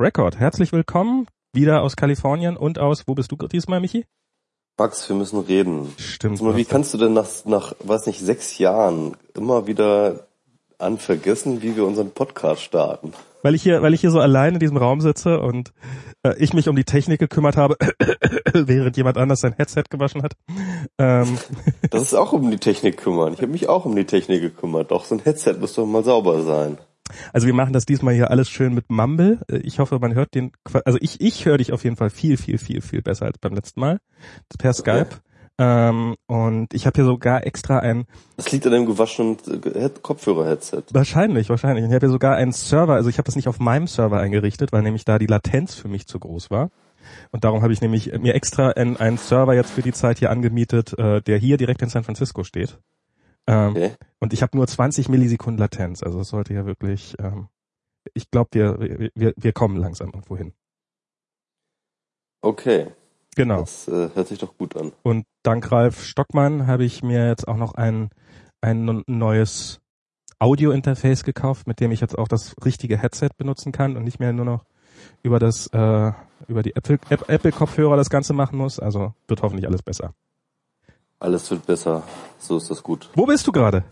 Record. Herzlich willkommen wieder aus Kalifornien und aus, wo bist du diesmal, Michi? Max, wir müssen reden. Stimmt. Mal, wie kannst du denn nach, nach, weiß nicht, sechs Jahren immer wieder an vergessen, wie wir unseren Podcast starten? Weil ich hier, weil ich hier so allein in diesem Raum sitze und äh, ich mich um die Technik gekümmert habe, während jemand anders sein Headset gewaschen hat. Ähm. Das ist auch um die Technik kümmern. Ich habe mich auch um die Technik gekümmert. Doch so ein Headset muss doch mal sauber sein. Also wir machen das diesmal hier alles schön mit Mumble. Ich hoffe, man hört den, also ich, ich höre dich auf jeden Fall viel, viel, viel, viel besser als beim letzten Mal. Per Skype. Okay. Ähm, und ich habe hier sogar extra ein. Das liegt an dem gewaschenen Kopfhörer-Headset. Wahrscheinlich, wahrscheinlich. Und ich habe hier sogar einen Server, also ich habe das nicht auf meinem Server eingerichtet, weil nämlich da die Latenz für mich zu groß war. Und darum habe ich nämlich mir extra einen, einen Server jetzt für die Zeit hier angemietet, äh, der hier direkt in San Francisco steht. Ähm, okay. Und ich habe nur 20 Millisekunden Latenz, also das sollte ja wirklich, ähm, ich glaube, wir, wir, wir kommen langsam irgendwo hin. Okay. Genau. Das äh, hört sich doch gut an. Und dank Ralf Stockmann habe ich mir jetzt auch noch ein, ein neues Audio-Interface gekauft, mit dem ich jetzt auch das richtige Headset benutzen kann und nicht mehr nur noch über das äh, über die Apple Apple Kopfhörer das Ganze machen muss. Also wird hoffentlich alles besser. Alles wird besser. So ist das gut. Wo bist du gerade?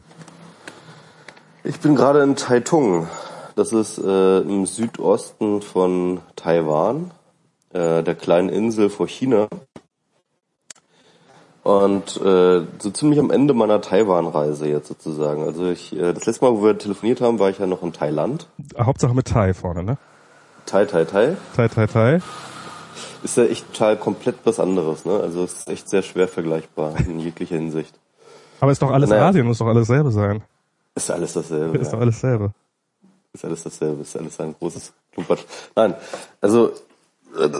Ich bin gerade in Taitung. Das ist äh, im Südosten von Taiwan, äh, der kleinen Insel vor China. Und äh, so ziemlich am Ende meiner Taiwan-Reise jetzt sozusagen. Also ich, äh, das letzte Mal, wo wir telefoniert haben, war ich ja noch in Thailand. Hauptsache mit Thai vorne, ne? Thai, Thai, Thai. Thai, Thai, Thai ist ja echt total komplett was anderes, ne? Also es ist echt sehr schwer vergleichbar in jeglicher Hinsicht. Aber ist doch alles naja. Asien, muss doch alles selbe sein. Ist alles dasselbe. Ist ja. doch alles selbe. Ist alles dasselbe, ist alles ein großes Klumpatsch. Nein, also äh,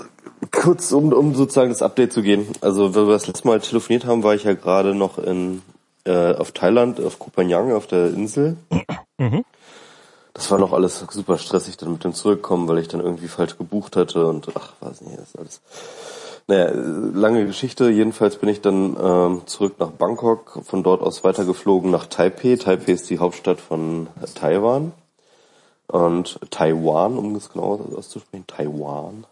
kurz um, um sozusagen das Update zu gehen. Also, wenn wir das letzte Mal telefoniert haben, war ich ja gerade noch in äh, auf Thailand, auf Koh Phangan, auf der Insel. Mhm das war noch alles super stressig dann mit dem Zurückkommen, weil ich dann irgendwie falsch gebucht hatte und ach, weiß nicht, das ist alles. Naja, lange Geschichte. Jedenfalls bin ich dann ähm, zurück nach Bangkok, von dort aus weitergeflogen nach Taipei. Taipei ist die Hauptstadt von Taiwan. Und Taiwan, um das genau auszusprechen, Taiwan.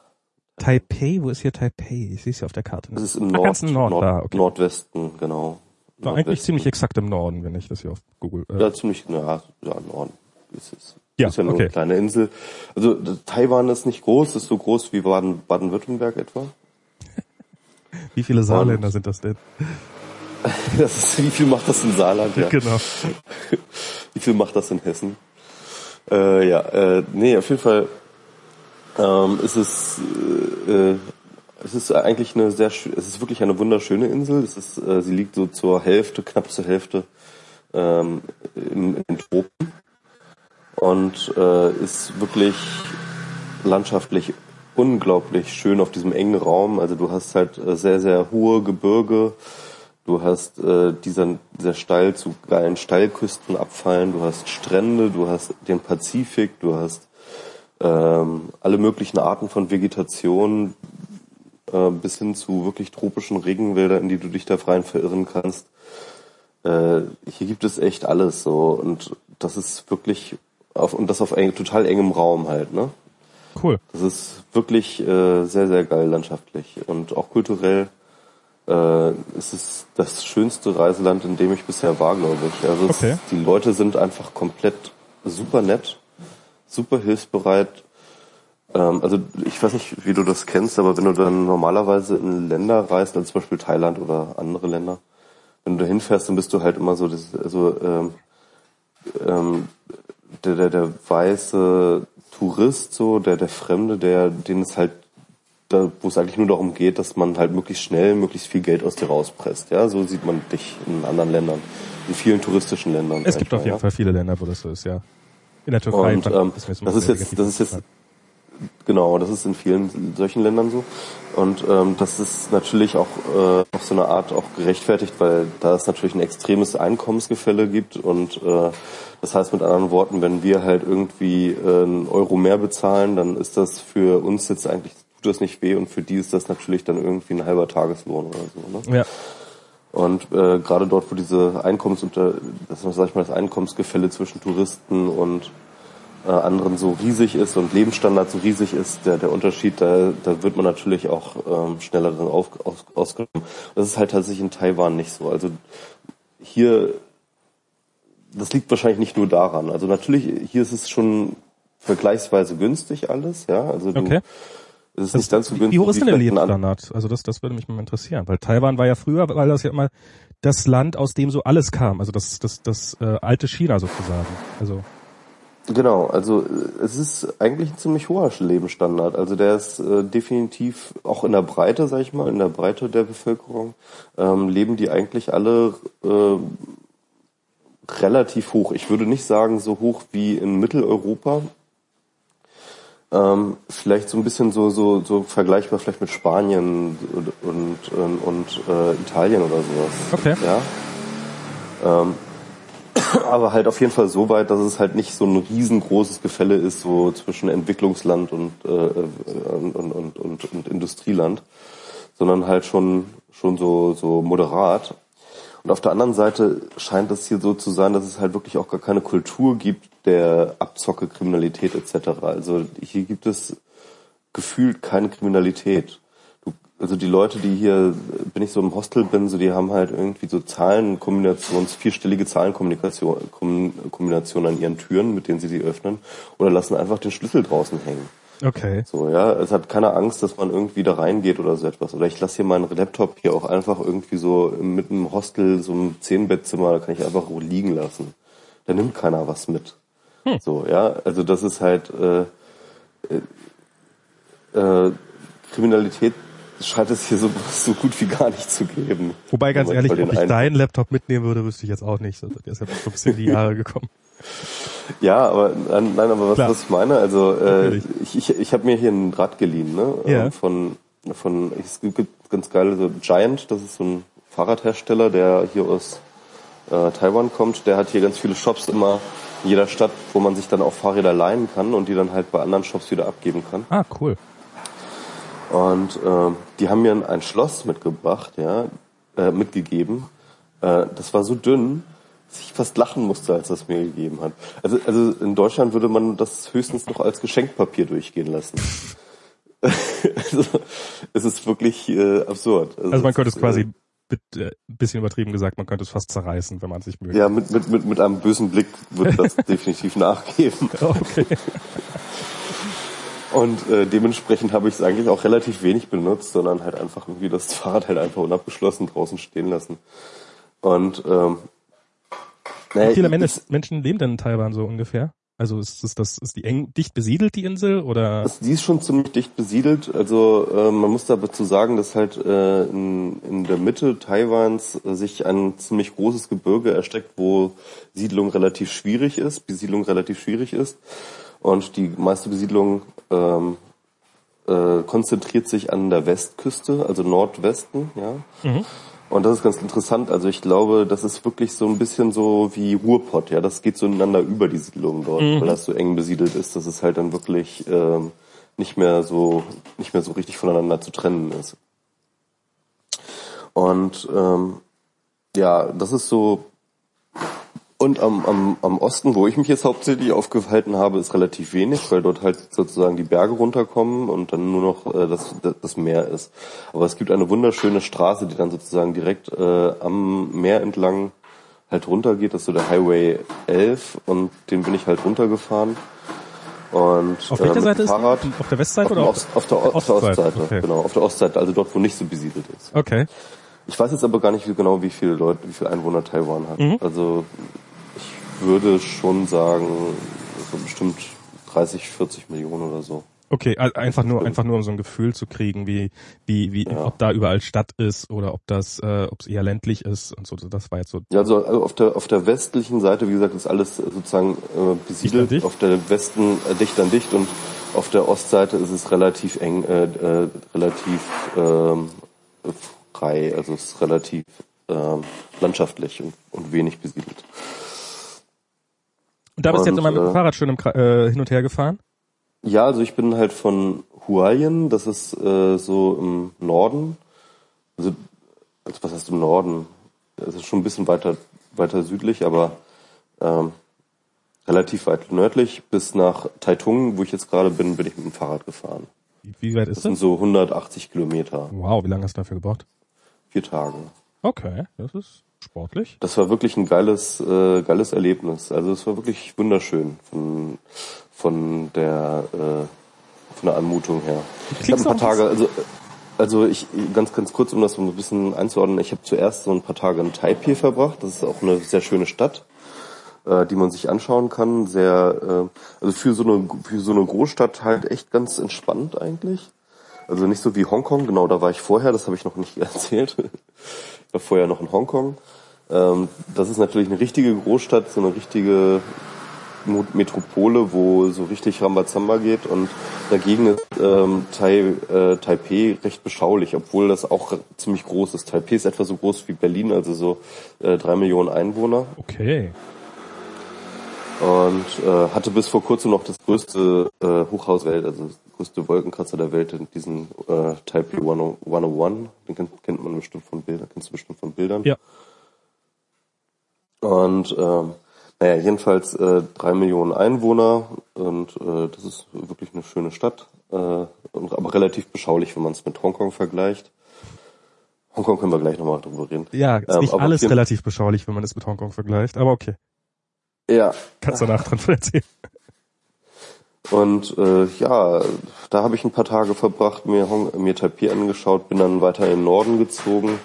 Taipei, wo ist hier Taipei? Ich sehe es hier auf der Karte. Das ist im Nord, Ach, Nord, Nord, da, okay. Nordwesten, genau. War eigentlich ziemlich exakt im Norden, wenn ich das hier auf Google. Äh ja, ziemlich, ja, ja, Norden. Es ist, ja, ist ja nur okay. eine kleine Insel. Also Taiwan ist nicht groß, ist so groß wie Baden, Baden-Württemberg etwa. wie viele Saarländer Und, sind das denn? das ist, wie viel macht das in Saarland? Ja. Genau. wie viel macht das in Hessen? Äh, ja, äh, nee, auf jeden Fall ähm, ist es äh, es ist eigentlich eine sehr, es ist wirklich eine wunderschöne Insel. Es ist, äh, sie liegt so zur Hälfte, knapp zur Hälfte ähm, im, in den Tropen und äh, ist wirklich landschaftlich unglaublich schön auf diesem engen Raum. Also du hast halt äh, sehr, sehr hohe Gebirge, du hast äh, dieser, sehr steil zu geilen Steilküsten abfallen, du hast Strände, du hast den Pazifik, du hast ähm, alle möglichen Arten von Vegetation äh, bis hin zu wirklich tropischen Regenwäldern, in die du dich da freien verirren kannst. Äh, hier gibt es echt alles so und das ist wirklich auf, und das auf eng, total engem Raum halt, ne? Cool. Das ist wirklich äh, sehr, sehr geil landschaftlich und auch kulturell äh, ist es das schönste Reiseland, in dem ich bisher war, glaube ich. Also okay. es, die Leute sind einfach komplett super nett, super hilfsbereit. Ähm, also ich weiß nicht, wie du das kennst, aber wenn du dann normalerweise in Länder reist, also zum Beispiel Thailand oder andere Länder, wenn du da hinfährst, dann bist du halt immer so, das, also ähm, ähm, der, der, der weiße Tourist, so, der, der Fremde, der, den es halt, da, wo es eigentlich nur darum geht, dass man halt möglichst schnell, möglichst viel Geld aus dir rauspresst. Ja, so sieht man dich in anderen Ländern, in vielen touristischen Ländern. Es gibt auf jeden ja. Fall viele Länder, wo das so ist, ja. In der Türkei. Und, ähm, das, das ist jetzt, das ist jetzt, Genau, das ist in vielen solchen Ländern so. Und ähm, das ist natürlich auch äh, auf so eine Art auch gerechtfertigt, weil da es natürlich ein extremes Einkommensgefälle gibt. Und äh, das heißt mit anderen Worten, wenn wir halt irgendwie äh, einen Euro mehr bezahlen, dann ist das für uns jetzt eigentlich, tut das nicht weh und für die ist das natürlich dann irgendwie ein halber Tageslohn oder so. Ne? Ja. Und äh, gerade dort, wo diese Einkommensunter, das sag ich mal, das Einkommensgefälle zwischen Touristen und äh, anderen so riesig ist und Lebensstandard so riesig ist, der, der Unterschied, da, da wird man natürlich auch ähm, schneller drin auf, aus, ausgenommen. Das ist halt tatsächlich in Taiwan nicht so. Also hier, das liegt wahrscheinlich nicht nur daran. Also natürlich, hier ist es schon vergleichsweise günstig alles, ja. Also du, Okay. es ist Das, nicht ganz so günstig. wie hoch ist denn der Lebensstandard? Also das, das würde mich mal interessieren, weil Taiwan war ja früher, weil das ja immer das Land, aus dem so alles kam, also das, das, das äh, alte China sozusagen. Also Genau, also äh, es ist eigentlich ein ziemlich hoher Lebensstandard. Also der ist äh, definitiv auch in der Breite, sag ich mal, in der Breite der Bevölkerung, ähm, leben die eigentlich alle äh, relativ hoch. Ich würde nicht sagen so hoch wie in Mitteleuropa. Ähm, vielleicht so ein bisschen so so so vergleichbar vielleicht mit Spanien und und, und, und äh, Italien oder sowas. Okay. Ja. Ähm, aber halt auf jeden Fall so weit, dass es halt nicht so ein riesengroßes Gefälle ist, so zwischen Entwicklungsland und, äh, und, und, und, und, und Industrieland, sondern halt schon, schon so, so moderat. Und auf der anderen Seite scheint es hier so zu sein, dass es halt wirklich auch gar keine Kultur gibt der Abzocke, Kriminalität etc. Also hier gibt es gefühlt keine Kriminalität. Also die Leute, die hier, wenn ich so im Hostel bin, so die haben halt irgendwie so Zahlenkombinations, vierstellige Zahlenkombination an ihren Türen, mit denen sie die öffnen, oder lassen einfach den Schlüssel draußen hängen. okay. So, ja, es hat keine Angst, dass man irgendwie da reingeht oder so etwas. Oder ich lasse hier meinen Laptop hier auch einfach irgendwie so mitten im Hostel, so im Zehnbettzimmer, da kann ich einfach liegen lassen. Da nimmt keiner was mit. So, ja, also das ist halt äh, äh, äh, Kriminalität scheint es hier so, so gut wie gar nicht zu geben. Wobei ganz ehrlich, ob ich deinen Laptop mitnehmen würde, wüsste ich jetzt auch nicht. Der ist ja schon ein bisschen in die Jahre gekommen. Ja, aber nein, aber was, Klar. was ich meine, also äh, ich, ich, ich habe mir hier ein Rad geliehen, ne? Ja. Ähm, Von von es gibt ganz geil so Giant, das ist so ein Fahrradhersteller, der hier aus äh, Taiwan kommt. Der hat hier ganz viele Shops immer in jeder Stadt, wo man sich dann auch Fahrräder leihen kann und die dann halt bei anderen Shops wieder abgeben kann. Ah, cool. Und ähm, die haben mir ein Schloss mitgebracht, ja, äh, mitgegeben. Äh, das war so dünn, dass ich fast lachen musste, als das mir gegeben hat. Also, also in Deutschland würde man das höchstens noch als Geschenkpapier durchgehen lassen. also, es ist wirklich äh, absurd. Also man könnte es quasi, mit, äh, ein bisschen übertrieben gesagt, man könnte es fast zerreißen, wenn man sich Äh, möge. ja, mit, mit, mit, mit einem bösen Blick wird das definitiv nachgeben. Okay. Und äh, dementsprechend habe ich es eigentlich auch relativ wenig benutzt, sondern halt einfach irgendwie das Fahrrad halt einfach unabgeschlossen draußen stehen lassen. Und ähm, naja, Wie viele ich- Men- Menschen leben denn in Taiwan so ungefähr? Also ist, ist das ist die eng dicht besiedelt die Insel oder? Das, die ist schon ziemlich dicht besiedelt. Also äh, man muss dazu sagen, dass halt äh, in, in der Mitte Taiwans äh, sich ein ziemlich großes Gebirge erstreckt, wo Siedlung relativ schwierig ist, Besiedlung relativ schwierig ist. Und die meiste Besiedlung ähm, äh, konzentriert sich an der Westküste, also Nordwesten, ja. Und das ist ganz interessant. Also ich glaube, das ist wirklich so ein bisschen so wie Ruhrpott, ja. Das geht so ineinander über die Siedlung dort, weil das so eng besiedelt ist, dass es halt dann wirklich ähm, nicht mehr so nicht mehr so richtig voneinander zu trennen ist. Und ähm, ja, das ist so. Und am, am, am Osten, wo ich mich jetzt hauptsächlich aufgehalten habe, ist relativ wenig, weil dort halt sozusagen die Berge runterkommen und dann nur noch äh, das, das Meer ist. Aber es gibt eine wunderschöne Straße, die dann sozusagen direkt äh, am Meer entlang halt runtergeht. Das ist so der Highway 11 und den bin ich halt runtergefahren. Und Auf welcher mit Seite ist Fahrrad die? Auf der Westseite auf, oder Ost, auf, der, auf der Ostseite? Ostseite? Okay. Genau, auf der Ostseite, also dort, wo nicht so besiedelt ist. Okay. Ich weiß jetzt aber gar nicht wie genau, wie viele Leute, wie viele Einwohner Taiwan hat. Mhm. Also würde schon sagen, so bestimmt 30, 40 Millionen oder so. Okay, al- einfach nur, einfach nur um so ein Gefühl zu kriegen, wie, wie, wie, Ja. ob da überall Stadt ist oder ob das, äh, ob es eher ländlich ist und so. Das war jetzt so. Ja, also also auf der auf der westlichen Seite, wie gesagt, ist alles sozusagen äh, besiedelt. Auf der Westen äh, dicht an dicht und auf der Ostseite ist es relativ eng, äh, äh, relativ ähm, frei, also es ist relativ ähm, landschaftlich und, und wenig besiedelt. Und da bist du jetzt immer mit dem äh, Fahrrad schön im, äh, hin und her gefahren? Ja, also ich bin halt von Hualien, das ist äh, so im Norden. Also, also was heißt im Norden? Es ist schon ein bisschen weiter weiter südlich, aber ähm, relativ weit nördlich bis nach Taitung, wo ich jetzt gerade bin, bin ich mit dem Fahrrad gefahren. Wie, weit ist Das sind das? so 180 Kilometer, Wow, wie lange hast du dafür gebraucht? vier Tage. Okay, das ist sportlich. Das war wirklich ein geiles, äh, geiles Erlebnis. Also es war wirklich wunderschön von, von der, äh, von der Anmutung her. Ich habe ein paar Tage, also, also ich, ganz, ganz kurz, um das so ein bisschen einzuordnen, ich habe zuerst so ein paar Tage in Taipei verbracht. Das ist auch eine sehr schöne Stadt, äh, die man sich anschauen kann. Sehr, äh, also für so eine, für so eine Großstadt halt echt ganz entspannt eigentlich. Also nicht so wie Hongkong, genau, da war ich vorher, das habe ich noch nicht erzählt. Ich war vorher noch in Hongkong. Ähm, das ist natürlich eine richtige Großstadt, so eine richtige Metropole, wo so richtig Rambazamba geht und dagegen ist ähm, Tai, äh, Taipei recht beschaulich, obwohl das auch ziemlich groß ist. Taipei ist etwa so groß wie Berlin, also so äh, drei Millionen Einwohner Okay. und äh, hatte bis vor kurzem noch das größte äh, Hochhaus der Welt, also das größte Wolkenkratzer der Welt, diesen äh, Taipei 101. Den kennt, kennt man bestimmt von Bildern, kennst du bestimmt von Bildern. Ja. Und ähm, naja, jedenfalls äh, drei Millionen Einwohner und äh, das ist wirklich eine schöne Stadt, äh, und, aber relativ beschaulich, wenn man es mit Hongkong vergleicht. Hongkong können wir gleich nochmal drüber reden. Ja, ist Ähm, nicht aber alles relativ beschaulich, wenn man es mit Hongkong vergleicht, aber okay. Ja, Kannst danach dran erzählen. Und äh, ja, da habe ich ein paar Tage verbracht, mir, Hong mir Taipei angeschaut, bin dann weiter in den Norden gezogen,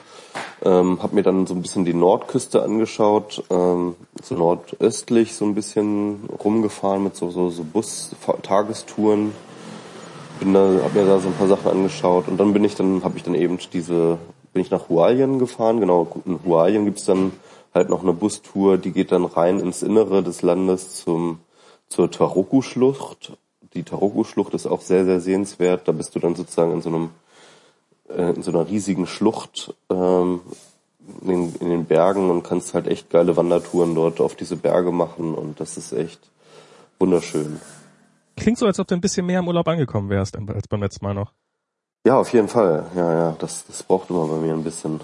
ähm, habe mir dann so ein bisschen die Nordküste angeschaut, ähm, so nordöstlich so ein bisschen rumgefahren mit so so, so Bus-Tagestouren, bin da, habe mir da so ein paar Sachen angeschaut und dann bin ich dann, habe ich dann eben diese, bin ich nach Hualien gefahren, genau, in Hualien gibt's dann halt noch eine Bustour, die geht dann rein ins Innere des Landes zum zur Taroku-Schlucht. Die Taroku-Schlucht ist auch sehr, sehr sehenswert. Da bist du dann sozusagen in so einem, in so einer riesigen Schlucht ähm, in, den, in den Bergen und kannst halt echt geile Wandertouren dort auf diese Berge machen und das ist echt wunderschön. Klingt so, als ob du ein bisschen mehr im Urlaub angekommen wärst als beim letzten Mal noch. Ja, auf jeden Fall. Ja, ja, das, das braucht immer bei mir ein bisschen.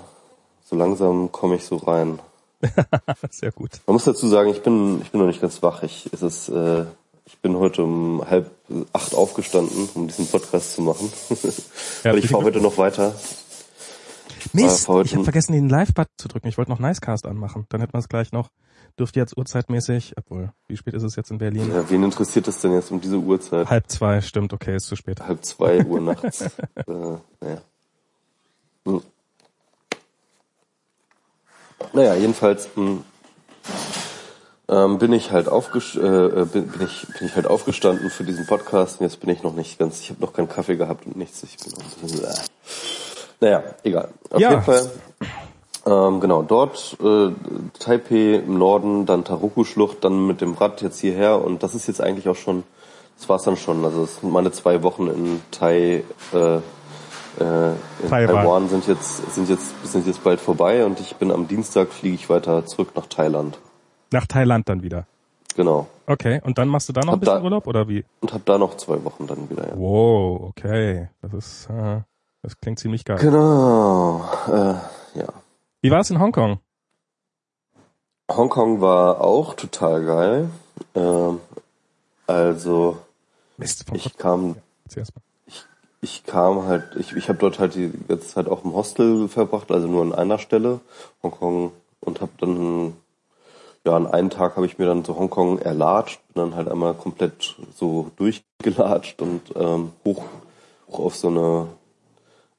So langsam komme ich so rein. Sehr gut. Man muss dazu sagen, ich bin, ich bin noch nicht ganz wach. Ich, es ist, äh, ich bin heute um halb acht aufgestanden, um diesen Podcast zu machen. Weil ich fahre heute noch weiter. Mist, ich habe vergessen, den Live-Button zu drücken. Ich wollte noch Nicecast anmachen. Dann hätten wir es gleich noch. Dürfte jetzt uhrzeitmäßig, obwohl, wie spät ist es jetzt in Berlin? Ja, wen interessiert das denn jetzt um diese Uhrzeit? Halb zwei, stimmt, okay, ist zu spät. Halb zwei Uhr nachts. äh, naja. Hm. Naja, jedenfalls mh, ähm, bin ich halt aufges äh, äh, bin, bin ich bin ich halt aufgestanden für diesen Podcast und jetzt bin ich noch nicht ganz ich habe noch keinen Kaffee gehabt und nichts ich bin noch ein bisschen, äh. naja egal auf Ja. jeden Fall ähm, genau dort äh, Taipei im Norden dann Taroku Schlucht dann mit dem Rad jetzt hierher und das ist jetzt eigentlich auch schon das war's dann schon also es sind meine zwei Wochen in Tai äh, äh, in Taiwan. Taiwan sind jetzt sind jetzt sind jetzt bald vorbei und ich bin am Dienstag fliege ich weiter zurück nach Thailand Nach Thailand dann wieder. genau Okay, und dann machst du da noch ein Hab bisschen da- Urlaub oder wie? und habe da noch zwei Wochen dann wieder. Ja. Wow, okay. Das ist, äh, das klingt ziemlich geil. Genau, äh, ja. Wie war es in Hongkong? Hongkong war auch total geil. Ähm, also Mist, ich kam, erst mal. ich kam halt, ich, ich habe dort halt die ganze Zeit auch im Hostel verbracht, also nur an einer Stelle, Hongkong, und habe dann, ja, an einem Tag habe ich mir dann zu Hongkong erlatscht, bin dann halt einmal komplett so durchgelatscht und ähm, hoch, hoch auf so eine,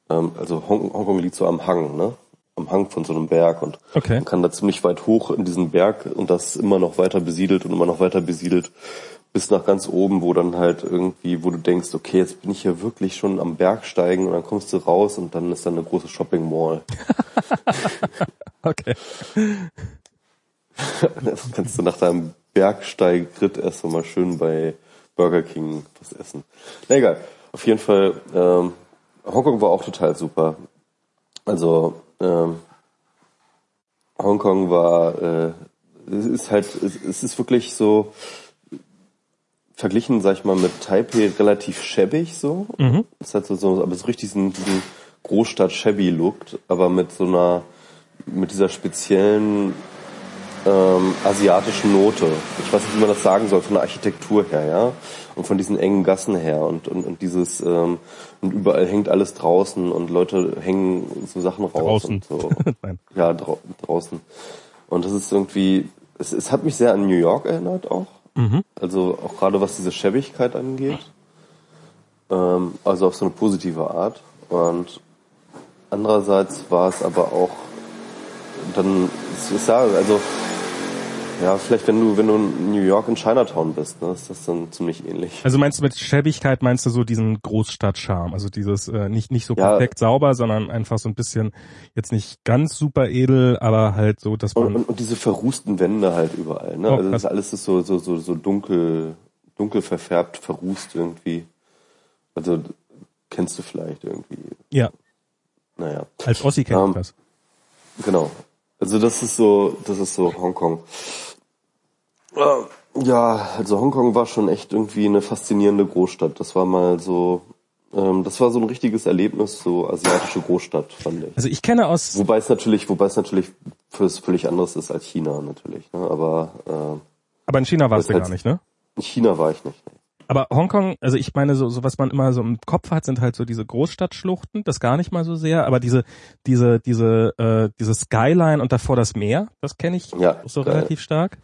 ähm, also Hong, Hongkong liegt so am Hang, ne? Am Hang von so einem Berg und Okay. man kann da ziemlich weit hoch in diesen Berg und das immer noch weiter besiedelt und immer noch weiter besiedelt bis nach ganz oben, wo dann halt irgendwie, wo du denkst, okay, jetzt bin ich hier wirklich schon am Berg steigen und dann kommst du raus und dann ist da eine große Shopping Mall. Okay. Das kannst du nach deinem Bergsteig-Ritt erst mal schön bei Burger King was essen. Na egal. Auf jeden Fall, ähm, Hongkong war auch total super. Also, ähm, Hongkong war, äh, es ist halt, es, es ist wirklich so, verglichen, sag ich mal, mit Taipei relativ schäbig so. Mhm. Es hat so, so, aber so richtig diesen, diesen Großstadt-Shabby-Look, aber mit so einer, mit dieser speziellen ähm, asiatischen Note. Ich weiß nicht, wie man das sagen soll, von der Architektur her, ja. Und von diesen engen Gassen her und, und, und dieses ähm, und überall hängt alles draußen und Leute hängen so Sachen raus Draußen. und so. Ja, drau draußen. Und das ist irgendwie, es, es hat mich sehr an New York erinnert auch. Mhm. Also auch gerade was diese Schäbigkeit angeht. Ähm, also auf so eine positive Art. Und andererseits war es aber auch dann, ich sage, also ja, vielleicht wenn du, wenn du in New York in Chinatown bist, ne, ist das dann ziemlich ähnlich. Also meinst du mit Schäbigkeit meinst du so diesen Großstadtcharme, also dieses äh, nicht nicht so Ja. perfekt sauber, sondern einfach so ein bisschen jetzt nicht ganz super edel, aber halt so, dass Und, man und, und diese verrußten Wände halt überall, ne? Oh, Also das alles ist so, so, so, so dunkel, dunkel verfärbt, verrußt irgendwie. Also kennst du vielleicht irgendwie. ja Naja. als Ossi kennt Ähm, das. Genau. Also das ist so, das ist so Hongkong. Äh, Ja, also Hongkong war schon echt irgendwie eine faszinierende Großstadt. Das war mal so, ähm, das war so ein richtiges Erlebnis, so asiatische Großstadt, fand ich. Also ich kenne aus Wobei es natürlich, wobei es natürlich fürs völlig anderes ist als China natürlich. Ne? Aber aber in China warst du heißt- gar nicht, ne? äh, in China war ich nicht. Aber Hongkong, also ich meine, so, so was man immer so im Kopf hat, sind halt so diese Großstadtschluchten, das gar nicht mal so sehr, aber diese, diese, diese, äh, diese Skyline und davor das Meer, das kenne ich Ja, so geil. relativ stark.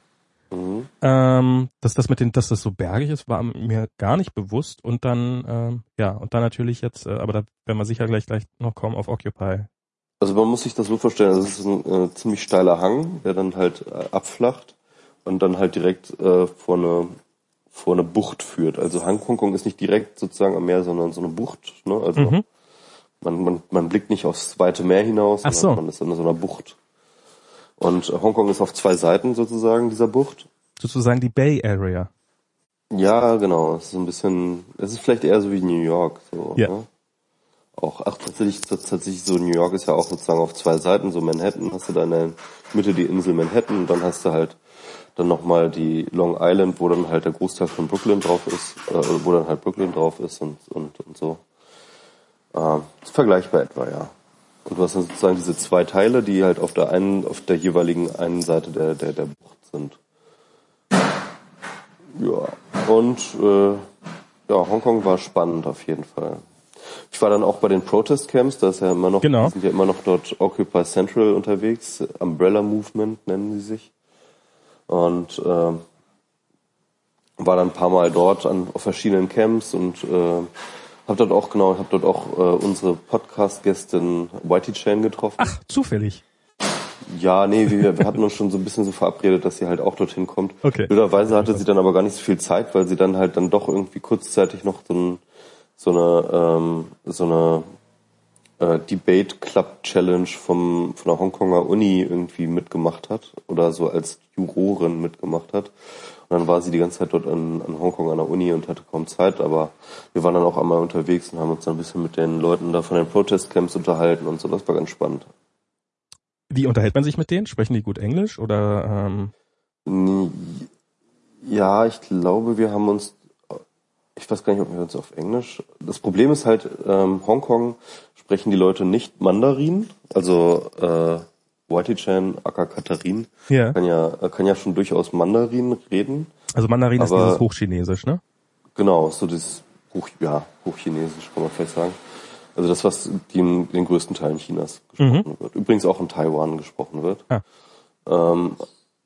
Mhm. Ähm, dass das mit den, dass das so bergig ist, war mir gar nicht bewusst. Und dann, ähm, ja, und dann natürlich jetzt, äh, aber da werden wir sicher gleich gleich noch kommen auf Occupy. Also man muss sich das so vorstellen, also es ist ein äh, ziemlich steiler Hang, der dann halt äh, abflacht und dann halt direkt äh, vor eine vor eine Bucht führt. Also Hongkong ist nicht direkt sozusagen am Meer, sondern so eine Bucht. Ne? Also Mhm. man, man, man blickt nicht aufs weite Meer hinaus, Ach sondern so. man ist in so einer Bucht. Und Hongkong ist auf zwei Seiten sozusagen dieser Bucht. Sozusagen die Bay Area. Ja, genau. Es ist ein bisschen, es ist vielleicht eher so wie New York. So, Ja. Ne? Auch, ach, tatsächlich, tatsächlich so New York ist ja auch sozusagen auf zwei Seiten, so Manhattan, hast du da in der Mitte die Insel Manhattan und dann hast du halt dann nochmal die Long Island, wo dann halt der Großteil von Brooklyn drauf ist, äh, wo dann halt Brooklyn drauf ist und, und, und so. Ähm, vergleichbar etwa, ja. Und hast dann sozusagen diese zwei Teile, die halt auf der einen, auf der jeweiligen einen Seite der, der, der Bucht sind. Ja. Und äh, ja, Hongkong war spannend auf jeden Fall. Ich war dann auch bei den Protest Camps, da ist ja immer noch, Genau. sind ja immer noch dort Occupy Central unterwegs, Umbrella Movement nennen sie sich. Und ähm, war dann ein paar Mal dort an auf verschiedenen Camps und äh, habe dort auch genau, habe dort auch äh, unsere Podcast-Gästin Whitey Chan getroffen. Ach, zufällig. Ja, nee, wir, wir hatten uns schon so ein bisschen so verabredet, dass sie halt auch dorthin kommt. Okay. Blöderweise hatte sie dann aber gar nicht so viel Zeit, weil sie dann halt dann doch irgendwie kurzzeitig noch so, ein, so eine ähm, so eine äh, Debate Club Challenge vom von der Hongkonger Uni irgendwie mitgemacht hat oder so als Jurorin mitgemacht hat. Und dann war sie die ganze Zeit dort an, an Hongkong an der Uni und hatte kaum Zeit, aber wir waren dann auch einmal unterwegs und haben uns dann ein bisschen mit den Leuten da von den Protest-Camps unterhalten und so. Das war ganz spannend. Wie unterhält man sich mit denen? Sprechen die gut Englisch oder ähm, Ja, ich glaube, wir haben uns, ich weiß gar nicht, ob wir uns auf Englisch. Das Problem ist halt, ähm, Hongkong sprechen die Leute nicht Mandarin, also äh, Whitey Chan, aka Katharin, ja. kann ja kann ja schon durchaus Mandarin reden. Also Mandarin ist dieses Hochchinesisch, ne? Genau, so das Hoch, ja, Hochchinesisch kann man vielleicht sagen. Also das, was in den größten Teilen Chinas gesprochen wird. Übrigens auch in Taiwan gesprochen wird. Ah. Ähm,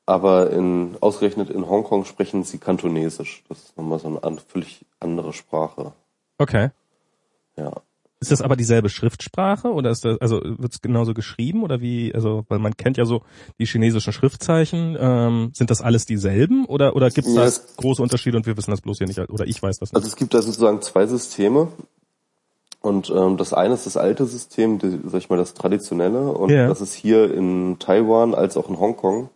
aber in, ausgerechnet in Hongkong sprechen sie Kantonesisch. Das ist nochmal so eine an, völlig andere Sprache. Okay. Ja. Ist das aber dieselbe Schriftsprache oder ist das, also wird es genauso geschrieben oder wie, also, weil man kennt ja so die chinesischen Schriftzeichen, ähm, sind das alles dieselben oder, oder gibt es Ja, da große Unterschiede und wir wissen das bloß hier nicht, oder ich weiß das nicht. Also es gibt da sozusagen zwei Systeme. Und ähm, das eine ist das alte System, die, sag ich mal, das traditionelle. Und Ja. das ist hier in Taiwan als auch in Hongkong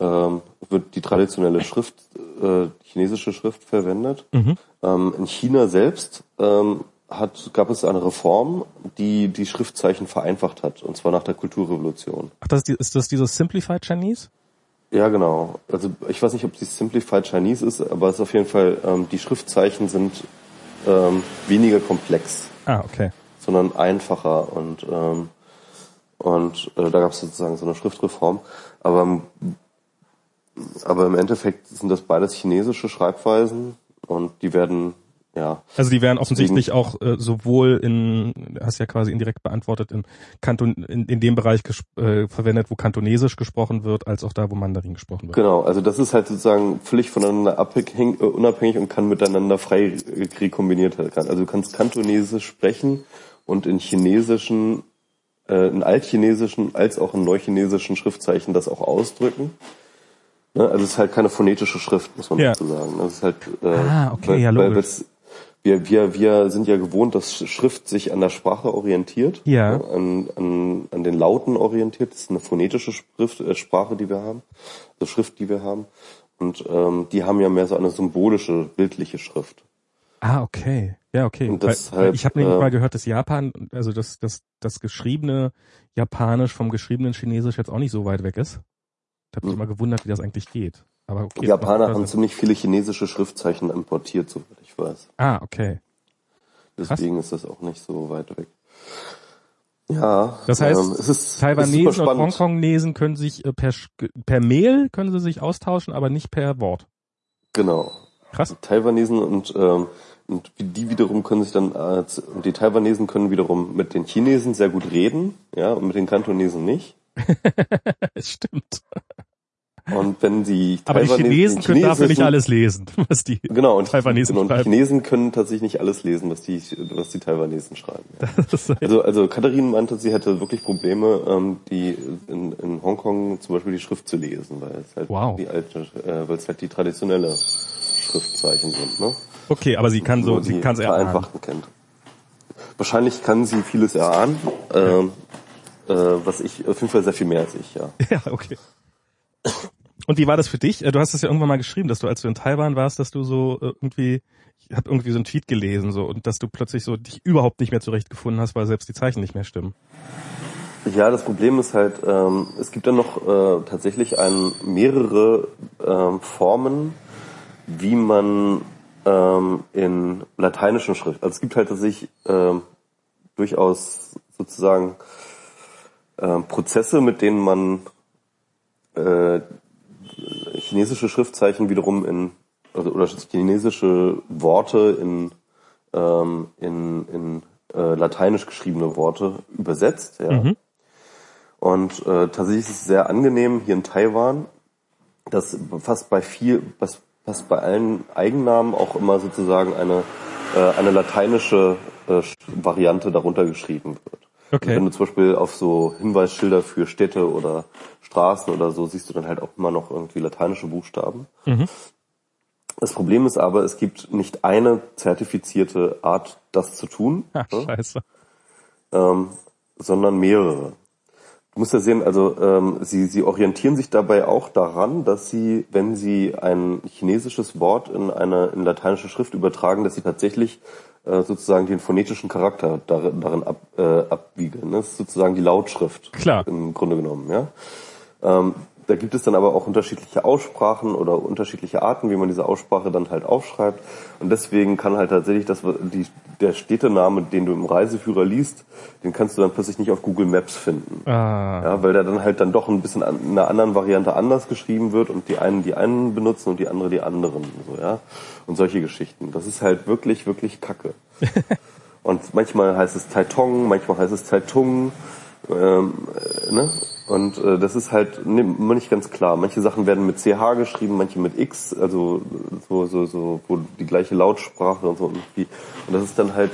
ähm, wird die traditionelle Schrift, äh, chinesische Schrift verwendet. Mhm. Ähm, in China selbst ähm, hat, gab es eine Reform, die die Schriftzeichen vereinfacht hat, und zwar nach der Kulturrevolution. Ach, das ist, die, ist das dieses Simplified Chinese? Ja, genau. Also ich weiß nicht, ob die Simplified Chinese ist, aber es ist auf jeden Fall, ähm, die Schriftzeichen sind ähm, weniger komplex, Ah, okay. sondern einfacher und ähm, und äh, da gab es sozusagen so eine Schriftreform. Aber aber im Endeffekt sind das beides chinesische Schreibweisen und die werden ja. Also die werden offensichtlich auch äh, sowohl in, hast ja quasi indirekt beantwortet, in Kanton, in, in dem Bereich äh, verwendet, wo Kantonesisch gesprochen wird, als auch da, wo Mandarin gesprochen wird. Genau, also das ist halt sozusagen völlig voneinander abhängig, äh, unabhängig und kann miteinander frei rekombiniert werden. Also du kannst Kantonesisch sprechen und in chinesischen, äh, in altchinesischen als auch in neuchinesischen Schriftzeichen das auch ausdrücken. Ne? Also es ist halt keine phonetische Schrift, muss man ja. dazu sagen. Das ist halt, äh, ah, okay, weil, ja, logisch. Wir, wir, wir sind ja gewohnt, dass Schrift sich an der Sprache orientiert, ja. Ne, an, an, an den Lauten orientiert. Das ist eine phonetische Schrift, äh, Sprache, die wir haben, also Schrift, die wir haben. Und ähm, die haben ja mehr so eine symbolische, bildliche Schrift. Ah, okay. Ja, okay. Und weil, weil ich habe nämlich äh, mal gehört, dass Japan, also das, das, das geschriebene Japanisch vom geschriebenen Chinesisch jetzt auch nicht so weit weg ist. Ich habe mich hm. immer gewundert, wie das eigentlich geht. Aber okay, die Japaner haben ziemlich viele chinesische Schriftzeichen importiert, soweit ich weiß. Ah, okay. Deswegen Krass. ist das auch nicht so weit weg. Ja. Das heißt, ähm, es ist, Taiwanesen und Hongkongnesen können sich äh, per, per Mail können sie sich austauschen, aber nicht per Wort. Genau. Krass. Taiwanesen und ähm, und die wiederum können sich dann äh, und die Taiwanesen können wiederum mit den Chinesen sehr gut reden, ja, und mit den Kantonesen nicht. Stimmt. Und wenn sie Aber die Chinesen die können dafür nicht alles lesen, was die genau, und Taiwanesen genau, und die Chinesen können tatsächlich nicht alles lesen, was die, was die Taiwanesen schreiben. Ja. Also, also Katharine meinte, sie hätte wirklich Probleme, ähm, die in, in Hongkong zum Beispiel die Schrift zu lesen, weil es halt wow. die alte, äh, weil es halt die traditionelle Schriftzeichen sind. Ne? Okay, aber sie kann so, sie kann es vereinfachten kennt. Wahrscheinlich kann sie vieles erahnen, äh, äh, was ich auf jeden Fall sehr viel mehr als ich, ja. Ja, okay. Und wie war das für dich? Äh, du hast es ja irgendwann mal geschrieben, dass du, als du in Taiwan warst, dass du so äh, irgendwie, ich habe irgendwie so einen Tweet gelesen, so und dass du plötzlich so dich überhaupt nicht mehr zurechtgefunden hast, weil selbst die Zeichen nicht mehr stimmen. Ja, das Problem ist halt, ähm, es gibt dann noch äh, tatsächlich ein, mehrere ähm, Formen, wie man ähm, in lateinischen Schrift, also es gibt halt tatsächlich ähm, durchaus sozusagen ähm, Prozesse, mit denen man äh, chinesische Schriftzeichen wiederum in also, oder chinesische Worte in ähm, in, in äh, lateinisch geschriebene Worte übersetzt. Ja. Mhm. Und äh, tatsächlich ist es sehr angenehm hier in Taiwan, dass fast bei viel, was fast bei allen Eigennamen auch immer sozusagen eine äh, eine lateinische äh, Variante darunter geschrieben wird. Okay. Wenn du zum Beispiel auf so Hinweisschilder für Städte oder Straßen oder so siehst du dann halt auch immer noch irgendwie lateinische Buchstaben. Mhm. Das Problem ist aber, es gibt nicht eine zertifizierte Art, das zu tun. Ach, ne? scheiße. Ähm, sondern mehrere. Du musst ja sehen, also ähm, sie, sie orientieren sich dabei auch daran, dass sie, wenn sie ein chinesisches Wort in eine in lateinische Schrift übertragen, dass sie tatsächlich äh, sozusagen den phonetischen Charakter darin, darin ab, äh, abwiegeln. Das ist sozusagen die Lautschrift Klar. im Grunde genommen. Ja. Ähm, da gibt es dann aber auch unterschiedliche Aussprachen oder unterschiedliche Arten, wie man diese Aussprache dann halt aufschreibt. Und deswegen kann halt tatsächlich das, die, der Städtename, den du im Reiseführer liest, den kannst du dann plötzlich nicht auf Google Maps finden. Ah. Ja, weil der dann halt dann doch ein bisschen in einer anderen Variante anders geschrieben wird und die einen die einen benutzen und die andere die anderen. So, ja. Und solche Geschichten. Das ist halt wirklich, wirklich Kacke. und manchmal heißt es Taitong, manchmal heißt es Taitung. Ähm, äh, ne? Und äh, das ist halt ne, nicht ganz klar. Manche Sachen werden mit CH geschrieben, manche mit X, also so, so, so, wo die gleiche Lautsprache und so irgendwie. Und das ist dann halt,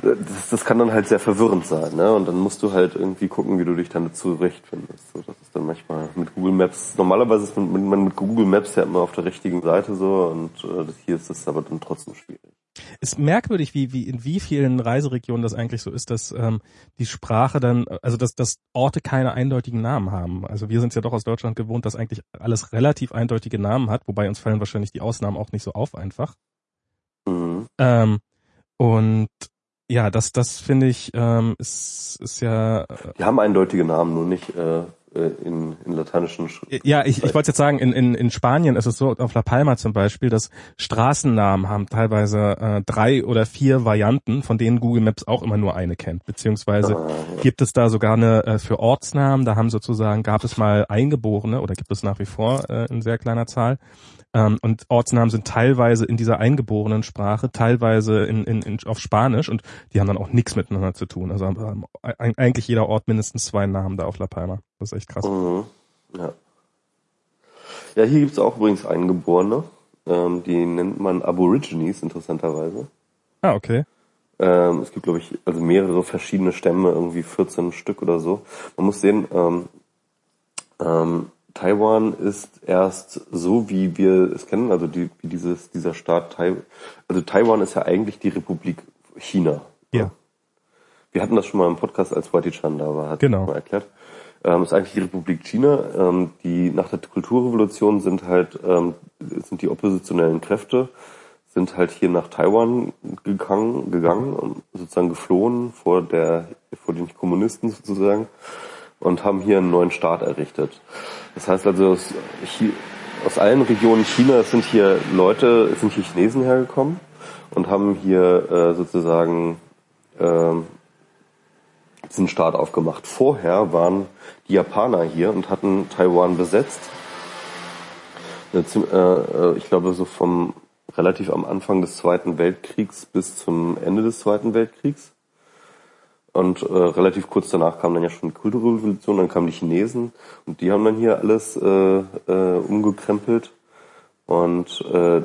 das, das kann dann halt sehr verwirrend sein, ne? Und dann musst du halt irgendwie gucken, wie du dich dann zurechtfindest. So, das ist dann manchmal mit Google Maps. Normalerweise ist man mit Google Maps ja immer auf der richtigen Seite so und äh, hier ist das aber dann trotzdem schwierig ist merkwürdig, wie, wie in wie vielen Reiseregionen das eigentlich so ist, dass ähm, die Sprache dann, also dass, dass Orte keine eindeutigen Namen haben. Also wir sind ja doch aus Deutschland gewohnt, dass eigentlich alles relativ eindeutige Namen hat, wobei uns fallen wahrscheinlich die Ausnahmen auch nicht so auf einfach. Mhm. Ähm, und ja, das, das finde ich, ähm, ist, ist ja. Äh, die haben eindeutige Namen, nur nicht äh, in, in lateinischen Sch Ja, ich, ich wollte jetzt sagen, in, in, in Spanien ist es so, auf La Palma zum Beispiel, dass Straßennamen haben teilweise äh, drei oder vier Varianten, von denen Google Maps auch immer nur eine kennt. Beziehungsweise Ah, ja. gibt es da sogar eine äh, für Ortsnamen, da haben sozusagen, gab es mal Eingeborene oder gibt es nach wie vor äh, in sehr kleiner Zahl. Ähm, und Ortsnamen sind teilweise in dieser eingeborenen Sprache, teilweise in, in, in, auf Spanisch und die haben dann auch nichts miteinander zu tun. Also eig- eigentlich jeder Ort mindestens zwei Namen da auf La Palma. Das ist echt krass. Mhm. Ja. Ja, hier gibt's auch übrigens Eingeborene. Ähm, die nennt man Aborigines, interessanterweise. Ah, okay. Ähm, es gibt, glaube ich, also mehrere verschiedene Stämme, irgendwie 14 Stück oder so. Man muss sehen, ähm, ähm, Taiwan ist erst so, wie wir es kennen, also die, wie dieses, dieser Staat Tai, also Taiwan ist ja eigentlich die Republik China. Ja. Wir hatten das schon mal im Podcast, als Whitey Chan da war, hat Genau. mal erklärt. Ähm, ist eigentlich die Republik China. Ähm, die nach der Kulturrevolution sind halt ähm, sind die oppositionellen Kräfte sind halt hier nach Taiwan gegangen, gegangen und sozusagen geflohen vor der vor den Kommunisten sozusagen und haben hier einen neuen Staat errichtet. Das heißt also aus, aus allen Regionen Chinas sind hier Leute, sind hier Chinesen hergekommen und haben hier äh, sozusagen ähm, diesen Staat aufgemacht. Vorher waren die Japaner hier und hatten Taiwan besetzt. Ziem- äh, äh, Ich glaube, so vom relativ am Anfang des Zweiten Weltkriegs bis zum Ende des Zweiten Weltkriegs. Und äh, relativ kurz danach kam dann ja schon die Kulturrevolution, dann kamen die Chinesen und die haben dann hier alles äh, äh, umgekrempelt. Und äh,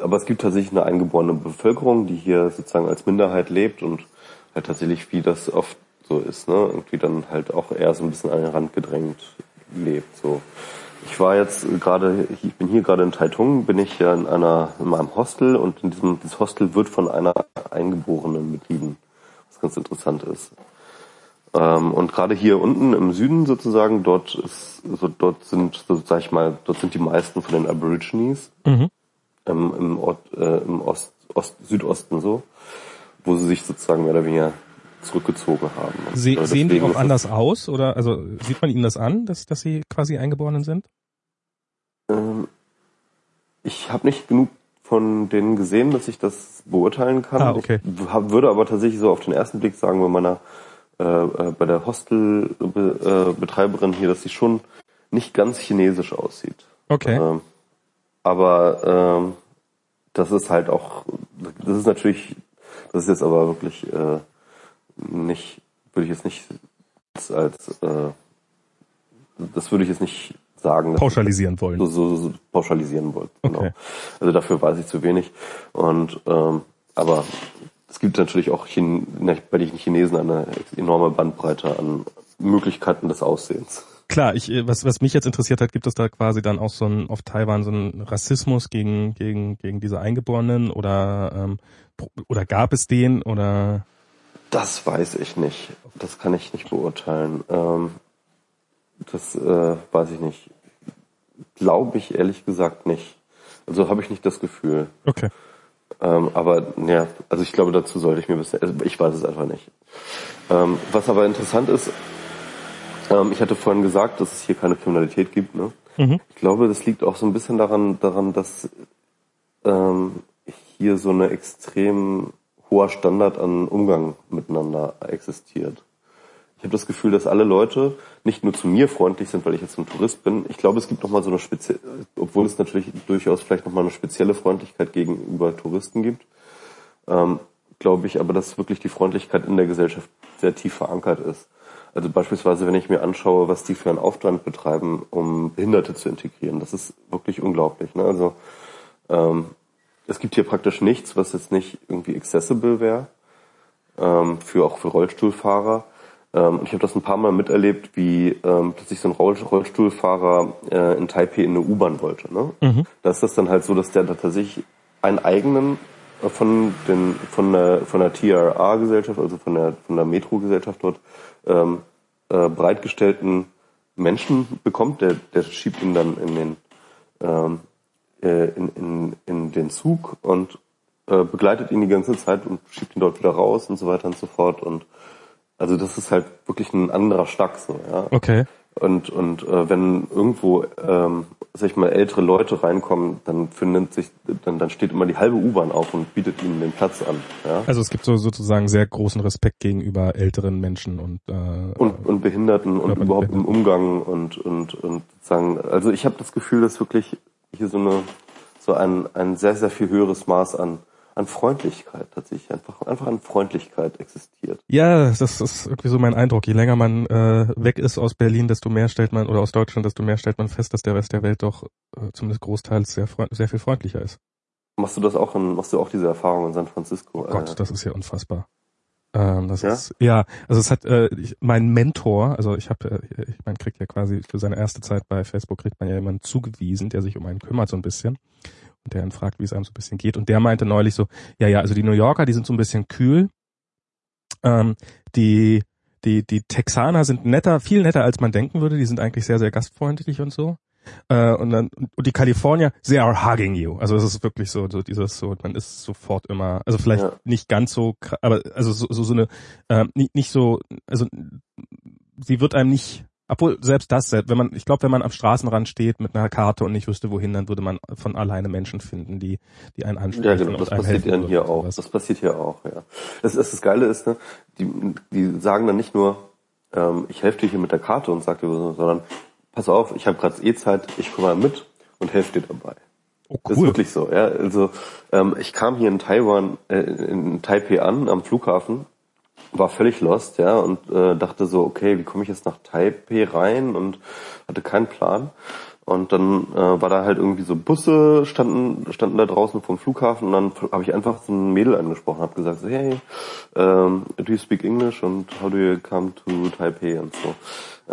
aber es gibt tatsächlich eine eingeborene Bevölkerung, die hier sozusagen als Minderheit lebt und halt tatsächlich, wie das oft so ist, ne, irgendwie dann halt auch eher so ein bisschen an den Rand gedrängt lebt. So. Ich war jetzt gerade, ich bin hier gerade in Taitung, bin ich ja in einer in meinem Hostel und in diesem dieses Hostel wird von einer Eingeborenen betrieben, ganz interessant ist. Ähm, und gerade hier unten im Süden sozusagen, dort ist, so dort sind, so sag ich mal, dort sind die meisten von den Aborigines Mhm. ähm, im, Ort, äh, im Ost, Ost, Südosten so, wo sie sich sozusagen mehr oder weniger zurückgezogen haben. Se äh, sehen die auch anders aus oder also sieht man ihnen das an, dass, dass sie quasi Eingeborenen sind? Ähm, ich habe nicht genug von denen gesehen, dass ich das beurteilen kann. Ah, okay. Ich hab, würde aber tatsächlich so auf den ersten Blick sagen, bei meiner äh, äh, bei der Hostelbetreiberin hier, dass sie schon nicht ganz chinesisch aussieht. Okay. Ähm, aber ähm, das ist halt auch, das ist natürlich, das ist jetzt aber wirklich äh, nicht, würde ich jetzt nicht als, als äh, das würde ich jetzt nicht sagen. Pauschalisieren wollen. so, so, so pauschalisieren wollte. Genau. Okay. Also dafür weiß ich zu wenig. Und ähm, aber es gibt natürlich auch Chin bei den Chinesen eine enorme Bandbreite an Möglichkeiten des Aussehens. Klar, ich, äh, was, was mich jetzt interessiert hat, gibt es da quasi dann auch so ein, auf Taiwan so einen Rassismus gegen, gegen, gegen diese Eingeborenen oder, ähm, oder gab es den oder, Das weiß ich nicht. Das kann ich nicht beurteilen. Ähm, das äh, weiß ich nicht. Glaube ich ehrlich gesagt nicht. Also habe ich nicht das Gefühl. okay. Ähm, aber ja, also ich glaube, dazu sollte ich mir bisher, also ich weiß es einfach nicht. Ähm, was aber interessant ist, ähm, ich hatte vorhin gesagt, dass es hier keine Kriminalität gibt. Ne? Mhm. Ich glaube, das liegt auch so ein bisschen daran, daran, dass ähm, hier so eine extrem hoher Standard an Umgang miteinander existiert. Ich habe das Gefühl, dass alle Leute nicht nur zu mir freundlich sind, weil ich jetzt ein Tourist bin. Ich glaube, es gibt nochmal so eine spezielle, obwohl es natürlich durchaus vielleicht nochmal eine spezielle Freundlichkeit gegenüber Touristen gibt, ähm, glaube ich aber, dass wirklich die Freundlichkeit in der Gesellschaft sehr tief verankert ist. Also beispielsweise, wenn ich mir anschaue, was die für einen Aufwand betreiben, um Behinderte zu integrieren, das ist wirklich unglaublich. Ne? Also ähm, es gibt hier praktisch nichts, was jetzt nicht irgendwie accessible wäre, ähm, für auch für Rollstuhlfahrer. Ähm, und ich habe das ein paar Mal miterlebt, wie ähm, plötzlich so ein Roll Rollstuhlfahrer äh, in Taipei in eine U-Bahn wollte. Ne? Da ist das dann halt so, dass der da tatsächlich einen eigenen äh, von den von der von der TRA-Gesellschaft, also von der von der Metro-Gesellschaft dort ähm, äh, bereitgestellten Menschen bekommt, der der schiebt ihn dann in den ähm, äh, in, in, in den Zug und äh, begleitet ihn die ganze Zeit und schiebt ihn dort wieder raus und so weiter und so fort. Und also das ist halt wirklich ein anderer Schnack so, ja. Okay. Und, und äh, wenn irgendwo, ähm, sag ich mal, ältere Leute reinkommen, dann findet sich, dann, dann steht immer die halbe U-Bahn auf und bietet ihnen den Platz an. Ja? Also es gibt so sozusagen sehr großen Respekt gegenüber älteren Menschen und äh, und, und Behinderten und überhaupt im Umgang und und und sagen. Also ich habe das Gefühl, dass wirklich hier so eine so ein ein sehr sehr viel höheres Maß an an Freundlichkeit tatsächlich einfach einfach an Freundlichkeit existiert. Ja, das ist irgendwie so mein Eindruck. Je länger man äh, weg ist aus Berlin, desto mehr stellt man oder aus Deutschland, desto mehr stellt man fest, dass der Rest der Welt doch äh, zumindest großteils sehr sehr viel freundlicher ist. Machst du das auch in, machst du auch diese Erfahrung in San Francisco? Oh Gott, äh, das ist ja unfassbar. Ähm, das ja? ist ja, also es hat äh, ich, mein Mentor, also ich habe, äh, ich meine, kriegt ja quasi für seine erste Zeit bei Facebook kriegt man ja jemanden zugewiesen, der sich um einen kümmert so ein bisschen der dann fragt, wie es einem so ein bisschen geht. Und der meinte neulich so, ja, ja, also die New Yorker, die sind so ein bisschen kühl. Ähm, die, die, die Texaner sind netter, viel netter, als man denken würde. Die sind eigentlich sehr, sehr gastfreundlich und so. Äh, und dann und die Kalifornier, they are hugging you. Also es ist wirklich so, so dieses so, man ist sofort immer, also vielleicht ja. nicht ganz so, aber also so, so, so eine, äh, nicht, nicht so, also sie wird einem nicht obwohl selbst das, wenn man, ich glaube, wenn man am Straßenrand steht mit einer Karte und nicht wüsste wohin, dann würde man von alleine Menschen finden, die, die einen ansprechen. Ja, genau, das passiert dann hier auch. Das passiert hier auch, ja. Das, das, das Geile ist, ne, die, die sagen dann nicht nur, ähm, ich helfe dir hier mit der Karte und sag dir, sondern pass auf, ich habe gerade E-Zeit, ich komme mal mit und helfe dir dabei. Oh, cool. Das ist wirklich so, ja. Also ähm, ich kam hier in Taiwan, äh, in Taipei an, am Flughafen war völlig lost, ja, und äh, dachte so, okay, wie komme ich jetzt nach Taipei rein? Und hatte keinen Plan. Und dann äh, war da halt irgendwie so Busse standen standen da draußen vom Flughafen. Und dann habe ich einfach so ein Mädel angesprochen, habe gesagt, so, hey, um, do you speak English? And how do you come to Taipei und so.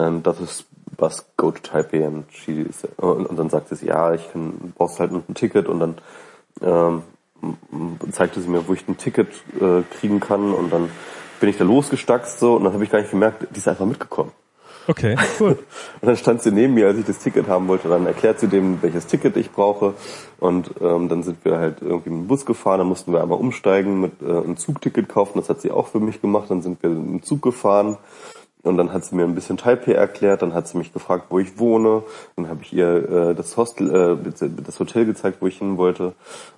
And das ist bus go to Taipei. And she und, und dann sagte sie, ja, ich kann brauchst halt ein Ticket. Und dann ähm, zeigte sie mir, wo ich ein Ticket äh, kriegen kann. Und dann bin ich da losgestackst so und dann habe ich gar nicht gemerkt, die ist einfach mitgekommen. Okay, cool. und dann stand sie neben mir, als ich das Ticket haben wollte. Dann erklärt sie dem, welches Ticket ich brauche. Und ähm, dann sind wir halt irgendwie mit dem Bus gefahren. Dann mussten wir einmal umsteigen, mit äh, ein Zugticket kaufen. Das hat sie auch für mich gemacht. Dann sind wir im Zug gefahren. Und dann hat sie mir ein bisschen Taipei erklärt, dann hat sie mich gefragt, wo ich wohne, dann habe ich ihr äh, das Hostel, äh, das Hotel gezeigt, wo ich hin wollte.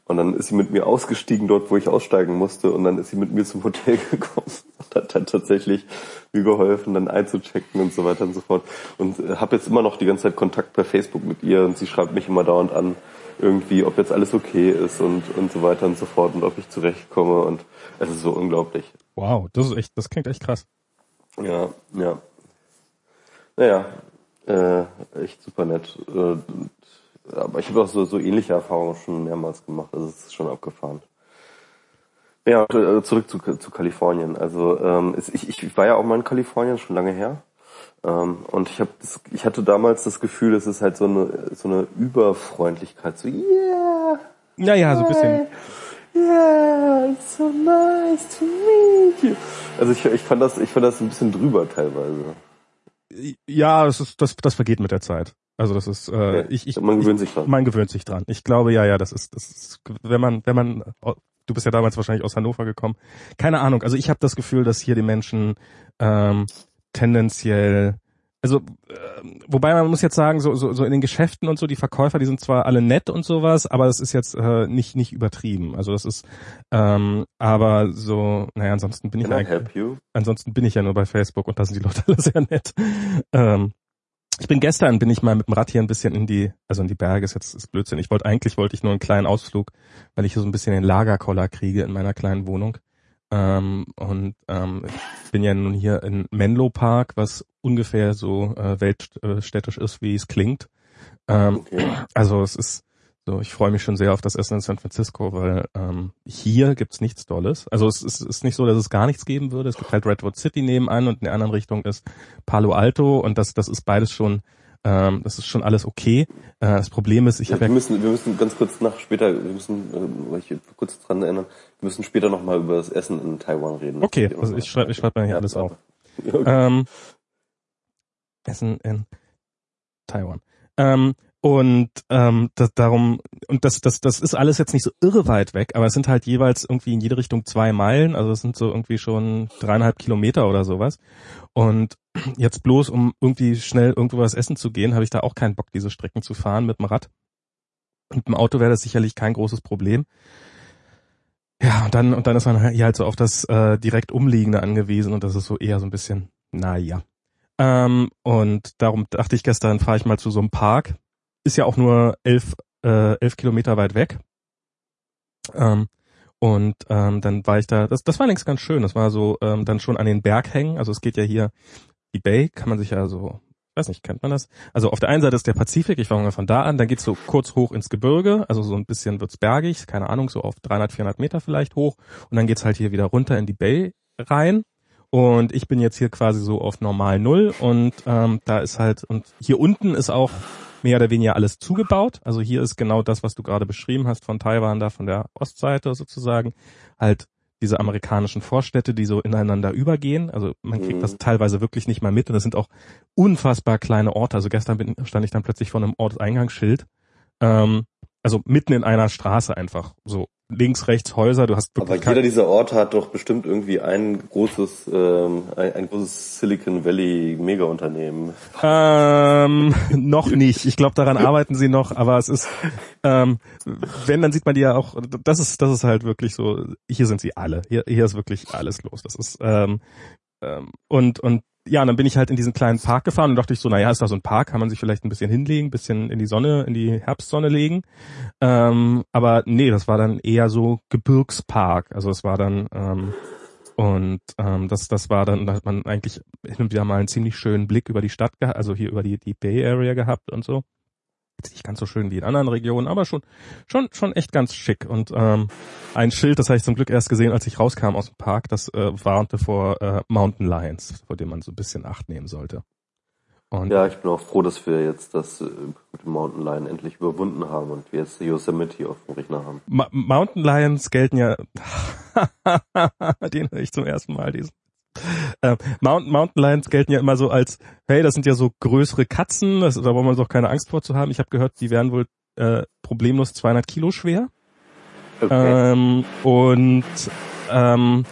Und dann ist sie mit mir ausgestiegen dort, wo ich aussteigen musste, und dann ist sie mit mir zum Hotel gekommen und hat dann tatsächlich mir geholfen, dann einzuchecken und so weiter und so fort. Und äh, habe jetzt immer noch die ganze Zeit Kontakt per Facebook mit ihr und sie schreibt mich immer dauernd an, irgendwie, ob jetzt alles okay ist und und so weiter und so fort und ob ich zurechtkomme und es ist so unglaublich. Wow, das ist echt, das klingt echt krass. Ja, ja. Naja, äh, echt super nett. Äh, aber ich habe auch so, so ähnliche Erfahrungen schon mehrmals gemacht. Also es ist schon abgefahren. Ja, äh, zurück zu, zu Kalifornien. Also ähm, ich, ich war ja auch mal in Kalifornien, schon lange her. Ähm, und ich habe ich hatte damals das Gefühl, es ist halt so eine so eine Überfreundlichkeit. So, yeah! Ja, ja, so ein bisschen. Yeah, it's so nice to meet you. Also ich, ich fand das, ich fand das ein bisschen drüber teilweise. Ja, das ist, das, das vergeht mit der Zeit. Also das ist, äh, ja, ich, ich, man gewöhnt sich dran. Man gewöhnt sich dran. Ich glaube, ja, ja, das ist, das ist, wenn man, wenn man, du bist ja damals wahrscheinlich aus Hannover gekommen. Keine Ahnung. Also ich habe das Gefühl, dass hier die Menschen ähm, tendenziell also äh, wobei man muss jetzt sagen, so, so, so in den Geschäften und so, die Verkäufer, die sind zwar alle nett und sowas, aber das ist jetzt äh, nicht nicht übertrieben. Also das ist ähm, aber so, naja, ansonsten bin Can ich eigentlich, ansonsten bin ich ja nur bei Facebook und da sind die Leute alle sehr nett. Ähm, ich bin gestern bin ich mal mit dem Rad hier ein bisschen in die, also in die Berge, ist jetzt ist Blödsinn. Ich wollte eigentlich wollte ich nur einen kleinen Ausflug, weil ich hier so ein bisschen den Lagerkoller kriege in meiner kleinen Wohnung. Ähm, und ähm, ich bin ja nun hier in Menlo Park, was ungefähr so äh, weltstädtisch ist, wie es klingt. Ähm, okay. Also es ist so, ich freue mich schon sehr auf das Essen in San Francisco, weil ähm, hier gibt's nichts Dolles. Also es ist, ist nicht so, dass es gar nichts geben würde. Es gibt halt Redwood City nebenan und in der anderen Richtung ist Palo Alto und das, das ist beides schon ähm, das ist schon alles okay. Äh, das Problem ist, ich habe ja wir müssen, wir müssen ganz kurz nach später, wir müssen, äh, ich kurz dran erinnern, wir müssen später nochmal über das Essen in Taiwan reden. Okay, also ich schreibe ich schreib mir hier alles auf. Okay. Ähm, Essen in Taiwan. Ähm, und ähm, das, darum und das das das ist alles jetzt nicht so irre weit weg, aber es sind halt jeweils irgendwie in jede Richtung zwei Meilen, also es sind so irgendwie schon dreieinhalb Kilometer oder sowas. Und jetzt bloß, um irgendwie schnell irgendwo was essen zu gehen, habe ich da auch keinen Bock, diese Strecken zu fahren mit dem Rad. Mit dem Auto wäre das sicherlich kein großes Problem. Ja, und dann, und dann ist man hier halt so auf das äh, direkt Umliegende angewiesen und das ist so eher so ein bisschen, naja. Ähm, und darum dachte ich gestern, fahre ich mal zu so einem Park. Ist ja auch nur elf, äh, elf Kilometer weit weg. Ähm, und ähm, dann war ich da, das, das war längst ganz schön. Das war so ähm, dann schon an den Berghängen. Also es geht ja hier, die Bay kann man sich ja so, weiß nicht, kennt man das? Also auf der einen Seite ist der Pazifik, ich fange mal von da an, dann geht's so kurz hoch ins Gebirge, also so ein bisschen wird's bergig, keine Ahnung, so auf 300, 400 Meter vielleicht hoch. Und dann geht's halt hier wieder runter in die Bay rein. Und ich bin jetzt hier quasi so auf normal Null und ähm, da ist halt, und hier unten ist auch mehr oder weniger alles zugebaut. Also hier ist genau das, was du gerade beschrieben hast von Taiwan, da von der Ostseite sozusagen, halt diese amerikanischen Vorstädte, die so ineinander übergehen. Also man kriegt mhm. das teilweise wirklich nicht mal mit und das sind auch unfassbar kleine Orte. Also gestern bin, stand ich dann plötzlich vor einem Ortseingangsschild. Ähm, also mitten in einer Straße einfach so links, rechts Häuser, du hast. Aber jeder dieser Orte hat doch bestimmt irgendwie ein großes, ähm, ein, ein großes Silicon Valley Mega-Unternehmen. Ähm, noch nicht. Ich glaube, daran arbeiten sie noch, aber es ist, ähm, wenn, dann sieht man die ja auch, das ist, das ist halt wirklich so, hier sind sie alle. Hier, hier ist wirklich alles los. Das ist, ähm, ähm, und, und ja, und dann bin ich halt in diesen kleinen Park gefahren und dachte ich so, naja, ist da so ein Park, kann man sich vielleicht ein bisschen hinlegen, bisschen in die Sonne, in die Herbstsonne legen. Ähm, aber nee, das war dann eher so Gebirgspark. Also es war dann ähm, und ähm, das, das war dann, da hat man eigentlich hin und wieder mal einen ziemlich schönen Blick über die Stadt gehabt, also hier über die, die Bay Area gehabt und so nicht ganz so schön wie in anderen Regionen, aber schon, schon, schon echt ganz schick. Und ähm, ein Schild, das habe ich zum Glück erst gesehen, als ich rauskam aus dem Park, das äh, warnte vor äh, Mountain Lions, vor dem man so ein bisschen Acht nehmen sollte. Und ja, ich bin auch froh, dass wir jetzt das äh, mit dem Mountain Lion endlich überwunden haben und wir jetzt Yosemite auf dem Rechner haben. Ma Mountain Lions gelten ja, den höre ich zum ersten Mal, diesen äh, Mountain, Mountain Lions gelten ja immer so als, hey, das sind ja so größere Katzen, das, da braucht man doch keine Angst vor zu haben. Ich habe gehört, die wären wohl äh, problemlos 200 Kilo schwer. Okay. Ähm, und ähm,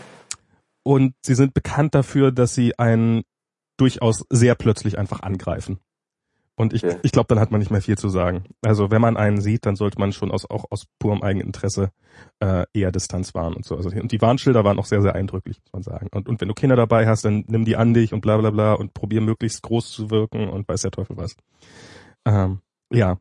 und sie sind bekannt dafür, dass sie einen durchaus sehr plötzlich einfach angreifen. Und ich, okay. ich glaube, dann hat man nicht mehr viel zu sagen. Also wenn man einen sieht, dann sollte man schon aus, auch aus purem Eigeninteresse äh, eher Distanz wahren und so. Also, und die Warnschilder waren auch sehr, sehr eindrücklich, muss man sagen. Und, und wenn du Kinder dabei hast, dann nimm die an dich und bla bla bla und probier möglichst groß zu wirken und weiß der Teufel was. Ähm, ja,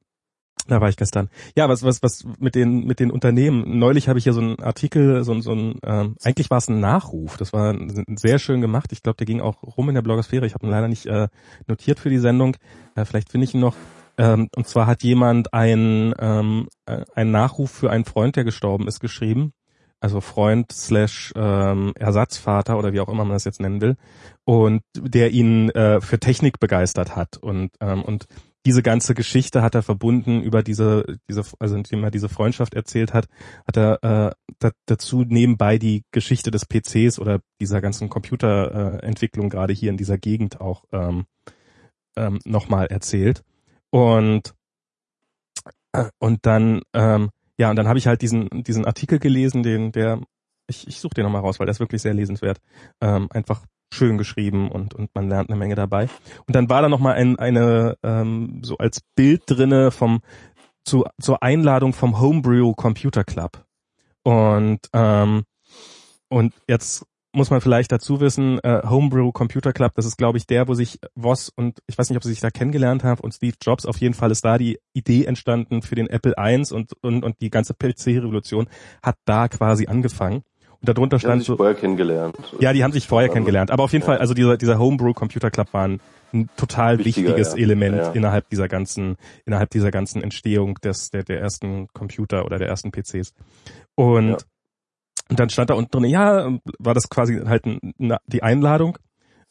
da war ich gestern. Ja, was was was mit den mit den Unternehmen. Neulich habe ich hier so einen Artikel, so, so ein ähm, eigentlich war es ein Nachruf. Das war sehr schön gemacht. Ich glaube, der ging auch rum in der Blogosphäre. Ich habe ihn leider nicht äh, notiert für die Sendung. Äh, vielleicht finde ich ihn noch. Ähm, und zwar hat jemand ein ähm, äh, einen Nachruf für einen Freund, der gestorben ist, geschrieben. Also Freund slash ähm, Ersatzvater oder wie auch immer man das jetzt nennen will. Und der ihn äh, für Technik begeistert hat und ähm, und diese ganze Geschichte hat er verbunden über diese, diese, also indem er diese Freundschaft erzählt hat, hat er äh, da, dazu nebenbei die Geschichte des PCs oder dieser ganzen Computerentwicklung äh, gerade hier in dieser Gegend auch ähm, ähm, nochmal erzählt. Und äh, und dann ähm, ja und dann habe ich halt diesen diesen Artikel gelesen, den der ich, ich suche den nochmal raus, weil der ist wirklich sehr lesenswert. Ähm, einfach schön geschrieben und, und man lernt eine Menge dabei. Und dann war da nochmal ein, eine, ähm, so als Bild drinne vom, zu, zur Einladung vom Homebrew Computer Club. Und, ähm, und jetzt muss man vielleicht dazu wissen, äh, Homebrew Computer Club, das ist glaube ich der, wo sich Voss und ich weiß nicht, ob sie sich da kennengelernt haben und Steve Jobs, auf jeden Fall ist da die Idee entstanden für den Apple I und, und, und die ganze PC-Revolution hat da quasi angefangen. Und darunter die stand haben sich so. vorher kennengelernt. Ja, die haben sich vorher kennengelernt. Aber auf jeden ja. Fall, also dieser, dieser Homebrew Computer Club war ein, ein total Wichtiger, wichtiges ja. Element ja. innerhalb dieser ganzen, innerhalb dieser ganzen Entstehung des, der, der ersten Computer oder der ersten PCs. Und, und dann stand da unten drin, ja, war das quasi halt eine, die Einladung.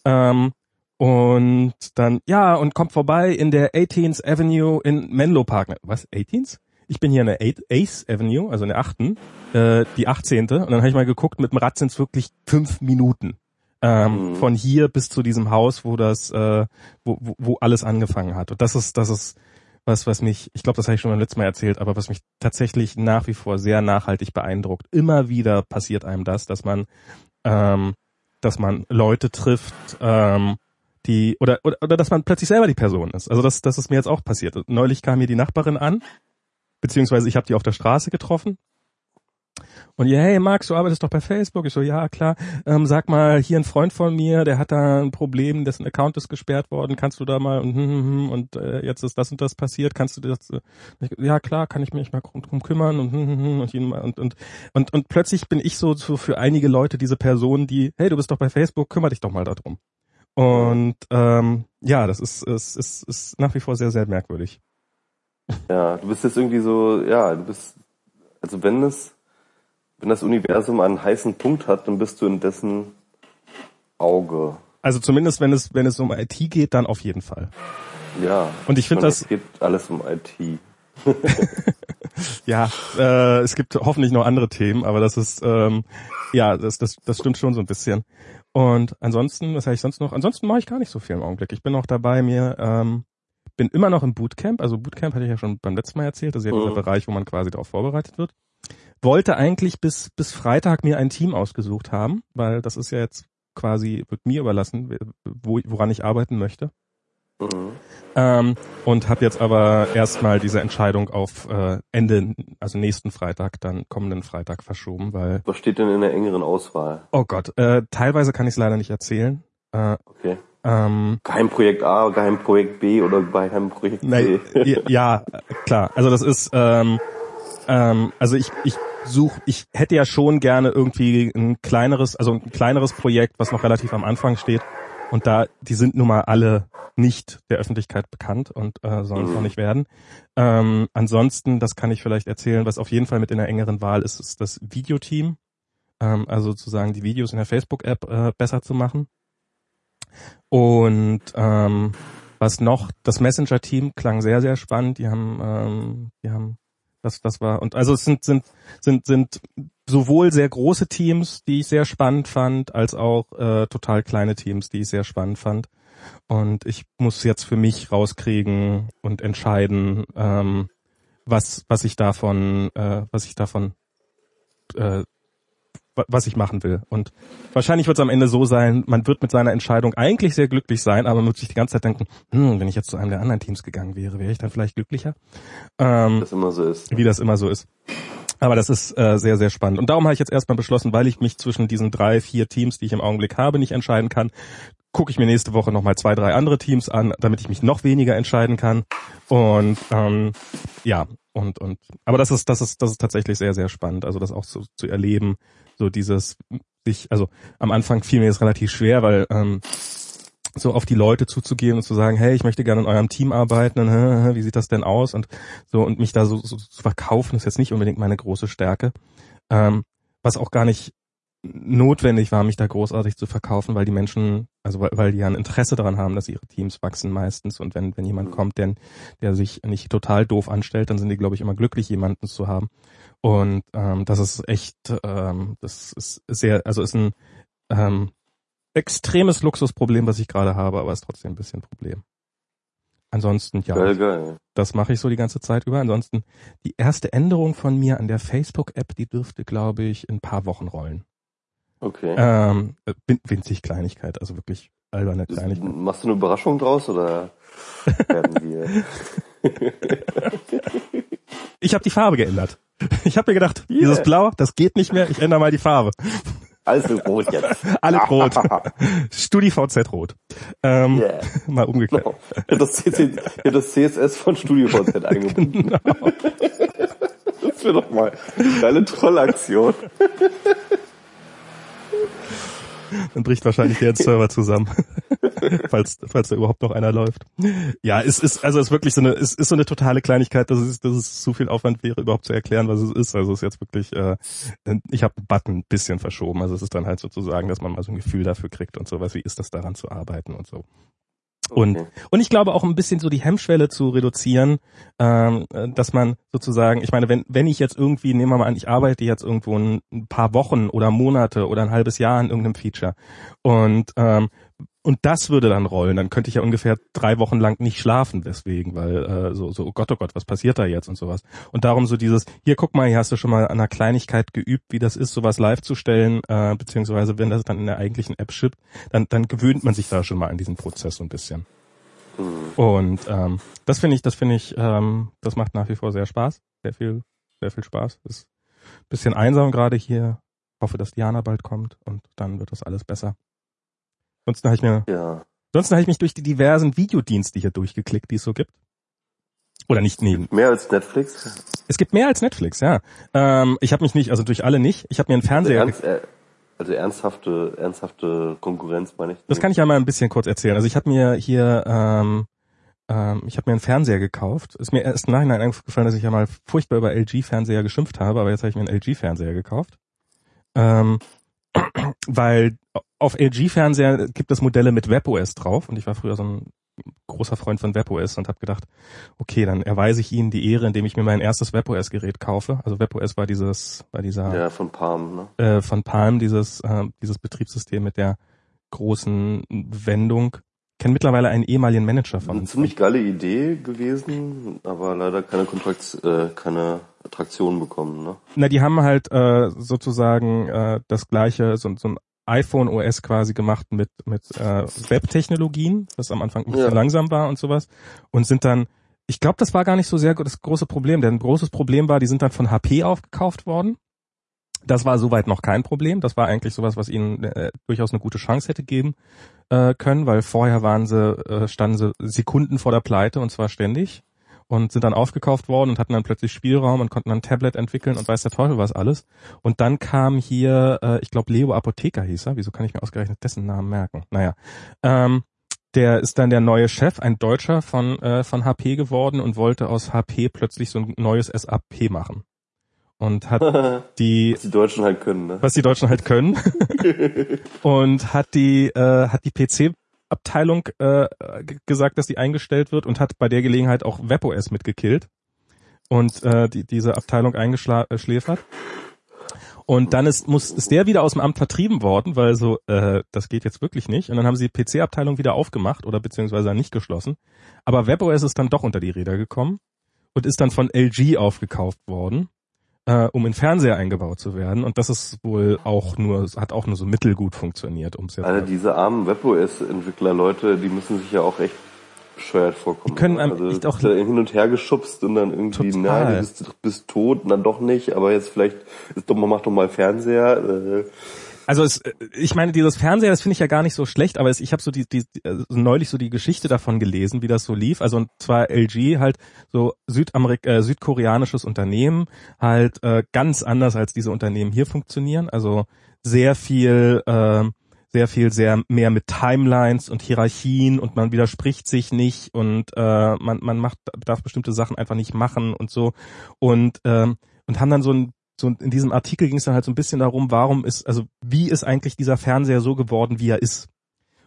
Ähm, und dann, ja, und kommt vorbei in der 18th Avenue in Menlo Park. Was, 18th? Ich bin hier in der Ace Avenue, also in der achten, äh, die 18. Und dann habe ich mal geguckt, mit dem Rad sind es wirklich fünf Minuten. Ähm, mhm. Von hier bis zu diesem Haus, wo das, äh, wo, wo, wo alles angefangen hat. Und das ist, das ist was, was mich, ich glaube, das habe ich schon beim letzten Mal erzählt, aber was mich tatsächlich nach wie vor sehr nachhaltig beeindruckt. Immer wieder passiert einem das, dass man, ähm, dass man Leute trifft, ähm, die oder, oder oder dass man plötzlich selber die Person ist. Also das das ist mir jetzt auch passiert. Neulich kam mir die Nachbarin an, beziehungsweise ich habe die auf der Straße getroffen und ihr, hey Max, du arbeitest doch bei Facebook. Ich so, ja klar. Ähm, sag mal, hier ein Freund von mir, der hat da ein Problem, dessen Account ist gesperrt worden. Kannst du da mal und hm, hm, hm, und äh, jetzt ist das und das passiert. Kannst du das? Äh, ja klar, kann ich mich mal drum kümmern und und und und und und plötzlich bin ich so, so für einige Leute diese Person, die, hey, du bist doch bei Facebook, kümmere dich doch mal darum. Und ähm, ja, das ist, ist, ist, ist nach wie vor sehr, sehr merkwürdig. Ja, du bist jetzt irgendwie so, ja, du bist, also wenn es wenn das Universum einen heißen Punkt hat, dann bist du in dessen Auge. Also zumindest wenn es wenn es um IT geht, dann auf jeden Fall. Ja. Und ich finde das. Es geht alles um IT. ja, äh, es gibt hoffentlich noch andere Themen, aber das ist ähm, ja das das das stimmt schon so ein bisschen. Und ansonsten, was habe ich sonst noch? Ansonsten mache ich gar nicht so viel im Augenblick. Ich bin noch dabei, mir ähm, bin immer noch im Bootcamp. Also Bootcamp hatte ich ja schon beim letzten Mal erzählt. Das ist ja mhm. dieser Bereich, wo man quasi darauf vorbereitet wird wollte eigentlich bis, bis Freitag mir ein Team ausgesucht haben, weil das ist ja jetzt quasi, wird mir überlassen, wo, woran ich arbeiten möchte. Mhm. Ähm, und habe jetzt aber erstmal diese Entscheidung auf äh, Ende, also nächsten Freitag, dann kommenden Freitag verschoben, weil. Was steht denn in der engeren Auswahl? Oh Gott, äh, teilweise kann ich es leider nicht erzählen. Äh, okay. Ähm, Geheimprojekt A, Geheimprojekt B oder Geheimprojekt C. ja, ja, klar. Also das ist, ähm, ähm, also ich, ich suche, ich hätte ja schon gerne irgendwie ein kleineres, also ein kleineres Projekt, was noch relativ am Anfang steht. Und da, die sind nun mal alle nicht der Öffentlichkeit bekannt und äh, sollen es mhm. noch nicht werden. Ähm, ansonsten, das kann ich vielleicht erzählen, was auf jeden Fall mit in der engeren Wahl ist, ist das Videoteam. Ähm, also sozusagen die Videos in der Facebook-App äh, besser zu machen. Und ähm, was noch, das Messenger-Team klang sehr, sehr spannend. Die haben, ähm, die haben das, das war, und also es sind, sind, sind, sind sowohl sehr große Teams, die ich sehr spannend fand, als auch äh, total kleine Teams, die ich sehr spannend fand. Und ich muss jetzt für mich rauskriegen und entscheiden, ähm, was, was ich davon, äh, was ich davon äh, was ich machen will. Und wahrscheinlich wird es am Ende so sein, man wird mit seiner Entscheidung eigentlich sehr glücklich sein, aber man wird sich die ganze Zeit denken, hm, wenn ich jetzt zu einem der anderen Teams gegangen wäre, wäre ich dann vielleicht glücklicher. Ähm, wie das immer so ist. Wie das immer so ist. Aber das ist äh, sehr, sehr spannend. Und darum habe ich jetzt erstmal beschlossen, weil ich mich zwischen diesen drei, vier Teams, die ich im Augenblick habe, nicht entscheiden kann, gucke ich mir nächste Woche nochmal zwei, drei andere Teams an, damit ich mich noch weniger entscheiden kann. Und ähm, ja, und, und aber das ist, das ist, das ist tatsächlich sehr, sehr spannend. Also das auch so zu erleben, so dieses sich, also am Anfang fiel mir das relativ schwer, weil ähm, so auf die Leute zuzugehen und zu sagen, hey, ich möchte gerne in eurem Team arbeiten, und, wie sieht das denn aus? Und so und mich da so, so zu verkaufen, ist jetzt nicht unbedingt meine große Stärke. Ähm, was auch gar nicht notwendig war, mich da großartig zu verkaufen, weil die Menschen, also weil, weil die ja ein Interesse daran haben, dass ihre Teams wachsen meistens. Und wenn, wenn jemand kommt, der, der sich nicht total doof anstellt, dann sind die, glaube ich, immer glücklich, jemanden zu haben. Und ähm, das ist echt, ähm, das ist sehr, also ist ein ähm, extremes Luxusproblem, was ich gerade habe, aber ist trotzdem ein bisschen ein Problem. Ansonsten, ja, geil, geil. das mache ich so die ganze Zeit über. Ansonsten, die erste Änderung von mir an der Facebook-App, die dürfte, glaube ich, in ein paar Wochen rollen. Okay. Ähm, winzig Kleinigkeit, also wirklich alberne Kleinigkeit. Machst du eine Überraschung draus oder werden wir? ich habe die Farbe geändert. Ich habe mir gedacht, yeah. dieses Blau, das geht nicht mehr, ich ändere mal die Farbe. Alles rot jetzt. Alles rot. StudiVZ rot. Ähm, yeah. Mal umgekehrt. No. Ja, das, das CSS von StudiVZ eingebunden. Genau. Das wäre doch mal eine geile Trollaktion. Dann bricht wahrscheinlich der Server zusammen. falls, falls da überhaupt noch einer läuft. Ja, es ist, also es ist wirklich so eine, es ist so eine totale Kleinigkeit, dass es, dass es zu viel Aufwand wäre, überhaupt zu erklären, was es ist. Also es ist jetzt wirklich, äh, ich habe einen Button ein bisschen verschoben. Also es ist dann halt sozusagen, dass man mal so ein Gefühl dafür kriegt und sowas, wie ist das daran zu arbeiten und so. Und, okay. und ich glaube auch ein bisschen so die Hemmschwelle zu reduzieren, ähm, dass man sozusagen, ich meine, wenn, wenn ich jetzt irgendwie, nehmen wir mal an, ich arbeite jetzt irgendwo ein, ein paar Wochen oder Monate oder ein halbes Jahr an irgendeinem Feature und ähm, und das würde dann rollen, dann könnte ich ja ungefähr drei Wochen lang nicht schlafen deswegen, weil äh, so, so, oh Gott, oh Gott, was passiert da jetzt und sowas. Und darum so dieses, hier guck mal, hier hast du schon mal an einer Kleinigkeit geübt, wie das ist, sowas live zu stellen, äh, beziehungsweise wenn das dann in der eigentlichen App shippt, dann, dann gewöhnt man sich da schon mal an diesen Prozess so ein bisschen. Mhm. Und ähm, das finde ich, das finde ich, ähm, das macht nach wie vor sehr Spaß, sehr viel, sehr viel Spaß. Ist ein bisschen einsam gerade hier. Hoffe, dass Diana bald kommt und dann wird das alles besser. Ansonsten habe ich mir, ja. ansonsten habe ich mich durch die diversen Videodienste hier durchgeklickt, die es so gibt. Oder nicht nee. Mehr als Netflix? Es gibt mehr als Netflix, ja. Ähm, ich habe mich nicht, also durch alle nicht. Ich habe mir einen Fernseher. Also, ernst, äh, also ernsthafte, ernsthafte Konkurrenz meine ich. Das kann ich ja mal ein bisschen kurz erzählen. Also ich habe mir hier, ähm, ähm, ich habe mir einen Fernseher gekauft. Ist mir erst im Nachhinein aufgefallen, dass ich ja mal furchtbar über LG-Fernseher geschimpft habe, aber jetzt habe ich mir einen LG-Fernseher gekauft. Ähm, weil auf LG-Fernseher gibt es Modelle mit WebOS drauf und ich war früher so ein großer Freund von WebOS und habe gedacht, okay, dann erweise ich Ihnen die Ehre, indem ich mir mein erstes WebOS-Gerät kaufe. Also WebOS war dieses, war dieser ja von Palm, ne? Äh, von Palm dieses äh, dieses Betriebssystem mit der großen Wendung. Kenne mittlerweile einen ehemaligen Manager von. Eine ziemlich geile Idee gewesen, aber leider keine Kontrakt, äh, keine Attraktion bekommen. Ne? Na, die haben halt äh, sozusagen äh, das gleiche, so, so ein iPhone OS quasi gemacht mit mit äh, Web-Technologien, was am Anfang ein bisschen ja. langsam war und sowas, und sind dann, ich glaube, das war gar nicht so sehr das große Problem, denn ein großes Problem war, die sind dann von HP aufgekauft worden. Das war soweit noch kein Problem. Das war eigentlich sowas, was ihnen äh, durchaus eine gute Chance hätte geben äh, können, weil vorher waren sie, äh, standen sie Sekunden vor der Pleite und zwar ständig und sind dann aufgekauft worden und hatten dann plötzlich Spielraum und konnten dann ein Tablet entwickeln und weiß der Teufel was alles. Und dann kam hier, äh, ich glaube Leo Apotheker hieß er, wieso kann ich mir ausgerechnet dessen Namen merken? Naja. Ähm, der ist dann der neue Chef, ein Deutscher von, äh, von HP geworden und wollte aus HP plötzlich so ein neues SAP machen. Und hat die was die Deutschen halt können, ne? Was die Deutschen halt können. und hat die äh, hat die PC Abteilung äh, gesagt, dass die eingestellt wird und hat bei der Gelegenheit auch WebOS mitgekillt und äh, die, diese Abteilung eingeschläfert. Und dann ist, muss, ist der wieder aus dem Amt vertrieben worden, weil so, äh, das geht jetzt wirklich nicht. Und dann haben sie die PC-Abteilung wieder aufgemacht oder beziehungsweise nicht geschlossen. Aber WebOS ist dann doch unter die Räder gekommen und ist dann von LG aufgekauft worden äh, um in Fernseher eingebaut zu werden. Und das ist wohl auch nur, hat auch nur so mittelgut funktioniert, um es jetzt. Also diese armen WebOS-Entwickler, Leute, die müssen sich ja auch echt bescheuert vorkommen. Die können einem also echt auch hin und her geschubst und dann irgendwie, total. na, du bist, bist tot und dann doch nicht, aber jetzt vielleicht, ist doch, man macht doch mal Fernseher. Äh, also es, ich meine, dieses Fernseher, das finde ich ja gar nicht so schlecht, aber es, ich habe so die, die also neulich so die Geschichte davon gelesen, wie das so lief. Also und zwar LG halt so Südamerik äh, südkoreanisches Unternehmen, halt äh, ganz anders als diese Unternehmen hier funktionieren. Also sehr viel, äh, sehr viel, sehr mehr mit Timelines und Hierarchien und man widerspricht sich nicht und äh, man man macht darf bestimmte Sachen einfach nicht machen und so und ähm, und haben dann so ein so in diesem Artikel ging es dann halt so ein bisschen darum, warum ist, also wie ist eigentlich dieser Fernseher so geworden, wie er ist.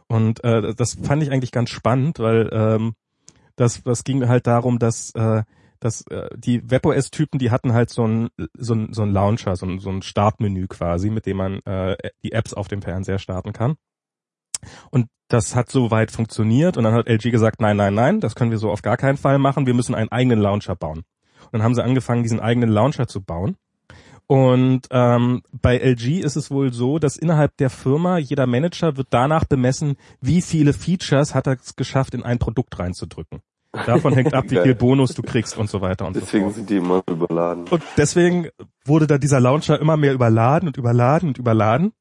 Und äh, das fand ich eigentlich ganz spannend, weil ähm, das, das ging halt darum, dass, äh, dass äh, die WebOS-Typen, die hatten halt so ein, so ein, so ein Launcher, so ein, so ein Startmenü quasi, mit dem man äh, die Apps auf dem Fernseher starten kann. Und das hat soweit funktioniert und dann hat LG gesagt, nein, nein, nein, das können wir so auf gar keinen Fall machen, wir müssen einen eigenen Launcher bauen. Und dann haben sie angefangen, diesen eigenen Launcher zu bauen. Und ähm, bei LG ist es wohl so, dass innerhalb der Firma jeder Manager wird danach bemessen, wie viele Features hat er es geschafft, in ein Produkt reinzudrücken. Davon hängt ab, wie viel Bonus du kriegst und so weiter und deswegen so fort. sind die immer überladen. Und deswegen wurde da dieser Launcher immer mehr überladen und überladen und überladen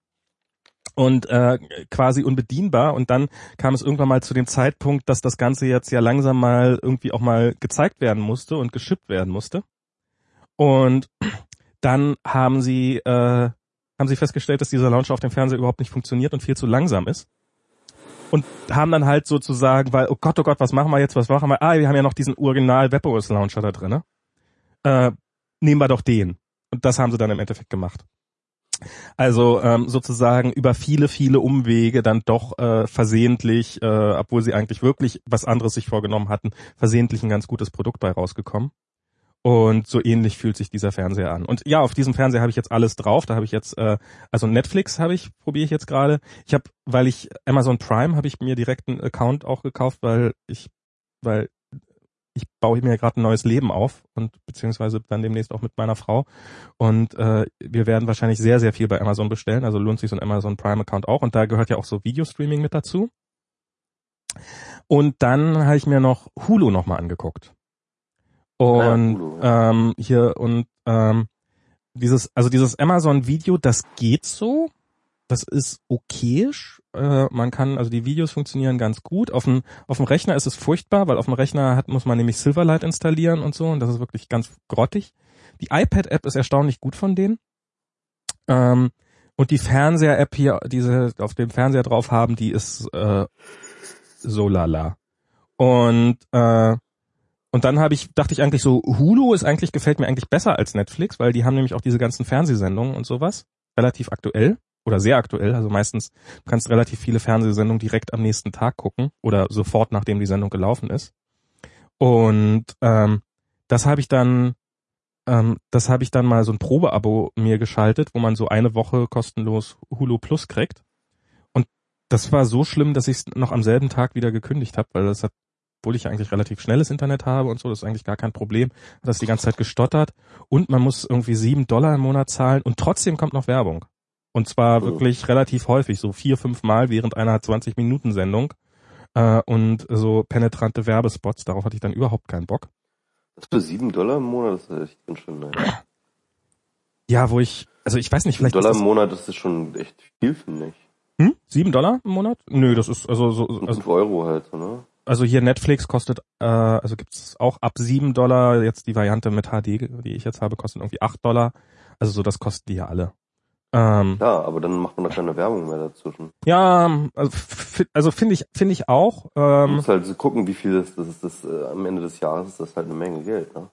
und äh, quasi unbedienbar. Und dann kam es irgendwann mal zu dem Zeitpunkt, dass das Ganze jetzt ja langsam mal irgendwie auch mal gezeigt werden musste und geschippt werden musste. Und dann haben sie, äh, haben sie festgestellt, dass dieser Launcher auf dem Fernseher überhaupt nicht funktioniert und viel zu langsam ist. Und haben dann halt sozusagen, weil, oh Gott, oh Gott, was machen wir jetzt, was machen wir? Ah, wir haben ja noch diesen Original WebOS Launcher da drin. Äh, nehmen wir doch den. Und das haben sie dann im Endeffekt gemacht. Also ähm, sozusagen über viele, viele Umwege dann doch äh, versehentlich, äh, obwohl sie eigentlich wirklich was anderes sich vorgenommen hatten, versehentlich ein ganz gutes Produkt bei rausgekommen. Und so ähnlich fühlt sich dieser Fernseher an. Und ja, auf diesem Fernseher habe ich jetzt alles drauf. Da habe ich jetzt, äh, also Netflix habe ich, probiere ich jetzt gerade. Ich habe, weil ich Amazon Prime habe ich mir direkt einen Account auch gekauft, weil ich, weil ich baue mir gerade ein neues Leben auf und beziehungsweise dann demnächst auch mit meiner Frau. Und äh, wir werden wahrscheinlich sehr, sehr viel bei Amazon bestellen. Also lohnt sich so ein Amazon Prime Account auch. Und da gehört ja auch so Videostreaming mit dazu. Und dann habe ich mir noch Hulu nochmal angeguckt. Und Hulu, ja. ähm, hier und ähm, dieses, also dieses Amazon-Video, das geht so. Das ist okayisch. Äh, man kann, also die Videos funktionieren ganz gut. Auf dem, auf dem Rechner ist es furchtbar, weil auf dem Rechner hat, muss man nämlich Silverlight installieren und so und das ist wirklich ganz grottig. Die iPad-App ist erstaunlich gut von denen. Ähm, und die Fernseher-App hier, diese auf dem Fernseher drauf haben, die ist äh, so lala. Und äh, und dann habe ich, dachte ich eigentlich so, Hulu ist eigentlich, gefällt mir eigentlich besser als Netflix, weil die haben nämlich auch diese ganzen Fernsehsendungen und sowas. Relativ aktuell oder sehr aktuell. Also meistens du kannst relativ viele Fernsehsendungen direkt am nächsten Tag gucken oder sofort nachdem die Sendung gelaufen ist. Und ähm, das habe ich dann, ähm, das habe ich dann mal so ein Probeabo mir geschaltet, wo man so eine Woche kostenlos Hulu Plus kriegt. Und das war so schlimm, dass ich es noch am selben Tag wieder gekündigt habe, weil das hat obwohl ich eigentlich relativ schnelles Internet habe und so, das ist eigentlich gar kein Problem, hat das die ganze Zeit gestottert und man muss irgendwie sieben Dollar im Monat zahlen und trotzdem kommt noch Werbung. Und zwar oh. wirklich relativ häufig, so vier, fünf Mal während einer 20 Minuten Sendung äh, und so penetrante Werbespots, darauf hatte ich dann überhaupt keinen Bock. Das für sieben Dollar im Monat, das ist echt ganz schön nice. Ja, wo ich, also ich weiß nicht, vielleicht. Dollar im Monat ist das schon echt viel, finde ich. Hm? Sieben Dollar im Monat? Nö, das ist also so. Also, fünf Euro halt, ne? Also hier Netflix kostet, äh, also gibt's auch ab sieben Dollar, jetzt die Variante mit HD, die ich jetzt habe, kostet irgendwie acht Dollar. Also so, das kosten die ja alle. Ähm, ja, aber dann macht man da keine Werbung mehr dazwischen. Ja, also, also finde ich, finde ich auch. Ähm, du musst halt so gucken, wie viel das, das ist, das, äh, am Ende des Jahres ist das halt eine Menge Geld, ne?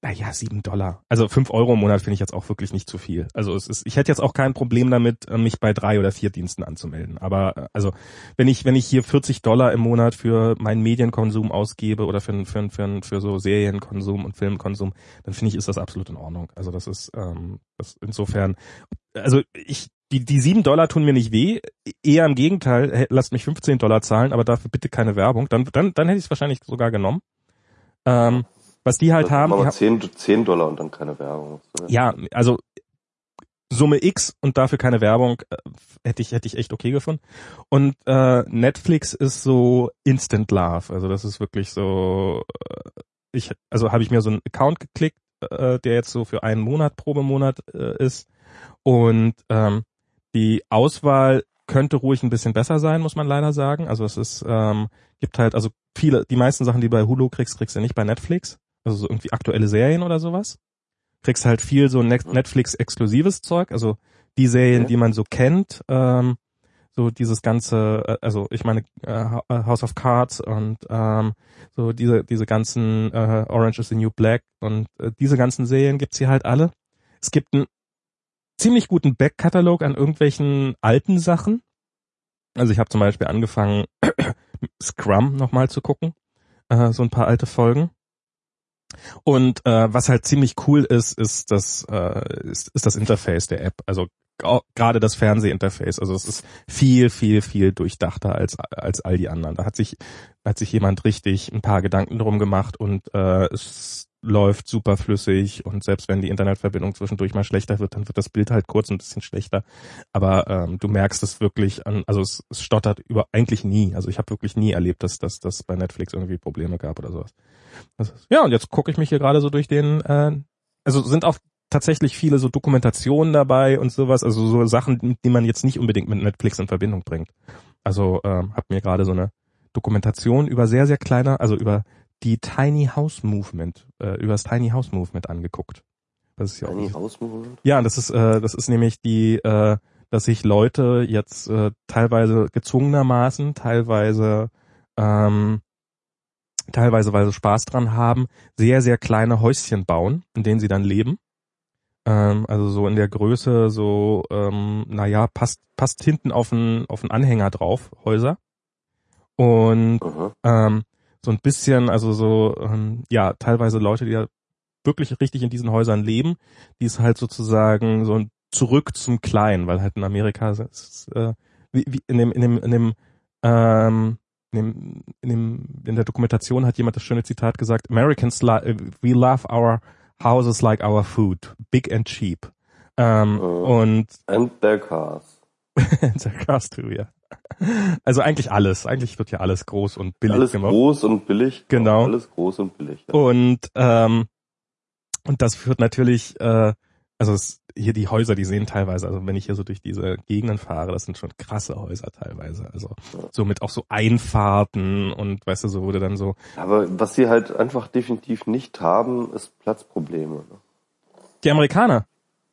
Naja, sieben Dollar. Also fünf Euro im Monat finde ich jetzt auch wirklich nicht zu viel. Also es ist, ich hätte jetzt auch kein Problem damit, äh, mich bei drei oder vier Diensten anzumelden. Aber äh, also wenn ich, wenn ich hier 40 Dollar im Monat für meinen Medienkonsum ausgebe oder für, für, für, für so Serienkonsum und Filmkonsum, dann finde ich, ist das absolut in Ordnung. Also das ist, ähm, das insofern, also ich, die, die sieben Dollar tun mir nicht weh. Eher im Gegenteil, lasst mich 15 Dollar zahlen, aber dafür bitte keine Werbung. Dann, dann, dann hätte ich es wahrscheinlich sogar genommen. Ähm, was die halt haben. Aber 10, 10 Dollar und dann keine Werbung. Ja, also Summe X und dafür keine Werbung äh, hätte ich hätte ich echt okay gefunden. Und äh, Netflix ist so Instant Love, also das ist wirklich so. Äh, ich also habe ich mir so einen Account geklickt, äh, der jetzt so für einen Monat Probemonat äh, ist und ähm, die Auswahl könnte ruhig ein bisschen besser sein, muss man leider sagen. Also es ist ähm, gibt halt also viele die meisten Sachen, die bei Hulu kriegst, kriegst du nicht bei Netflix also so irgendwie aktuelle Serien oder sowas. Kriegst halt viel so Netflix-exklusives Zeug, also die Serien, okay. die man so kennt, ähm, so dieses ganze, äh, also ich meine äh, äh, House of Cards und ähm, so diese diese ganzen äh, Orange is the New Black und äh, diese ganzen Serien gibt's hier halt alle. Es gibt einen ziemlich guten Backkatalog an irgendwelchen alten Sachen. Also ich habe zum Beispiel angefangen Scrum nochmal zu gucken, äh, so ein paar alte Folgen. Und äh, was halt ziemlich cool ist, ist das, äh, ist, ist das Interface der App. Also gerade das Fernsehinterface. Also es ist viel, viel, viel durchdachter als als all die anderen. Da hat sich hat sich jemand richtig ein paar Gedanken drum gemacht und äh, es läuft super flüssig und selbst wenn die Internetverbindung zwischendurch mal schlechter wird, dann wird das Bild halt kurz ein bisschen schlechter. Aber ähm, du merkst es wirklich an, also es, es stottert über eigentlich nie. Also ich habe wirklich nie erlebt, dass dass das bei Netflix irgendwie Probleme gab oder sowas. Ist, ja, und jetzt gucke ich mich hier gerade so durch den, äh, also sind auch tatsächlich viele so Dokumentationen dabei und sowas, also so Sachen, die man jetzt nicht unbedingt mit Netflix in Verbindung bringt. Also ähm, habe mir gerade so eine Dokumentation über sehr, sehr kleine, also über die Tiny House Movement, äh, über das Tiny House Movement angeguckt. Das ist ja Tiny auch, House Movement? Ja, das ist, äh, das ist nämlich die, äh, dass sich Leute jetzt äh, teilweise gezwungenermaßen, teilweise ähm, teilweise weil sie Spaß dran haben, sehr, sehr kleine Häuschen bauen, in denen sie dann leben. Ähm, also so in der Größe, so, ähm, naja, passt, passt hinten auf einen auf einen Anhänger drauf, Häuser. Und ähm, so ein bisschen, also so, ähm, ja, teilweise Leute, die ja wirklich richtig in diesen Häusern leben, die es halt sozusagen so ein zurück zum Kleinen, weil halt in Amerika ist, äh, wie, wie in dem, in dem, in dem, ähm, in, dem, in, dem, in der Dokumentation hat jemand das schöne Zitat gesagt, Americans, we love our houses like our food, big and cheap. Ähm, uh, und and their cars. and their cars too, ja. Also eigentlich alles. Eigentlich wird ja alles groß und billig alles gemacht. groß und billig. Genau. Alles groß und billig. Ja. Und ähm, und das führt natürlich, äh, also es, hier die Häuser, die sehen teilweise, also wenn ich hier so durch diese Gegenden fahre, das sind schon krasse Häuser teilweise. Also so mit auch so Einfahrten und weißt du, so wurde dann so. Aber was sie halt einfach definitiv nicht haben, ist Platzprobleme. Ne? Die Amerikaner.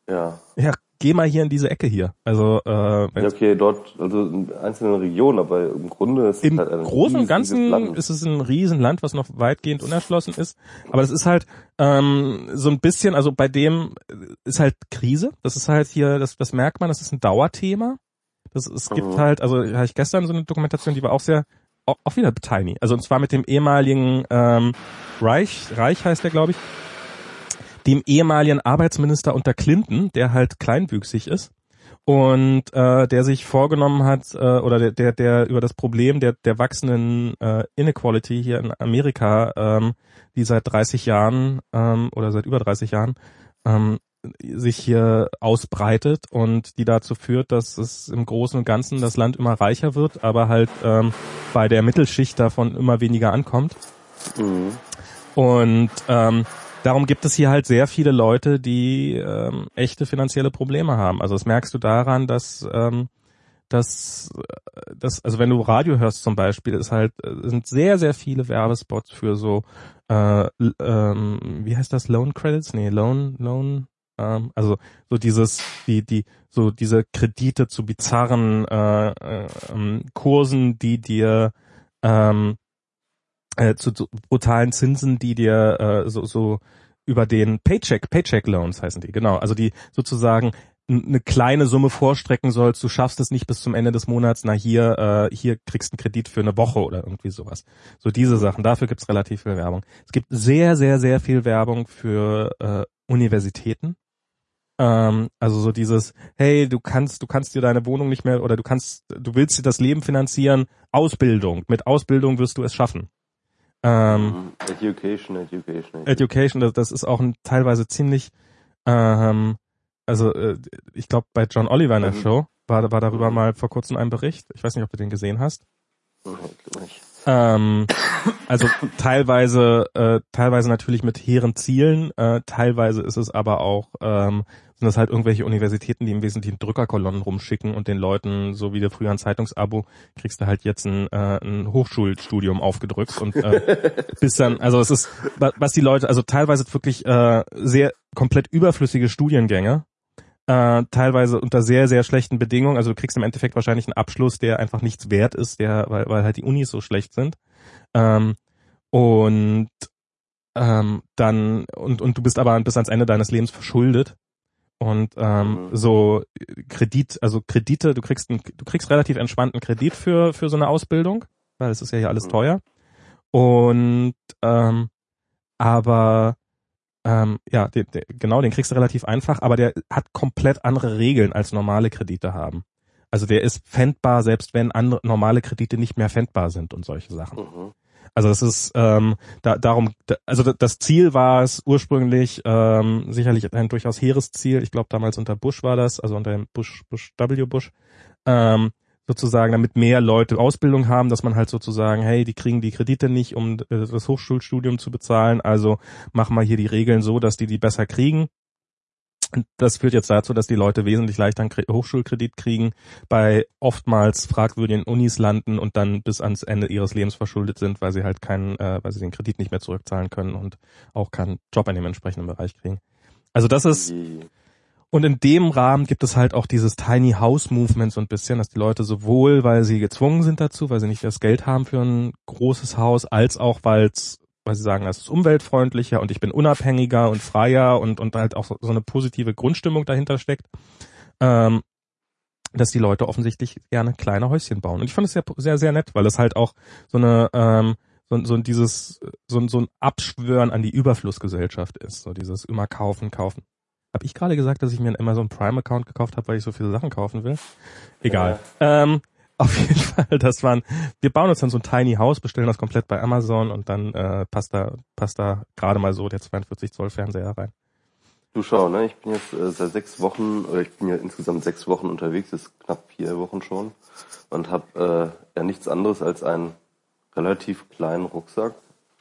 Ja. Ja, geh mal hier in diese Ecke hier. Also äh, ja, okay, dort, also in einzelnen Regionen, aber im Grunde ist im es halt ein Großen und Ganzen ist es ein Riesenland, was noch weitgehend unerschlossen ist. Aber das ist halt ähm, so ein bisschen, also bei dem ist halt Krise. Das ist halt hier, das, das merkt man, das ist ein Dauerthema. Das, es gibt mhm. halt, also hatte ich gestern so eine Dokumentation, die war auch sehr, auch, auch wieder tiny. Also und zwar mit dem ehemaligen ähm, Reich, Reich heißt der, glaube ich dem ehemaligen Arbeitsminister unter Clinton, der halt kleinwüchsig ist und äh, der sich vorgenommen hat äh, oder der, der der über das Problem der der wachsenden äh, Inequality hier in Amerika, ähm, die seit 30 Jahren ähm, oder seit über 30 Jahren ähm, sich hier ausbreitet und die dazu führt, dass es im Großen und Ganzen das Land immer reicher wird, aber halt ähm, bei der Mittelschicht davon immer weniger ankommt. Mhm. Und ähm, darum gibt es hier halt sehr viele Leute, die ähm, echte finanzielle Probleme haben. Also das merkst du daran, dass ähm, dass, dass also wenn du Radio hörst zum Beispiel, ist halt sind sehr sehr viele Werbespots für so äh, ähm, wie heißt das Loan Credits? Nee, Loan Loan ähm, also so dieses die die so diese Kredite zu bizarren äh, äh, ähm, Kursen, die dir ähm, äh, zu, zu brutalen Zinsen, die dir äh, so, so über den Paycheck, Paycheck Loans heißen die, genau, also die sozusagen eine kleine Summe vorstrecken sollst, du schaffst es nicht bis zum Ende des Monats, na hier, äh, hier kriegst einen Kredit für eine Woche oder irgendwie sowas. So diese Sachen, dafür gibt's relativ viel Werbung. Es gibt sehr, sehr, sehr viel Werbung für äh, Universitäten. Ähm, also so dieses, hey, du kannst, du kannst dir deine Wohnung nicht mehr oder du kannst, du willst dir das Leben finanzieren, Ausbildung. Mit Ausbildung wirst du es schaffen. Ähm, education, Education. Education, das, das ist auch ein, teilweise ziemlich, ähm, also äh, ich glaube bei John Oliver in der mhm. Show war, war darüber mhm. mal vor kurzem ein Bericht. Ich weiß nicht, ob du den gesehen hast. Mhm, ähm, also teilweise, äh, teilweise natürlich mit hehren Zielen, äh, teilweise ist es aber auch ähm, sind das halt irgendwelche Universitäten, die im Wesentlichen Drückerkolonnen rumschicken und den Leuten, so wie der früher ein Zeitungsabo, kriegst du halt jetzt ein, äh, ein Hochschulstudium aufgedrückt und äh, bis dann, also es ist, was die Leute, also teilweise wirklich äh, sehr komplett überflüssige Studiengänge, äh, teilweise unter sehr, sehr schlechten Bedingungen. Also du kriegst im Endeffekt wahrscheinlich einen Abschluss, der einfach nichts wert ist, der, weil, weil halt die Unis so schlecht sind. Ähm, und ähm, dann und und du bist aber bis ans Ende deines Lebens verschuldet und ähm, mhm. so Kredit, also Kredite, du kriegst ein, du kriegst relativ entspannten Kredit für für so eine Ausbildung, weil es ist ja hier alles mhm. teuer. Und ähm, aber ähm, ja, den, den, genau, den kriegst du relativ einfach, aber der hat komplett andere Regeln als normale Kredite haben. Also der ist fändbar, selbst wenn andere normale Kredite nicht mehr fändbar sind und solche Sachen. Mhm. Also das ist ähm, da, darum, also das Ziel war es ursprünglich ähm, sicherlich ein durchaus hehres Ziel. Ich glaube damals unter Bush war das, also unter dem Bush, Bush W. Bush, ähm, sozusagen, damit mehr Leute Ausbildung haben, dass man halt sozusagen, hey, die kriegen die Kredite nicht, um das Hochschulstudium zu bezahlen, also machen wir hier die Regeln so, dass die die besser kriegen. Das führt jetzt dazu, dass die Leute wesentlich leichter einen Hochschulkredit kriegen, bei oftmals fragwürdigen Unis landen und dann bis ans Ende ihres Lebens verschuldet sind, weil sie halt keinen, äh, weil sie den Kredit nicht mehr zurückzahlen können und auch keinen Job in dem entsprechenden Bereich kriegen. Also das ist, und in dem Rahmen gibt es halt auch dieses Tiny House Movement so ein bisschen, dass die Leute sowohl, weil sie gezwungen sind dazu, weil sie nicht das Geld haben für ein großes Haus, als auch, weil weil sie sagen, das ist umweltfreundlicher und ich bin unabhängiger und freier und, und halt auch so, so eine positive Grundstimmung dahinter steckt, ähm, dass die Leute offensichtlich gerne kleine Häuschen bauen. Und ich fand es sehr, sehr, sehr nett, weil es halt auch so eine, ähm, so, so dieses, so, so ein Abschwören an die Überflussgesellschaft ist. So dieses immer kaufen, kaufen. Habe ich gerade gesagt, dass ich mir einen Amazon Prime Account gekauft habe, weil ich so viele Sachen kaufen will? Egal. Ja. Ähm, auf jeden Fall, das waren, wir bauen uns dann so ein Tiny House, bestellen das komplett bei Amazon und dann äh, passt da, passt da gerade mal so der 42 Zoll Fernseher rein. Du schau, ne, ich bin jetzt äh, seit sechs Wochen, oder ich bin ja insgesamt sechs Wochen unterwegs, ist knapp vier Wochen schon und habe äh, ja nichts anderes als einen relativ kleinen Rucksack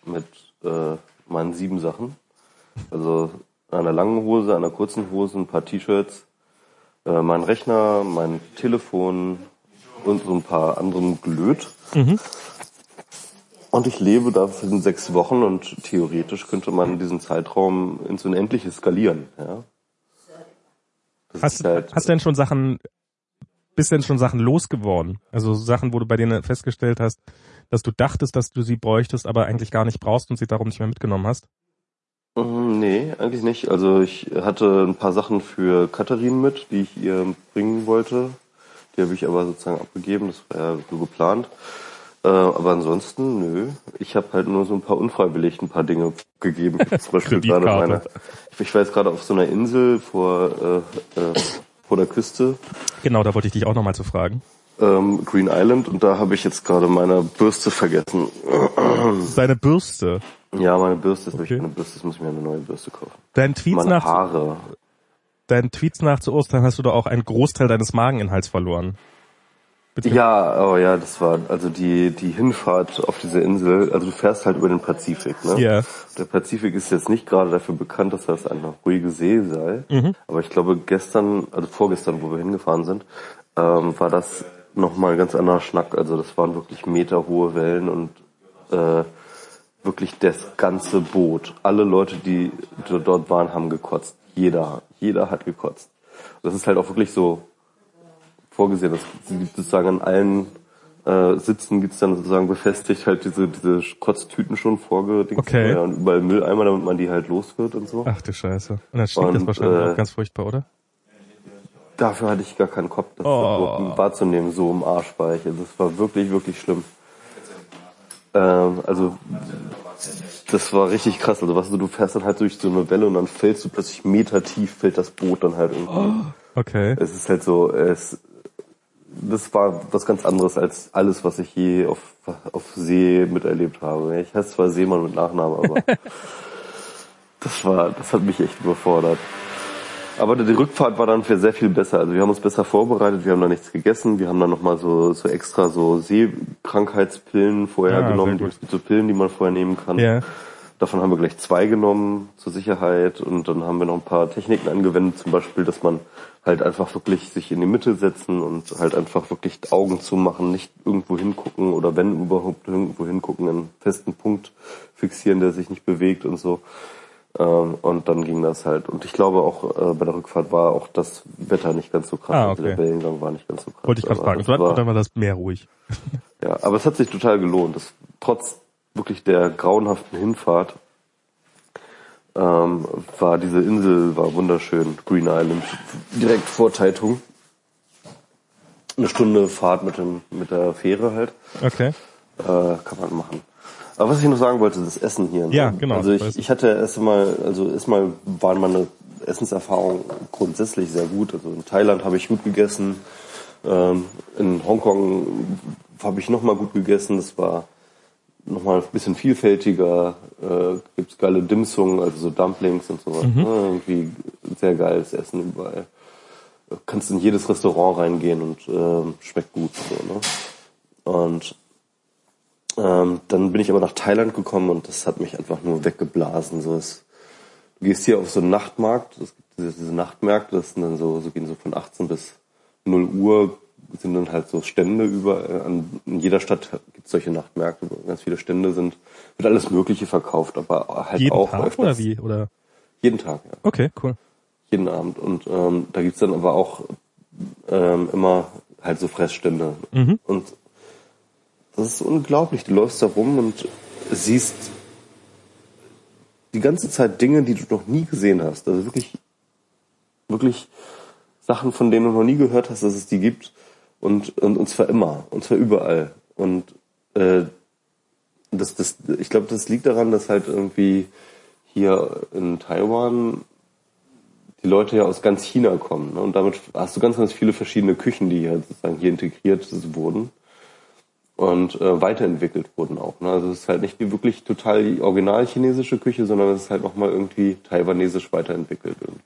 mit äh, meinen sieben Sachen. Also einer langen Hose, einer kurzen Hose, ein paar T-Shirts, äh, mein Rechner, mein Telefon und so ein paar anderen Glöd. Mhm. Und ich lebe da für sechs Wochen und theoretisch könnte man diesen Zeitraum ins Unendliche skalieren. Ja. hast, halt, hast du denn schon Sachen bist denn schon Sachen losgeworden? Also Sachen, wo du bei denen festgestellt hast, dass du dachtest, dass du sie bräuchtest, aber eigentlich gar nicht brauchst und sie darum nicht mehr mitgenommen hast? Mm, nee, eigentlich nicht. Also ich hatte ein paar Sachen für Katharin mit, die ich ihr bringen wollte. Die habe ich aber sozusagen abgegeben, das war ja so geplant. Äh, aber ansonsten, nö. Ich habe halt nur so ein paar unfreiwillig ein paar Dinge gegeben. Zum Beispiel gerade meine. Ich war jetzt gerade auf so einer Insel vor äh, äh, vor der Küste. Genau, da wollte ich dich auch nochmal zu fragen. Ähm, Green Island und da habe ich jetzt gerade meine Bürste vergessen. Deine Bürste? Ja, meine Bürste ist okay. eine Bürste, jetzt muss ich mir eine neue Bürste kaufen. Dein Tweets meine nach Haare. Deinen Tweets nach zu Ostern hast du doch auch einen Großteil deines Mageninhalts verloren. Bitte? Ja, oh ja, das war also die die Hinfahrt auf diese Insel. Also du fährst halt über den Pazifik, ne? Ja. Yeah. Der Pazifik ist jetzt nicht gerade dafür bekannt, dass das eine ruhige See sei. Mhm. Aber ich glaube gestern, also vorgestern, wo wir hingefahren sind, ähm, war das nochmal ein ganz anderer Schnack. Also das waren wirklich meterhohe Wellen und äh, wirklich das ganze Boot. Alle Leute, die dort waren, haben gekotzt. Jeder, jeder hat gekotzt. Das ist halt auch wirklich so vorgesehen. Das gibt sozusagen an allen äh, Sitzen gibt's dann sozusagen befestigt halt diese, diese Kotztüten schon vorgedingt. Okay. Und überall Mülleimer, damit man die halt los wird und so. Ach du Scheiße. Und dann stinkt und, das wahrscheinlich äh, auch ganz furchtbar, oder? Dafür hatte ich gar keinen Kopf, das oh. wahrzunehmen, so im Arsch war ich. Also das war wirklich, wirklich schlimm. Ähm, also das war richtig krass. Also was du, du fährst dann halt durch so eine Welle und dann fällst du plötzlich Meter tief, fällt das Boot dann halt irgendwie. Oh. Okay. Es ist halt so, es das war was ganz anderes als alles, was ich je auf, auf See miterlebt habe. Ich heiße zwar Seemann mit Nachnamen, aber das war, das hat mich echt überfordert. Aber die Rückfahrt war dann für sehr viel besser. Also wir haben uns besser vorbereitet, wir haben da nichts gegessen, wir haben dann nochmal so, so extra so Seekrankheitspillen vorher ja, genommen. Es gibt so Pillen, die man vorher nehmen kann. Ja. Davon haben wir gleich zwei genommen zur Sicherheit und dann haben wir noch ein paar Techniken angewendet, zum Beispiel, dass man halt einfach wirklich sich in die Mitte setzen und halt einfach wirklich Augen zumachen, nicht irgendwo hingucken oder wenn überhaupt irgendwo hingucken, einen festen Punkt fixieren, der sich nicht bewegt und so. Ähm, und dann ging das halt. Und ich glaube auch äh, bei der Rückfahrt war auch das Wetter nicht ganz so krass. Ah, also okay. der Wellengang war nicht ganz so krass. Wollte ich gerade fragen. War, dann war das Meer ruhig. ja, aber es hat sich total gelohnt. Das, trotz wirklich der grauenhaften Hinfahrt ähm, war diese Insel war wunderschön, Green Island, direkt vor Taitung. Eine Stunde Fahrt mit dem mit der Fähre halt. Okay. Äh, kann man machen. Aber was ich noch sagen wollte, das Essen hier. Ne? Ja, genau. Also ich, ich hatte erstmal, also erstmal waren meine Essenserfahrungen grundsätzlich sehr gut. Also in Thailand habe ich gut gegessen. Ähm, in Hongkong habe ich nochmal gut gegessen. Das war nochmal ein bisschen vielfältiger, äh, gibt's geile Dimsungen, also so Dumplings und sowas. Mhm. Ne? Irgendwie sehr geiles Essen überall. Kannst in jedes Restaurant reingehen und äh, schmeckt gut. So, ne? Und ähm, dann bin ich aber nach Thailand gekommen und das hat mich einfach nur weggeblasen. So es, du gehst hier auf so einen Nachtmarkt, es gibt diese, diese Nachtmärkte, das sind dann so, so gehen so von 18 bis 0 Uhr sind dann halt so Stände überall. An, in jeder Stadt gibt es solche Nachtmärkte, wo ganz viele Stände sind. Wird alles Mögliche verkauft, aber halt jeden auch. Tag öfters. oder wie? Oder? Jeden Tag, ja. Okay, cool. Jeden Abend. Und ähm, da gibt's dann aber auch ähm, immer halt so Fressstände. Mhm. Und das ist unglaublich. Du läufst da rum und siehst die ganze Zeit Dinge, die du noch nie gesehen hast. Also wirklich, wirklich Sachen, von denen du noch nie gehört hast, dass es die gibt und, und, und zwar immer, und zwar überall. Und äh, das, das, ich glaube, das liegt daran, dass halt irgendwie hier in Taiwan die Leute ja aus ganz China kommen. Ne? Und damit hast du ganz, ganz viele verschiedene Küchen, die halt sozusagen hier integriert wurden und äh, weiterentwickelt wurden auch. Ne? Also es ist halt nicht die wirklich total die original chinesische Küche, sondern es ist halt nochmal irgendwie taiwanesisch weiterentwickelt irgendwie.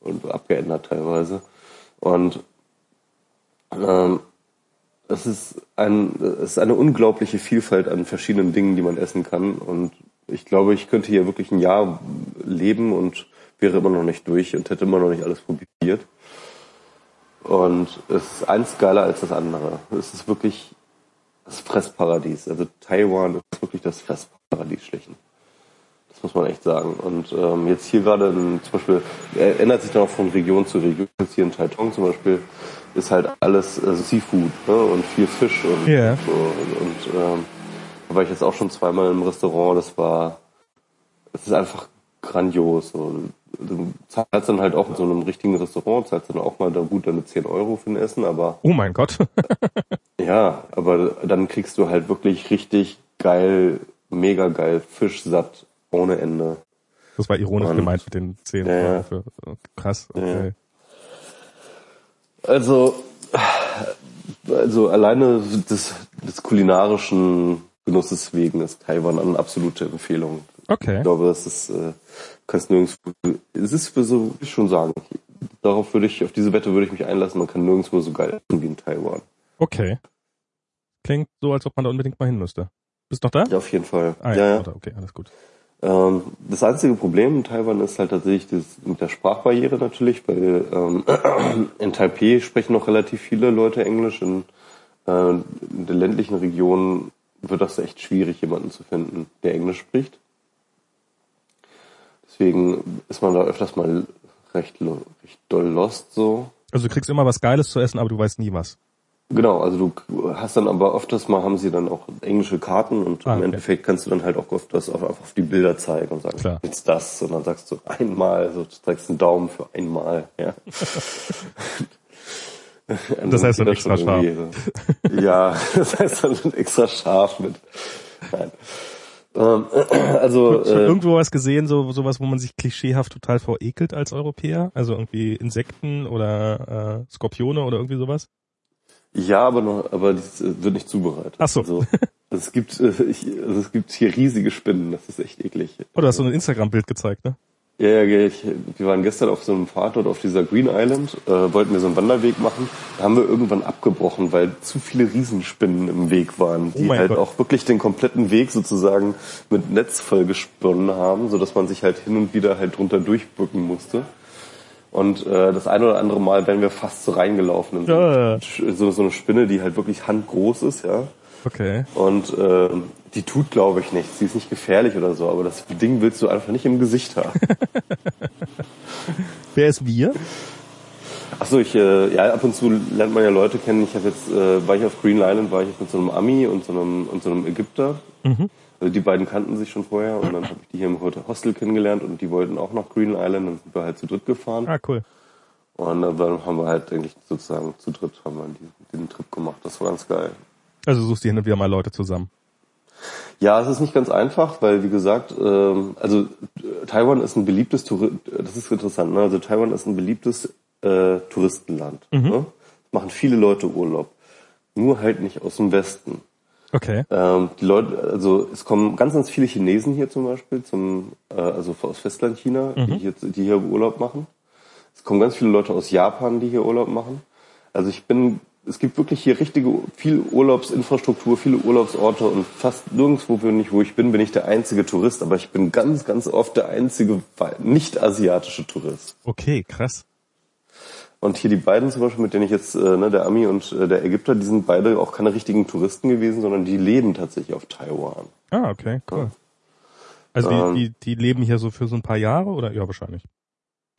Und abgeändert teilweise. Und ähm, es ist, ein, es ist eine unglaubliche Vielfalt an verschiedenen Dingen, die man essen kann. Und ich glaube, ich könnte hier wirklich ein Jahr leben und wäre immer noch nicht durch und hätte immer noch nicht alles probiert. Und es ist eins geiler als das andere. Es ist wirklich das Fressparadies. Also Taiwan ist wirklich das Fressparadies schlechten. Das muss man echt sagen. Und ähm, jetzt hier gerade zum Beispiel, er ändert sich dann auch von Region zu Region. Jetzt hier in Taitung zum Beispiel ist halt alles also Seafood ne? und viel Fisch und Ja. so. Und, und ähm, da war ich jetzt auch schon zweimal im Restaurant. Das war, es ist einfach grandios. Und du zahlst dann halt auch in so einem richtigen Restaurant, zahlst dann auch mal da gut deine 10 Euro für ein Essen, aber Oh mein Gott. ja, aber dann kriegst du halt wirklich richtig geil, mega geil Fisch satt ohne Ende. Das war ironisch Und- gemeint mit den 10 Ja, ja. Euro für, krass, okay. Also, also alleine des, des kulinarischen Genusses wegen ist Taiwan eine absolute Empfehlung. Ich Okay. glaube, das ist, äh, kannst nirgendwo, es ist für so, ich schon sagen, darauf würde ich, auf diese Wette würde ich mich einlassen, man kann nirgendwo so geil essen wie in Taiwan. Okay. Klingt so, als ob man da unbedingt mal hin müsste. Bist du noch da? Ja, auf jeden Fall. Ah, ja, ja. oder? Okay, alles gut. Ähm, das einzige Problem in Taiwan ist halt tatsächlich das mit der Sprachbarriere natürlich, weil ähm, in Taipei sprechen noch relativ viele Leute Englisch. In, äh, in der ländlichen Region wird das echt schwierig, jemanden zu finden, der Englisch spricht. Deswegen ist man da öfters mal recht, recht doll lost so. Also du kriegst immer was Geiles zu essen, aber du weißt nie was. Genau, also du hast dann aber öfters mal haben sie dann auch englische Karten und Ah, im okay. Endeffekt kannst du dann halt auch öfters auf, auf die Bilder zeigen und sagen, Klar. jetzt das und dann sagst du einmal, so du zeigst einen Daumen für einmal, ja. Das heißt dann extra So. Ja, das heißt dann extra scharf mit. Nein. Ähm, also Schon äh, irgendwo was gesehen, so sowas, wo man sich klischeehaft total verekelt als Europäer? Also irgendwie Insekten oder äh, Skorpione oder irgendwie sowas? Ja, aber noch, aber das äh, wird nicht zubereitet. Ach so. Also, es gibt, äh, ich, also es gibt hier riesige Spinnen. Das ist echt eklig. Oh, du hast so ein Instagram-Bild gezeigt, ne? Ja, ja, ja, ich, wir waren gestern auf so einem Pfad dort auf dieser Green Island, äh, wollten wir so einen Wanderweg machen. Da haben wir irgendwann abgebrochen, weil zu viele Riesenspinnen im Weg waren, die Oh halt Gott. auch wirklich den kompletten Weg sozusagen mit Netz vollgesponnen haben, so dass man sich halt hin und wieder halt drunter durchbücken musste. Und äh, das eine oder andere Mal wären wir fast so reingelaufen in so, Ja. so, so eine Spinne, die halt wirklich handgroß ist, ja. Okay. Und äh, die tut, glaube ich, nichts. Sie ist nicht gefährlich oder so, aber das Ding willst du einfach nicht im Gesicht haben. Wer ist wir? Ach so, ich, äh, ja, ab und zu lernt man ja Leute kennen. Ich habe jetzt, äh, war ich auf Green Island, war ich jetzt mit so einem Ami und so einem, und so einem Ägypter. Also die beiden kannten sich schon vorher und dann habe ich die hier im Hostel kennengelernt und die wollten auch nach Green Island. Dann sind wir halt zu dritt gefahren. Ah, cool. Und dann haben wir halt eigentlich sozusagen zu dritt haben wir die, den Trip gemacht. Das war ganz geil. Also suchst du hin und wieder mal Leute zusammen. Ja, es ist nicht ganz einfach, weil wie gesagt, ähm, also äh, Taiwan ist ein beliebtes Touri das ist interessant, ne? Also Taiwan ist ein beliebtes äh, Touristenland. Ne? Machen viele Leute Urlaub. Nur halt nicht aus dem Westen. Okay. Ähm, die Leute, also es kommen ganz, ganz viele Chinesen hier zum Beispiel, zum, äh, also aus Festland China, die, hier, die hier Urlaub machen. Es kommen ganz viele Leute aus Japan, die hier Urlaub machen. Also ich bin, es gibt wirklich hier richtige, viel Urlaubsinfrastruktur, viele Urlaubsorte und fast nirgendwo, bin ich, wo ich bin, bin ich der einzige Tourist, aber ich bin ganz, ganz oft der einzige nicht-asiatische Tourist. Okay, krass. Und hier die beiden zum Beispiel, mit denen ich jetzt, äh, ne, der Ami und äh, der Ägypter, die sind beide auch keine richtigen Touristen gewesen, sondern die leben tatsächlich auf Taiwan. Ah, okay, cool. Also Ähm. die, die, die leben hier so für so ein paar Jahre oder? Ja, wahrscheinlich.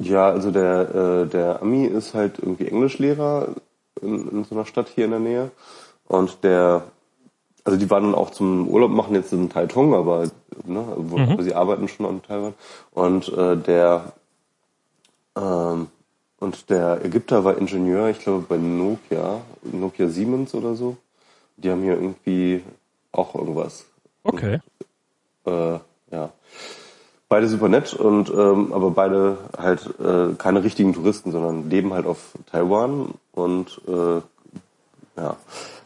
Ja, also der, äh, der Ami ist halt irgendwie Englischlehrer in, in so einer Stadt hier in der Nähe. Und der, also die waren dann auch zum Urlaub machen jetzt in Taitung, aber, ne, wo, Mhm. aber sie arbeiten schon an Taiwan. Und äh, der, ähm, und der Ägypter war Ingenieur, ich glaube bei Nokia, Nokia Siemens oder so. Die haben hier irgendwie auch irgendwas Okay. Und, äh, ja. Beide super nett und ähm, aber beide halt äh, keine richtigen Touristen, sondern leben halt auf Taiwan und äh, ja,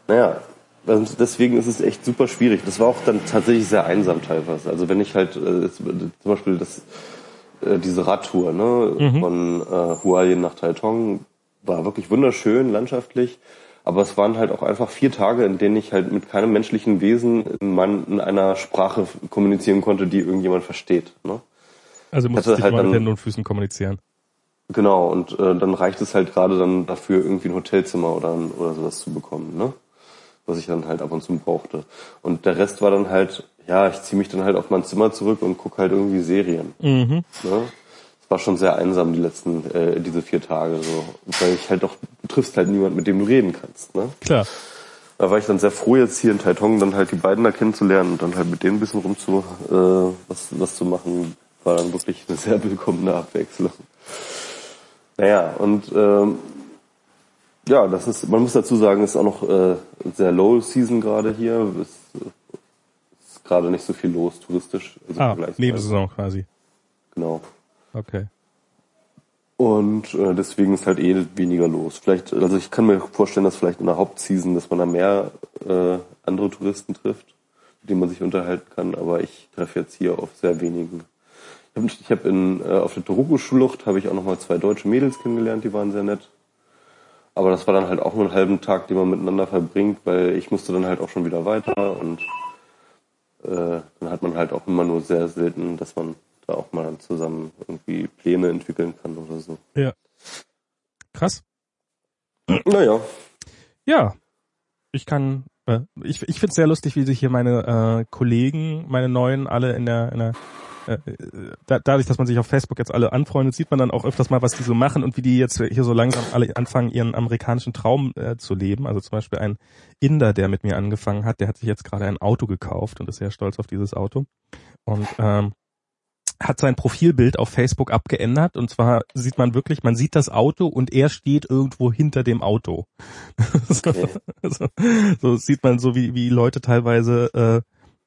naja, und deswegen ist es echt super schwierig. Das war auch dann tatsächlich sehr einsam teilweise. Also wenn ich halt äh, zum Beispiel das, äh, diese Radtour ne, mhm. von äh, Hualien nach Taitung war wirklich wunderschön landschaftlich. Aber es waren halt auch einfach vier Tage, in denen ich halt mit keinem menschlichen Wesen in, mein, in einer Sprache kommunizieren konnte, die irgendjemand versteht. Ne? Also musste halt mit Händen und Füßen kommunizieren. Genau, und äh, dann reicht es halt gerade dann dafür, irgendwie ein Hotelzimmer oder, oder sowas zu bekommen. Ne? was ich dann halt ab und zu brauchte. Und der Rest war dann halt, ja, ich ziehe mich dann halt auf mein Zimmer zurück und gucke halt irgendwie Serien. Mhm. Ne? Es war schon sehr einsam die letzten, äh, diese vier Tage so. Weil ich halt doch, du triffst halt niemand, mit dem du reden kannst. Ne? Klar. Da war ich dann sehr froh, jetzt hier in Taitung dann halt die beiden da kennenzulernen und dann halt mit denen ein bisschen rum zu, äh, was, was zu machen, war dann wirklich eine sehr willkommene Abwechslung. Naja, und ähm, ja, das ist, man muss dazu sagen, es ist auch noch äh, sehr low season gerade hier. Es ist gerade nicht so viel los touristisch. Also ah, Nebensaison quasi. Genau. Okay. Und äh, deswegen ist halt eh weniger los. Vielleicht, also ich kann mir vorstellen, dass vielleicht in der Hauptseason, dass man da mehr äh, andere Touristen trifft, mit denen man sich unterhalten kann. Aber ich treffe jetzt hier auf sehr wenigen. Ich habe hab in äh, auf der Toruko-Schlucht habe ich auch noch mal zwei deutsche Mädels kennengelernt, die waren sehr nett. Aber das war dann halt auch nur einen halben Tag, den man miteinander verbringt, weil ich musste dann halt auch schon wieder weiter und äh, dann hat man halt auch immer nur sehr selten, dass man da auch mal dann zusammen irgendwie Pläne entwickeln kann oder so. Ja. Krass. Naja. Ja. Ich kann, äh, ich, ich finde es sehr lustig, wie sich hier meine äh, Kollegen, meine neuen, alle in der, in der äh, da, dadurch, dass man sich auf Facebook jetzt alle anfreundet, sieht man dann auch öfters mal, was die so machen und wie die jetzt hier so langsam alle anfangen, ihren amerikanischen Traum äh, zu leben. Also zum Beispiel ein Inder, der mit mir angefangen hat, der hat sich jetzt gerade ein Auto gekauft und ist sehr stolz auf dieses Auto. Und ähm, hat sein Profilbild auf Facebook abgeändert und zwar sieht man wirklich, man sieht das Auto und er steht irgendwo hinter dem Auto. Okay. so, so, sieht man so, wie, wie Leute teilweise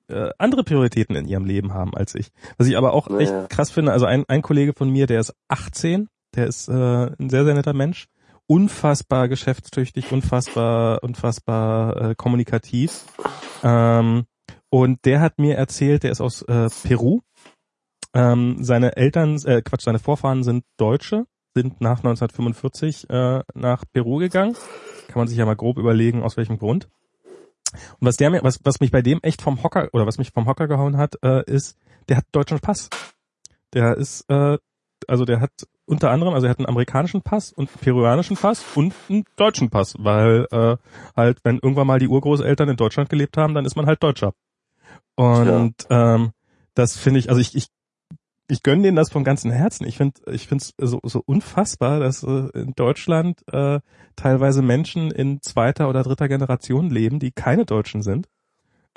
äh, äh, andere Prioritäten in ihrem Leben haben als ich. Was ich aber auch naja. echt krass finde, also ein, ein Kollege von mir, der ist 18, der ist äh, ein sehr, sehr netter Mensch, unfassbar geschäftstüchtig, unfassbar, unfassbar äh, kommunikativ. Ähm, und der hat mir erzählt, der ist aus äh, Peru. Ähm, seine Eltern, äh, Quatsch, seine Vorfahren sind Deutsche, sind nach 1945 äh, nach Peru gegangen. Kann man sich ja mal grob überlegen, aus welchem Grund. Und was der mir, was, was mich bei dem echt vom Hocker oder was mich vom Hocker gehauen hat, äh, ist, der hat deutschen Pass. Der ist, äh, also der hat unter anderem, also er hat einen amerikanischen Pass und einen peruanischen Pass und einen deutschen Pass, weil äh, halt, wenn irgendwann mal die Urgroßeltern in Deutschland gelebt haben, dann ist man halt Deutscher. Und ja. ähm, das finde ich, also ich, ich ich gönne denen das vom ganzen Herzen. Ich finde ich finde es so, so unfassbar, dass äh, in Deutschland äh, teilweise Menschen in zweiter oder dritter Generation leben, die keine Deutschen sind.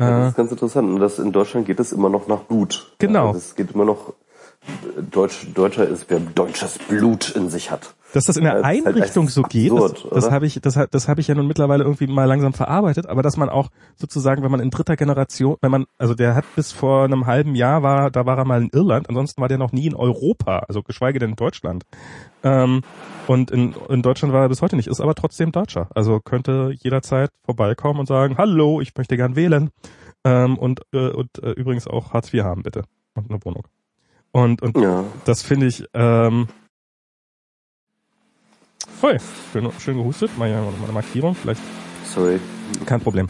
Ja, das ist ganz interessant. Und das in Deutschland geht es immer noch nach Blut. Genau. Also es geht immer noch Deutsch, Deutscher ist, wer deutsches Blut in sich hat. Dass das in der ja, halt Einrichtung halt so geht, absurd, das, das habe ich, das, das habe ich ja nun mittlerweile irgendwie mal langsam verarbeitet, aber dass man auch sozusagen, wenn man in dritter Generation, wenn man, also der hat bis vor einem halben Jahr war, da war er mal in Irland, ansonsten war der noch nie in Europa, also geschweige denn in Deutschland. Ähm, und in, in Deutschland war er bis heute nicht, ist aber trotzdem Deutscher. Also könnte jederzeit vorbeikommen und sagen, hallo, ich möchte gern wählen. Ähm, und äh, und äh, übrigens auch Hartz IV haben, bitte. Und eine Wohnung. Und, und ja. das finde ich, ähm, Voll. Schön, schön gehustet. Mal ja eine Markierung. Vielleicht. Sorry. Kein Problem.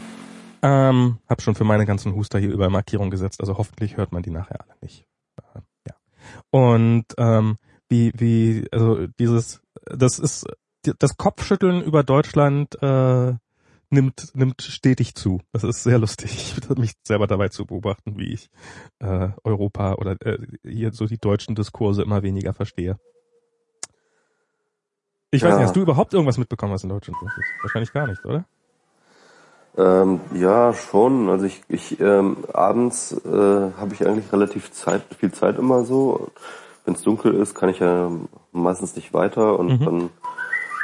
Ähm, hab schon für meine ganzen Huster hier über Markierung gesetzt. Also hoffentlich hört man die nachher alle nicht. Äh, ja. Und ähm, wie, wie, also dieses, das ist das Kopfschütteln über Deutschland äh, nimmt, nimmt stetig zu. Das ist sehr lustig. Ich würde mich selber dabei zu beobachten, wie ich äh, Europa oder äh, hier so die deutschen Diskurse immer weniger verstehe. Ich weiß ja. nicht, hast du überhaupt irgendwas mitbekommen, was in Deutschland los ist? Wahrscheinlich gar nicht, oder? Ähm, ja, schon. Also ich, ich ähm, abends äh, habe ich eigentlich relativ Zeit, viel Zeit immer so. Wenn es dunkel ist, kann ich ja meistens nicht weiter und mhm. dann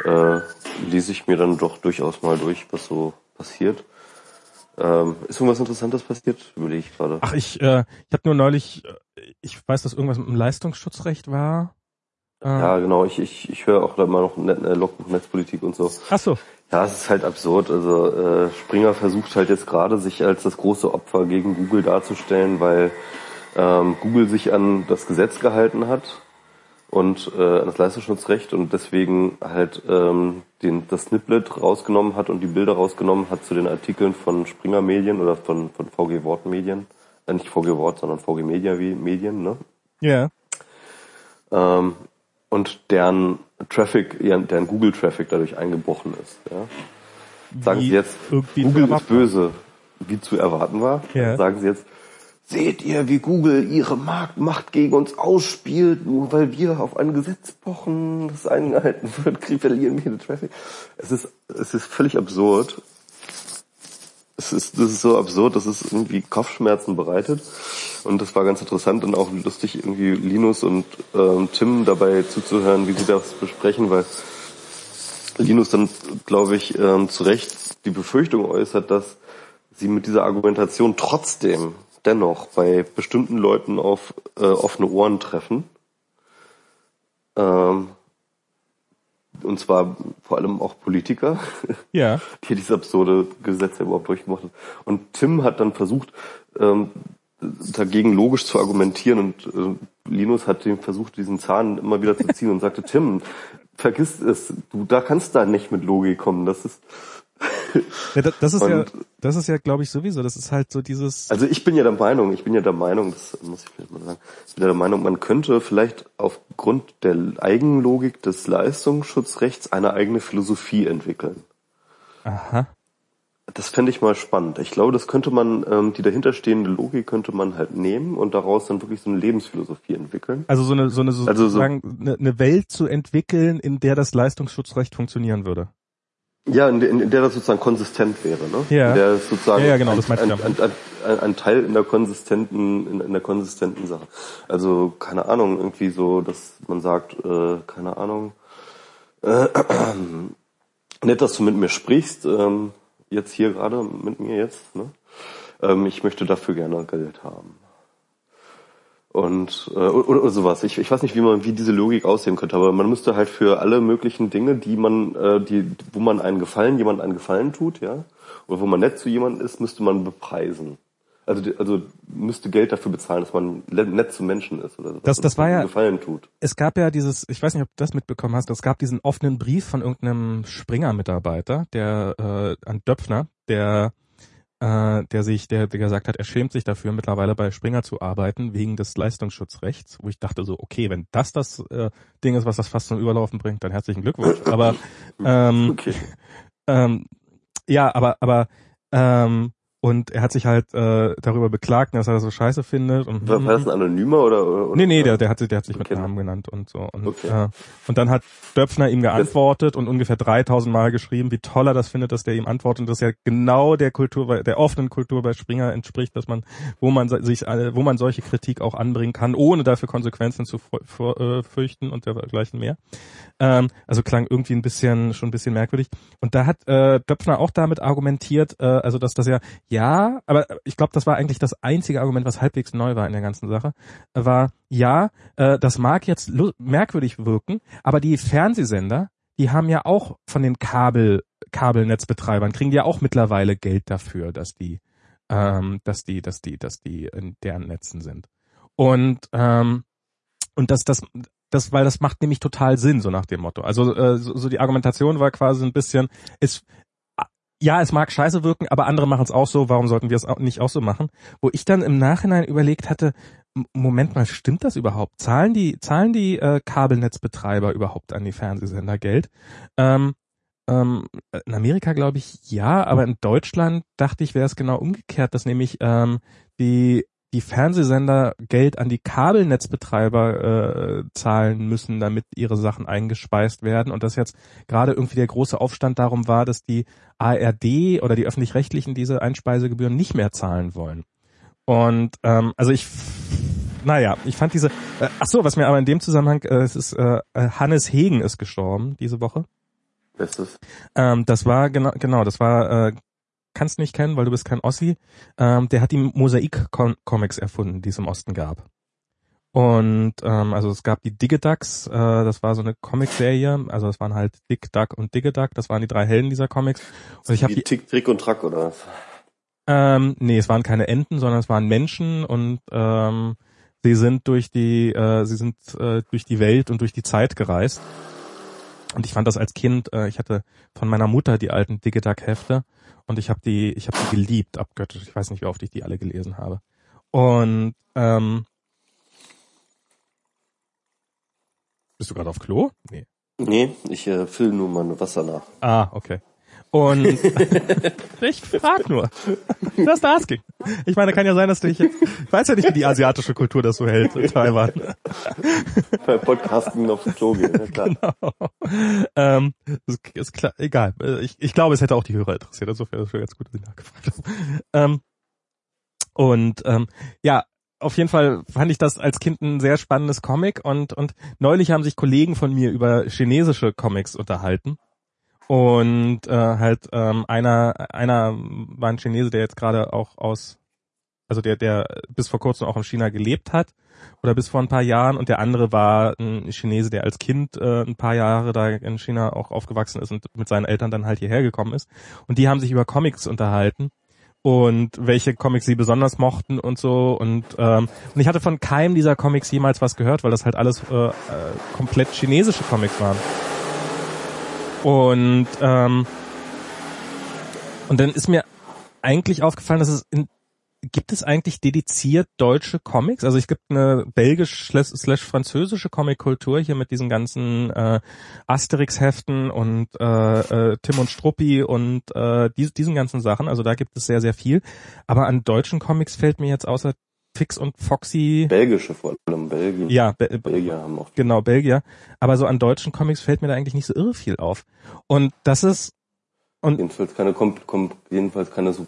äh, lese ich mir dann doch durchaus mal durch, was so passiert. Ähm, ist irgendwas Interessantes passiert? Überlege ich gerade. Ach, ich, äh, ich habe nur neulich, äh, ich weiß, dass irgendwas mit dem Leistungsschutzrecht war. Äh, ja, genau. Ich, ich, ich höre auch da mal noch Net, äh, Logbuch Netzpolitik und so. Ach so. Ja, es ist halt absurd. Also äh, Springer versucht halt jetzt gerade, sich als das große Opfer gegen Google darzustellen, weil ähm, Google sich an das Gesetz gehalten hat und äh, an das Leistungsschutzrecht und deswegen halt ähm, den, das Sniplet rausgenommen hat und die Bilder rausgenommen hat zu den Artikeln von Springer Medien oder von, von VG Wort Medien. Äh, nicht VG Wort, sondern VG Media wie Medien, ne? Ja. Yeah. Ähm, und deren Traffic, deren Google-Traffic dadurch eingebrochen ist. Ja? Sagen wie Sie jetzt, Google ist böse, wie zu erwarten war. Ja. Sagen Sie jetzt, Seht ihr, wie Google ihre Marktmacht gegen uns ausspielt, nur weil wir auf ein Gesetz pochen, das eingehalten wird, verlieren wir den Traffic. Es ist, es ist völlig absurd. Es ist, das ist so absurd, dass es irgendwie Kopfschmerzen bereitet. Und das war ganz interessant und auch lustig, irgendwie Linus und ähm, Tim dabei zuzuhören, wie sie das besprechen, weil Linus dann, glaube ich, ähm, zu Recht die Befürchtung äußert, dass sie mit dieser Argumentation trotzdem dennoch bei bestimmten Leuten auf äh, offene Ohren treffen. Ähm, und zwar vor allem auch Politiker, ja. die dieses absurde Gesetz ja überhaupt durchgemacht haben. Und Tim hat dann versucht, ähm, dagegen logisch zu argumentieren und äh, Linus hat den versucht, diesen Zahn immer wieder zu ziehen und sagte, Tim, vergiss es, du da kannst da nicht mit Logik kommen. Das ist ja, das ist und, ja, das ist ja, glaube ich, sowieso. Das ist halt so dieses. Also ich bin ja der Meinung, ich bin ja der Meinung, das muss ich vielleicht mal sagen, ich bin ja der Meinung, man könnte vielleicht aufgrund der Eigenlogik des Leistungsschutzrechts eine eigene Philosophie entwickeln. Aha. Das fände ich mal spannend. Ich glaube, das könnte man, ähm, die dahinterstehende Logik könnte man halt nehmen und daraus dann wirklich so eine Lebensphilosophie entwickeln. Also so eine, so eine sozusagen also so, eine Welt zu entwickeln, in der das Leistungsschutzrecht funktionieren würde. Ja, in, in, in der das sozusagen konsistent wäre, ne? Ja. In der sozusagen ja, ja, genau, das ein, ein, ein, ein, ein Teil in der konsistenten, in, in der konsistenten Sache. Also keine Ahnung, irgendwie so, dass man sagt, äh, keine Ahnung, äh, nett, dass du mit mir sprichst, ähm, jetzt hier gerade mit mir jetzt, ne? Ähm, ich möchte dafür gerne Geld haben und äh, oder, oder sowas. Ich, ich weiß nicht, wie man wie diese Logik aussehen könnte, aber man müsste halt für alle möglichen Dinge, die man, äh, die, wo man einen Gefallen, jemand einen Gefallen tut, ja, oder wo man nett zu jemandem ist, müsste man bepreisen. Also, also müsste Geld dafür bezahlen, dass man nett zu Menschen ist oder das, das war ja Gefallen tut. Es gab ja dieses, ich weiß nicht, ob du das mitbekommen hast, es gab diesen offenen Brief von irgendeinem Springer-Mitarbeiter, der äh, an Döpfner, der äh, der sich, der, der gesagt hat, er schämt sich dafür, mittlerweile bei Springer zu arbeiten, wegen des Leistungsschutzrechts, wo ich dachte so, okay, wenn das das äh, Ding ist, was das fast zum Überlaufen bringt, dann herzlichen Glückwunsch. Aber ähm, okay. ähm, ja, aber aber ähm, und er hat sich halt äh, darüber beklagt, dass er das so scheiße findet. Und, war, war das ein Anonymer oder? oder nee, nee, der, der, hat, der hat sich okay. mit Namen genannt und so. Und, okay. äh, und dann hat Döpfner ihm geantwortet und ungefähr 3000 Mal geschrieben, wie toll er das findet, dass der ihm antwortet und das ja genau der Kultur, der offenen Kultur bei Springer entspricht, dass man, wo man sich, wo man solche Kritik auch anbringen kann, ohne dafür Konsequenzen zu äh, fürchten und dergleichen mehr. Ähm, also klang irgendwie ein bisschen, schon ein bisschen merkwürdig. Und da hat äh, Döpfner auch damit argumentiert, äh, also dass das ja ja, aber ich glaube, das war eigentlich das einzige Argument, was halbwegs neu war in der ganzen Sache, war, ja, äh, das mag jetzt merkwürdig wirken, aber die Fernsehsender, die haben ja auch von den Kabel, Kabelnetzbetreibern, kriegen die ja auch mittlerweile Geld dafür, dass die, ähm, dass die, dass die, dass die in deren Netzen sind. Und, ähm, und dass das, das, weil das macht nämlich total Sinn, so nach dem Motto. Also äh, so, so die Argumentation war quasi ein bisschen, es ja, es mag scheiße wirken, aber andere machen es auch so, warum sollten wir es nicht auch so machen? Wo ich dann im Nachhinein überlegt hatte, Moment mal, stimmt das überhaupt? Zahlen die, zahlen die äh, Kabelnetzbetreiber überhaupt an die Fernsehsender Geld? Ähm, ähm, in Amerika glaube ich ja, aber in Deutschland dachte ich, wäre es genau umgekehrt, dass nämlich ähm, die die Fernsehsender Geld an die Kabelnetzbetreiber äh, zahlen müssen, damit ihre Sachen eingespeist werden und dass jetzt gerade irgendwie der große Aufstand darum war, dass die ARD oder die öffentlich-rechtlichen diese Einspeisegebühren nicht mehr zahlen wollen. Und ähm, also ich naja, ich fand diese äh, ach so, was mir aber in dem Zusammenhang äh, es ist äh, Hannes Hegen ist gestorben diese Woche. Bestes. Ähm, das war genau genau, das war äh, kannst nicht kennen, weil du bist kein Ossi. Ähm, der hat die Mosaik-Comics erfunden, die es im Osten gab. Und ähm, also es gab die Digiducks, äh, das war so eine Comicserie, also es waren halt Dick, Duck und Digiduck, das waren die drei Helden dieser Comics. Und ich habe die Tick, Trick und Track oder was? Ähm, nee, es waren keine Enten, sondern es waren Menschen und ähm, sie sind durch die äh, sie sind äh, durch die Welt und durch die Zeit gereist. Und ich fand das als Kind, äh, ich hatte von meiner Mutter die alten Digiduck Hefte und ich habe die ich habe die geliebt abgöttisch. Ich weiß nicht, wie oft ich die alle gelesen habe. Und ähm, Bist du gerade auf Klo? Nee. Nee, ich äh, fülle nur mal Wasser nach. Ah, okay. Und ich frag nur. Das das ging. Ich meine, kann ja sein, dass du dich jetzt. Ich weiß ja nicht, wie die asiatische Kultur das so hält in Taiwan. Bei Podcasten auf dem Klo gehen, ja klar. Genau. Ähm, ist, ist klar, egal. Ich, ich glaube, es hätte auch die Hörer interessiert. Insofern ist es ganz gut, dass sie nachgefragt haben. Ähm, und ähm, ja, auf jeden Fall fand ich das als Kind ein sehr spannendes Comic und, und neulich haben sich Kollegen von mir über chinesische Comics unterhalten. Und äh, halt ähm, einer, einer war ein Chinese, der jetzt gerade auch aus, also der, der bis vor kurzem auch in China gelebt hat oder bis vor ein paar Jahren und der andere war ein Chinese, der als Kind äh, ein paar Jahre da in China auch aufgewachsen ist und mit seinen Eltern dann halt hierher gekommen ist. Und die haben sich über Comics unterhalten und welche Comics sie besonders mochten und so und ähm, und ich hatte von keinem dieser Comics jemals was gehört, weil das halt alles äh, äh, komplett chinesische Comics waren. Und ähm, und dann ist mir eigentlich aufgefallen, dass es in gibt es eigentlich dediziert deutsche Comics? Also es gibt eine belgisch slash französische Comic-Kultur hier mit diesen ganzen äh, Asterix-Heften und äh, äh, Tim und Struppi und äh, die, diesen ganzen Sachen. Also da gibt es sehr, sehr viel. Aber an deutschen Comics fällt mir jetzt außer Fix und Foxy. Belgische vor allem, Belgien. Ja, Be Belgier haben auch. Genau, Belgier. Aber so an deutschen Comics fällt mir da eigentlich nicht so irre viel auf. Und das ist und jedenfalls keine, jedenfalls keine so,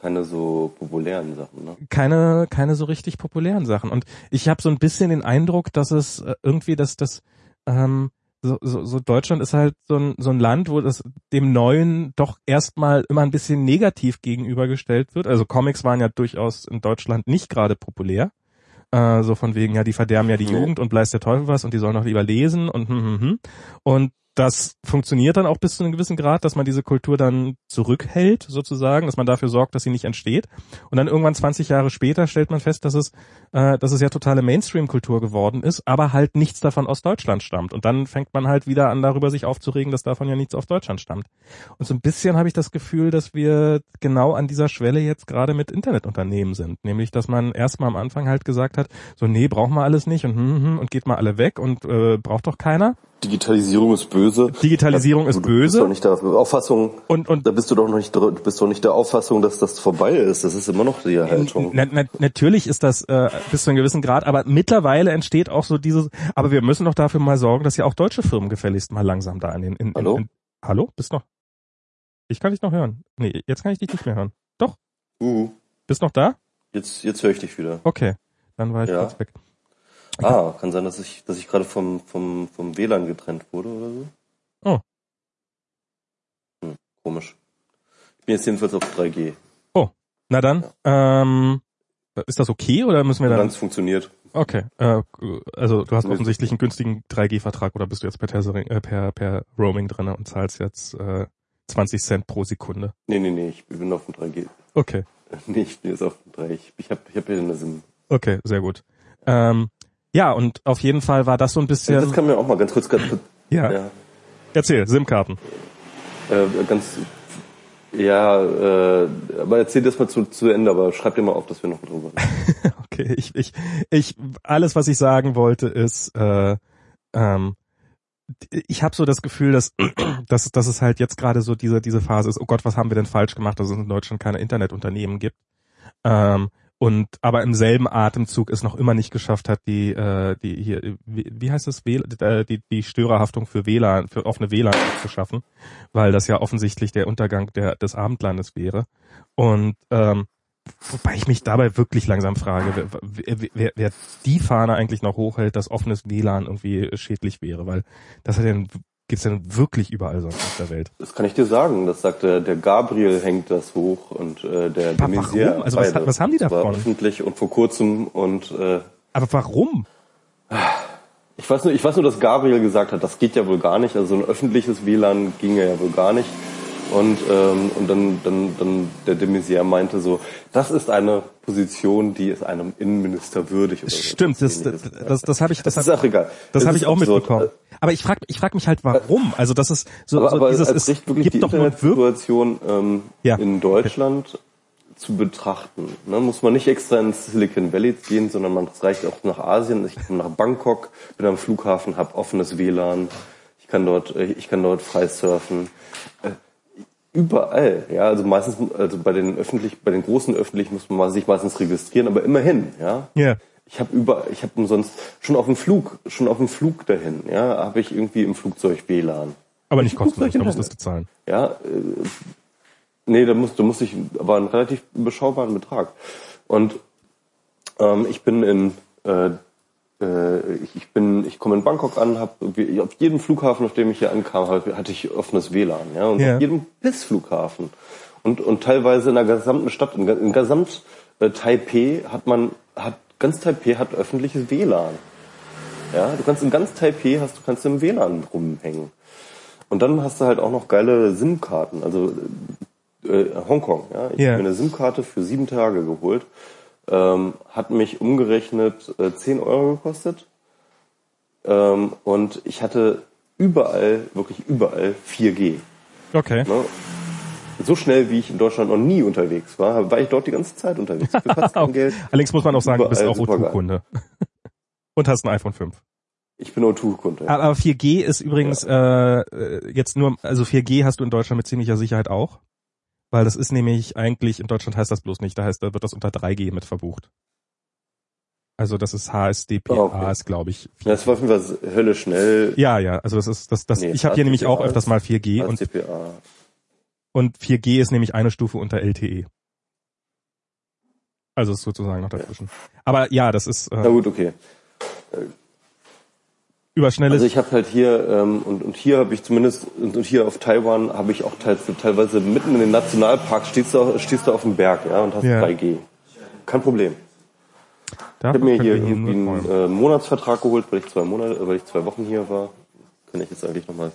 keine so populären Sachen. Ne? Keine, keine so richtig populären Sachen. Und ich habe so ein bisschen den Eindruck, dass es äh, irgendwie, dass das ähm, so, so, so Deutschland ist halt so ein, so ein Land, wo das dem Neuen doch erstmal immer ein bisschen negativ gegenübergestellt wird. Also Comics waren ja durchaus in Deutschland nicht gerade populär. Äh, so von wegen, ja, die verderben ja die Jugend und bleißt der Teufel was und die sollen doch lieber lesen und hm, hm, hm. Und das funktioniert dann auch bis zu einem gewissen Grad, dass man diese Kultur dann zurückhält, sozusagen, dass man dafür sorgt, dass sie nicht entsteht. Und dann irgendwann 20 Jahre später stellt man fest, dass es, äh, dass es ja totale Mainstream-Kultur geworden ist, aber halt nichts davon aus Deutschland stammt. Und dann fängt man halt wieder an, darüber sich aufzuregen, dass davon ja nichts aus Deutschland stammt. Und so ein bisschen habe ich das Gefühl, dass wir genau an dieser Schwelle jetzt gerade mit Internetunternehmen sind. Nämlich, dass man erstmal am Anfang halt gesagt hat, so, nee, brauchen wir alles nicht und, hm, hm, und geht mal alle weg und äh, braucht doch keiner. Digitalisierung ist böse. Digitalisierung ist böse. Bist doch nicht der Auffassung. Und, und da bist du doch noch nicht, du bist doch nicht der Auffassung, dass das vorbei ist. Das ist immer noch die Haltung. Na, na, natürlich ist das äh, bis zu einem gewissen Grad, aber mittlerweile entsteht auch so dieses. Aber wir müssen doch dafür mal sorgen, dass ja auch deutsche Firmen gefälligst mal langsam da in den. In, Hallo. In, in, hallo, bist noch? Ich kann dich noch hören. Nee, jetzt kann ich dich nicht mehr hören. Doch. Uh. Bist noch da? Jetzt, jetzt höre ich dich wieder. Okay, dann war ich ja. kurz weg. Ah, kann sein, dass ich, dass ich gerade vom, vom, vom WLAN getrennt wurde oder so. Oh. Hm, komisch. Ich bin jetzt jedenfalls auf 3G. Oh, na dann. Ja. Ähm, ist das okay oder müssen wir dann? es funktioniert. Okay. Äh, also du hast offensichtlich einen günstigen 3G-Vertrag oder bist du jetzt per, Tethering, äh, per, per Roaming drin und zahlst jetzt äh, 20 Cent pro Sekunde? Nee, nee, nee, ich bin auf dem 3G. Okay. Nee, ich bin jetzt auf dem 3. Ich, ich habe ich hab hier eine SIM. Okay, sehr gut. Ähm, ja, und auf jeden Fall war das so ein bisschen. Das kann mir auch mal ganz kurz. Ganz, ja. ja. Erzähl, SIM-Karten. Äh, ganz. Ja, äh, aber erzähl das mal zu, zu Ende, aber schreib dir mal auf, dass wir noch drüber reden. okay, ich, ich, ich, alles, was ich sagen wollte, ist, äh, ähm, ich habe so das Gefühl, dass, dass, dass es halt jetzt gerade so diese, diese Phase ist, oh Gott, was haben wir denn falsch gemacht, dass es in Deutschland keine Internetunternehmen gibt. Ähm, und aber im selben Atemzug es noch immer nicht geschafft hat, die äh, die hier wie, wie heißt es äh, die die Störerhaftung für WLAN für offene WLAN zu schaffen, weil das ja offensichtlich der Untergang der des Abendlandes wäre. Und ähm, wobei ich mich dabei wirklich langsam frage, wer, wer, wer die Fahne eigentlich noch hochhält, dass offenes WLAN irgendwie schädlich wäre, weil das hat ja gibt's denn wirklich überall sonst auf der Welt? Das kann ich dir sagen. Das sagt der, der Gabriel hängt das hoch und äh, der Aber warum? Also was, was haben die davon? öffentlich und vor kurzem und äh, Aber warum? ich weiß nur, ich weiß nur, dass Gabriel gesagt hat, das geht ja wohl gar nicht. Also ein öffentliches WLAN ginge ja wohl gar nicht. Und, ähm, und dann, dann, dann der de Maizière meinte so, das ist eine Position, die ist einem Innenminister würdig. Oder so. Stimmt, das, das, das, das habe ich, das, das ist hab, auch egal. das habe ich auch absurd. mitbekommen. Aber ich frage ich frag mich halt, warum? Also das ist so, Aber, so aber dieses, es gibt die doch Internetsituation ähm, Ja. in Deutschland zu betrachten. Ne? Muss man nicht extra ins Silicon Valley gehen, sondern man reicht auch nach Asien. Ich komme nach Bangkok, bin am Flughafen, habe offenes WLAN. Ich kann dort, äh, ich kann dort frei surfen. Überall, ja, also meistens, also bei den öffentlich, bei den großen öffentlichen muss man sich meistens registrieren, aber immerhin, ja. ja, Ich habe über, ich habe umsonst schon auf dem Flug, schon auf dem Flug dahin, ja, habe ich irgendwie im Flugzeug WLAN. aber nicht kostenlos, da musst du das bezahlen. Ja, äh, nee, da muss, da muss ich, aber einen relativ überschaubaren Betrag. Und ähm, ich bin in, äh, ich, ich bin, ich komme in Bangkok an, habe auf jedem Flughafen, auf dem ich hier ankam, hatte ich offenes WLAN, ja, und Ja. auf jedem Pissflughafen und und teilweise in der gesamten Stadt, in, in gesamt äh, Taipei hat man, hat ganz Taipei hat öffentliches WLAN. Ja, du kannst in ganz Taipei hast du kannst im WLAN rumhängen. Und dann hast du halt auch noch geile SIM-Karten, also äh, Hongkong. Ja? Ich Ja. habe mir eine SIM-Karte für sieben Tage geholt. Ähm, hat mich umgerechnet äh, 10 Euro gekostet. Ähm, und ich hatte überall, wirklich überall 4G. Okay. Ne? So schnell, wie ich in Deutschland noch nie unterwegs war, war ich dort die ganze Zeit unterwegs. Allerdings muss man auch sagen, du bist Überall auch supergeil. O2-Kunde. Und hast ein iPhone 5. Ich bin O2-Kunde. Aber 4G ist übrigens äh, äh, jetzt nur, also 4G hast du in Deutschland mit ziemlicher Sicherheit auch. Weil das ist nämlich eigentlich, in Deutschland heißt das bloß nicht, da heißt, da wird das unter 3G mit verbucht. Also das ist HSDPA, Ah, okay. ist glaube ich. Ja, das war auf jeden Fall Hölle schnell. Ja, ja, also das ist, das, das, Nee, ich habe hier nämlich auch öfters mal 4G und, HCPA. und 4G ist nämlich eine Stufe unter LTE. Also ist sozusagen noch dazwischen. Aber ja, das ist Na äh, gut, okay. Über schnelles. Also ich habe halt hier ähm, und, und hier habe ich zumindest und, und hier auf Taiwan habe ich auch teils, teilweise mitten in den Nationalpark stehst du auf, stehst du auf dem Berg, ja, und hast Ja. 3G. Kein Problem. Ich Davon habe mir hier irgendwie einen äh, Monatsvertrag geholt, weil ich zwei Monate, äh, weil ich zwei Wochen hier war. Kann ich jetzt eigentlich nochmal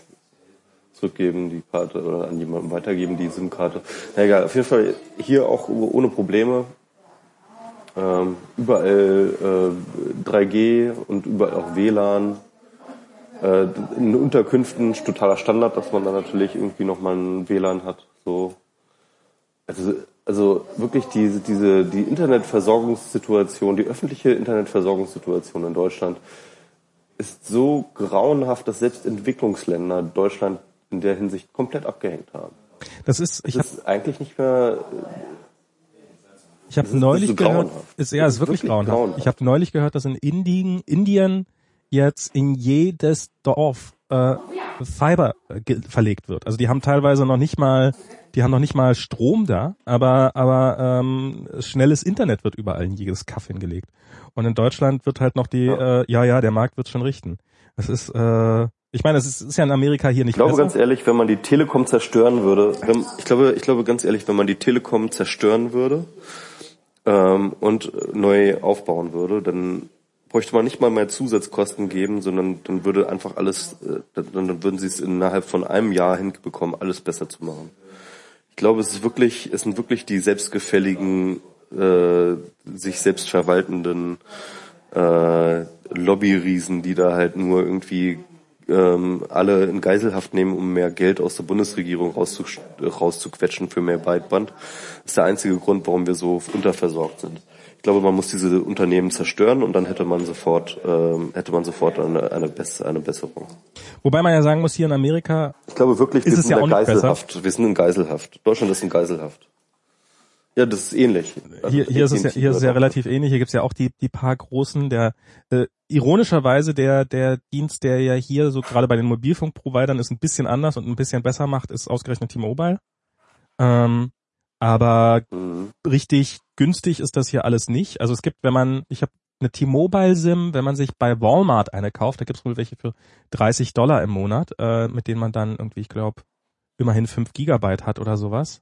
zurückgeben, die Karte oder an jemanden weitergeben, die SIM-Karte. Na egal, auf jeden Fall hier auch ohne Probleme. Ähm, überall äh, 3G und überall auch WLAN. Äh, in Unterkünften ist totaler Standard, dass man da natürlich irgendwie nochmal ein WLAN hat. So. Also, also wirklich diese, diese, die Internetversorgungssituation, die öffentliche Internetversorgungssituation in Deutschland ist so grauenhaft, dass selbst Entwicklungsländer Deutschland in der Hinsicht komplett abgehängt haben. Das ist, ich Das ist eigentlich nicht mehr, Ich habe neulich so gehört, ist, ja, ist wirklich wirklich grauenhaft. grauenhaft. Ich habe neulich gehört, dass in Indien, Indien jetzt in jedes Dorf äh, Fiber äh, verlegt wird. Also die haben teilweise noch nicht mal, die haben noch nicht mal Strom da, aber aber ähm, schnelles Internet wird überall in jedes Kaff hingelegt. Und in Deutschland wird halt noch die, ja, äh, ja, ja der Markt wird schon richten. Das ist, äh, ich meine, es ist, ist ja in Amerika hier nicht ich glaube besser. ganz ehrlich, wenn man die Telekom zerstören würde, wenn, ich glaube, ich glaube ganz ehrlich, wenn man die Telekom zerstören würde ähm, und neu aufbauen würde, dann bräuchte man nicht mal mehr Zusatzkosten geben, sondern dann würde einfach alles, äh, dann, dann würden sie es innerhalb von einem Jahr hinbekommen, alles besser zu machen. Ich glaube, es ist wirklich, es sind wirklich die selbstgefälligen, äh, sich selbst verwaltenden äh, Lobbyriesen, die da halt nur irgendwie ähm, alle in Geiselhaft nehmen, um mehr Geld aus der Bundesregierung rauszu rauszuquetschen für mehr Breitband. Das ist der einzige Grund, warum wir so unterversorgt sind. Ich glaube, man muss diese Unternehmen zerstören und dann hätte man sofort, ähm, hätte man sofort eine, eine, Bess eine Besserung. Wobei man ja sagen muss, hier in Amerika Ich glaube wirklich, Ist wir es sind ja in auch nicht besser? Geiselhaft. Wir sind in Geiselhaft. Deutschland ist in Geiselhaft. Ja, das ist ähnlich. Also hier, hier ist es ja, ähnlich hier ist es ja auch. relativ ähnlich. Hier gibt's ja auch die, die paar großen, der äh, ironischerweise der, der Dienst, der ja hier so gerade bei den Mobilfunkprovidern ist ein bisschen anders und ein bisschen besser macht, ist ausgerechnet T-Mobile. Ähm, aber Mhm. richtig günstig ist das hier alles nicht. Also es gibt, wenn man, ich habe eine T-Mobile SIM, wenn man sich bei Walmart eine kauft, da gibt's wohl welche für 30 Dollar im Monat, äh, mit denen man dann irgendwie, ich glaube, immerhin 5 Gigabyte hat oder sowas.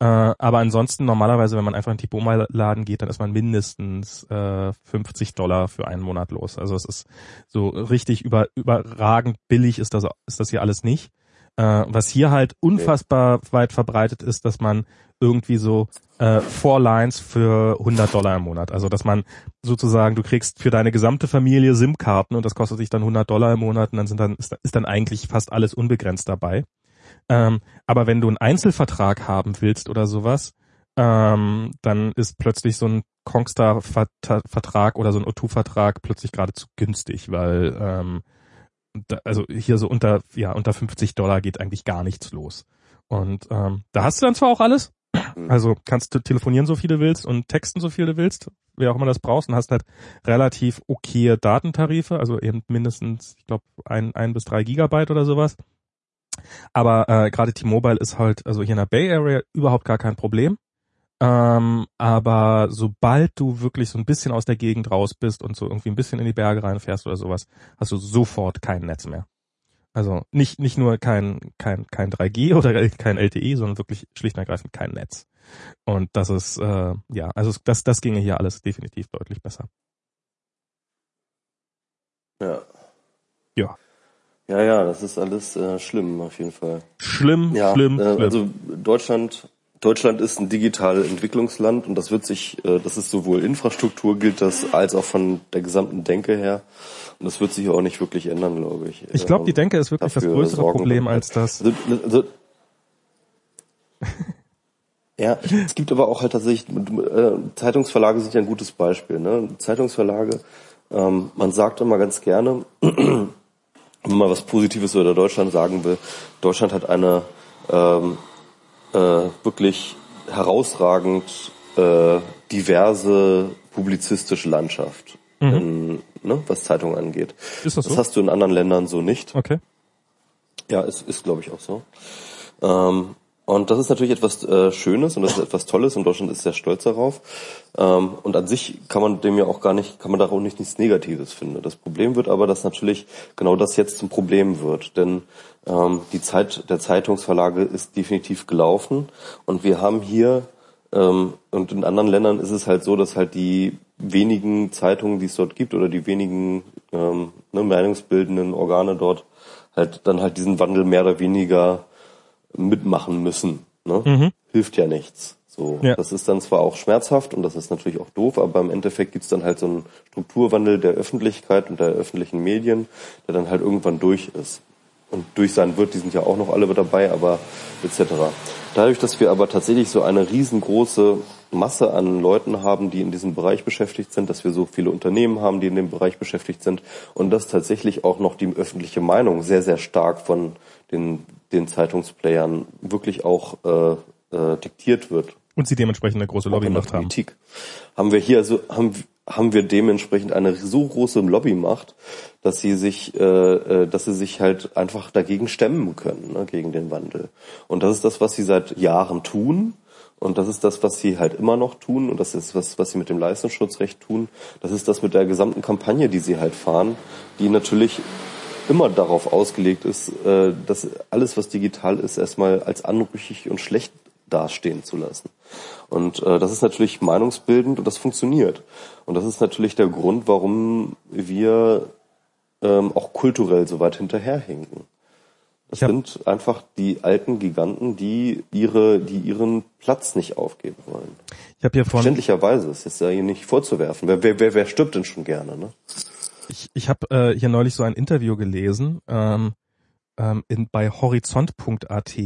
Äh, aber ansonsten normalerweise, wenn man einfach in T-Mobile-Laden geht, dann ist man mindestens äh, 50 Dollar für einen Monat los. Also es ist so richtig über, überragend billig ist das, ist das hier alles nicht. Äh, was hier halt unfassbar weit verbreitet ist, dass man irgendwie so äh, Four Lines für 100 Dollar im Monat. Also dass man sozusagen, du kriegst für deine gesamte Familie SIM-Karten und das kostet dich dann 100 Dollar im Monat und dann sind dann ist, ist dann eigentlich fast alles unbegrenzt dabei. Ähm, aber wenn du einen Einzelvertrag haben willst oder sowas, ähm, dann ist plötzlich so ein Kongstar-Vertrag oder so ein O2-Vertrag plötzlich geradezu günstig, weil ähm, da, also hier so unter ja unter 50 Dollar geht eigentlich gar nichts los. Und ähm, da hast du dann zwar auch alles, mhm. also kannst du telefonieren so viel du willst und texten so viel du willst, wer auch immer das brauchst und hast halt relativ okaye Datentarife, also eben mindestens, ich glaube, ein, ein bis drei Gigabyte oder sowas. Aber äh, gerade T-Mobile ist halt, also hier in der Bay Area überhaupt gar kein Problem. Ähm, aber sobald du wirklich so ein bisschen aus der Gegend raus bist und so irgendwie ein bisschen in die Berge reinfährst oder sowas, hast du sofort kein Netz mehr. Also nicht, nicht nur kein, kein, kein 3G oder kein LTE, sondern wirklich schlicht und ergreifend kein Netz. Und das ist, äh, ja, also das, das ginge hier alles definitiv deutlich besser. Ja. Ja. Ja, ja, das ist alles äh, schlimm auf jeden Fall. Schlimm, ja, schlimm, äh, schlimm. Also Deutschland, Deutschland ist ein digitales Entwicklungsland und das wird sich, äh, das ist sowohl Infrastruktur gilt das als auch von der gesamten Denke her. Und das wird sich auch nicht wirklich ändern, glaube ich. Ich glaube, die Denke ist wirklich das größere Sorgen Problem als das. Also, also, ja, es gibt aber auch halt tatsächlich, äh, Zeitungsverlage sind ja ein gutes Beispiel. Ne? Zeitungsverlage, ähm, man sagt immer ganz gerne, wenn man was Positives über Deutschland sagen will, Deutschland hat eine ähm, äh, wirklich herausragend äh, diverse publizistische Landschaft, mhm. in, ne, was Zeitungen angeht. Ist das so? Das hast du in anderen Ländern so nicht. Okay. Ja, ist, ist glaube ich auch so. Ähm, und das ist natürlich etwas äh, Schönes und das ist etwas Tolles und Deutschland ist sehr stolz darauf. Ähm, und an sich kann man dem ja auch gar nicht, kann man darauf nicht nichts Negatives finden. Das Problem wird aber, dass natürlich genau das jetzt zum Problem wird. Denn ähm, die Zeit der Zeitungsverlage ist definitiv gelaufen und wir haben hier ähm, und in anderen Ländern ist es halt so, dass halt die wenigen Zeitungen, die es dort gibt oder die wenigen ähm, ne, meinungsbildenden Organe dort halt dann halt diesen Wandel mehr oder weniger mitmachen müssen. Ne? Mhm. Hilft ja nichts. So, ja. das ist dann zwar auch schmerzhaft und das ist natürlich auch doof, aber im Endeffekt gibt's dann halt so einen Strukturwandel der Öffentlichkeit und der öffentlichen Medien, der dann halt irgendwann durch ist. Und durch sein wird, die sind ja auch noch alle dabei, aber etc. Dadurch, dass wir aber tatsächlich so eine riesengroße Masse an Leuten haben, die in diesem Bereich beschäftigt sind, dass wir so viele Unternehmen haben, die in dem Bereich beschäftigt sind und dass tatsächlich auch noch die öffentliche Meinung sehr, sehr stark von den, den Zeitungsplayern wirklich auch äh, äh, diktiert wird. Und sie dementsprechend eine große Lobbymacht haben. Politik. Haben wir hier also haben, haben wir dementsprechend eine so große Lobbymacht, dass sie sich, äh, äh, dass sie sich halt einfach dagegen stemmen können, ne, gegen den Wandel. Und das ist das, was sie seit Jahren tun. Und das ist das, was sie halt immer noch tun. Und das ist was, was sie mit dem Leistungsschutzrecht tun. Das ist das mit der gesamten Kampagne, die sie halt fahren, die natürlich immer darauf ausgelegt ist, äh, dass alles, was digital ist, erstmal als anrüchig und schlecht dastehen zu lassen. Und äh, das ist natürlich meinungsbildend und das funktioniert. Und das ist natürlich der Grund, warum wir ähm, auch kulturell so weit hinterherhinken. Das sind einfach die alten Giganten, die ihre, die ihren Platz nicht aufgeben wollen. Ich habe hier von verständlicherweise ist jetzt ja hier nicht vorzuwerfen. Wer, wer, wer, wer stirbt denn schon gerne? Ne? Ich, ich habe äh, hier neulich so ein Interview gelesen ähm, ähm, in, bei horizont.at.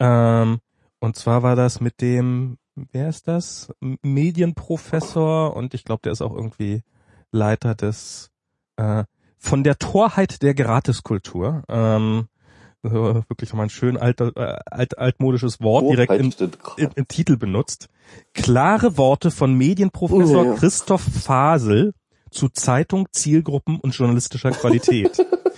Ähm, und zwar war das mit dem, wer ist das? Medienprofessor und ich glaube, der ist auch irgendwie Leiter des äh, von der Torheit der Gratiskultur. Ähm, wirklich nochmal ein schön alt, äh, alt, altmodisches Wort direkt im, im, im, Titel benutzt. Klare Worte von Medienprofessor oh, ja. Christoph Fasel zu Zeitung, Zielgruppen und journalistischer Qualität.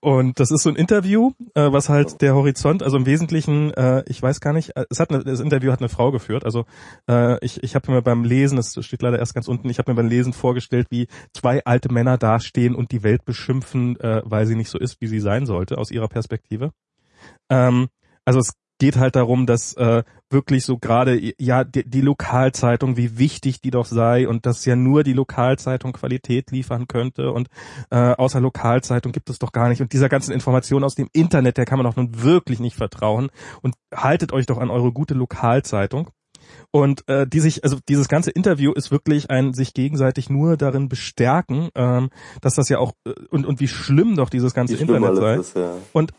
und das ist so ein Interview, äh, was halt der Horizont, also im Wesentlichen, äh, ich weiß gar nicht, äh, es hat eine, das Interview hat eine Frau geführt. Also äh, ich, ich habe mir beim Lesen, das steht leider erst ganz unten, ich habe mir beim Lesen vorgestellt, wie zwei alte Männer dastehen und die Welt beschimpfen, äh, weil sie nicht so ist, wie sie sein sollte, aus ihrer Perspektive. Ähm, also es geht halt darum, dass äh, wirklich so gerade ja die, die Lokalzeitung, wie wichtig die doch sei und dass ja nur die Lokalzeitung Qualität liefern könnte und äh, außer Lokalzeitung gibt es doch gar nicht und dieser ganzen Information aus dem Internet, der kann man doch nun wirklich nicht vertrauen und haltet euch doch an eure gute Lokalzeitung. Und äh, die sich, also dieses ganze Interview ist wirklich ein sich gegenseitig nur darin bestärken, ähm, dass das ja auch äh, und und wie schlimm doch dieses ganze Internet sei. Ist, ja. Und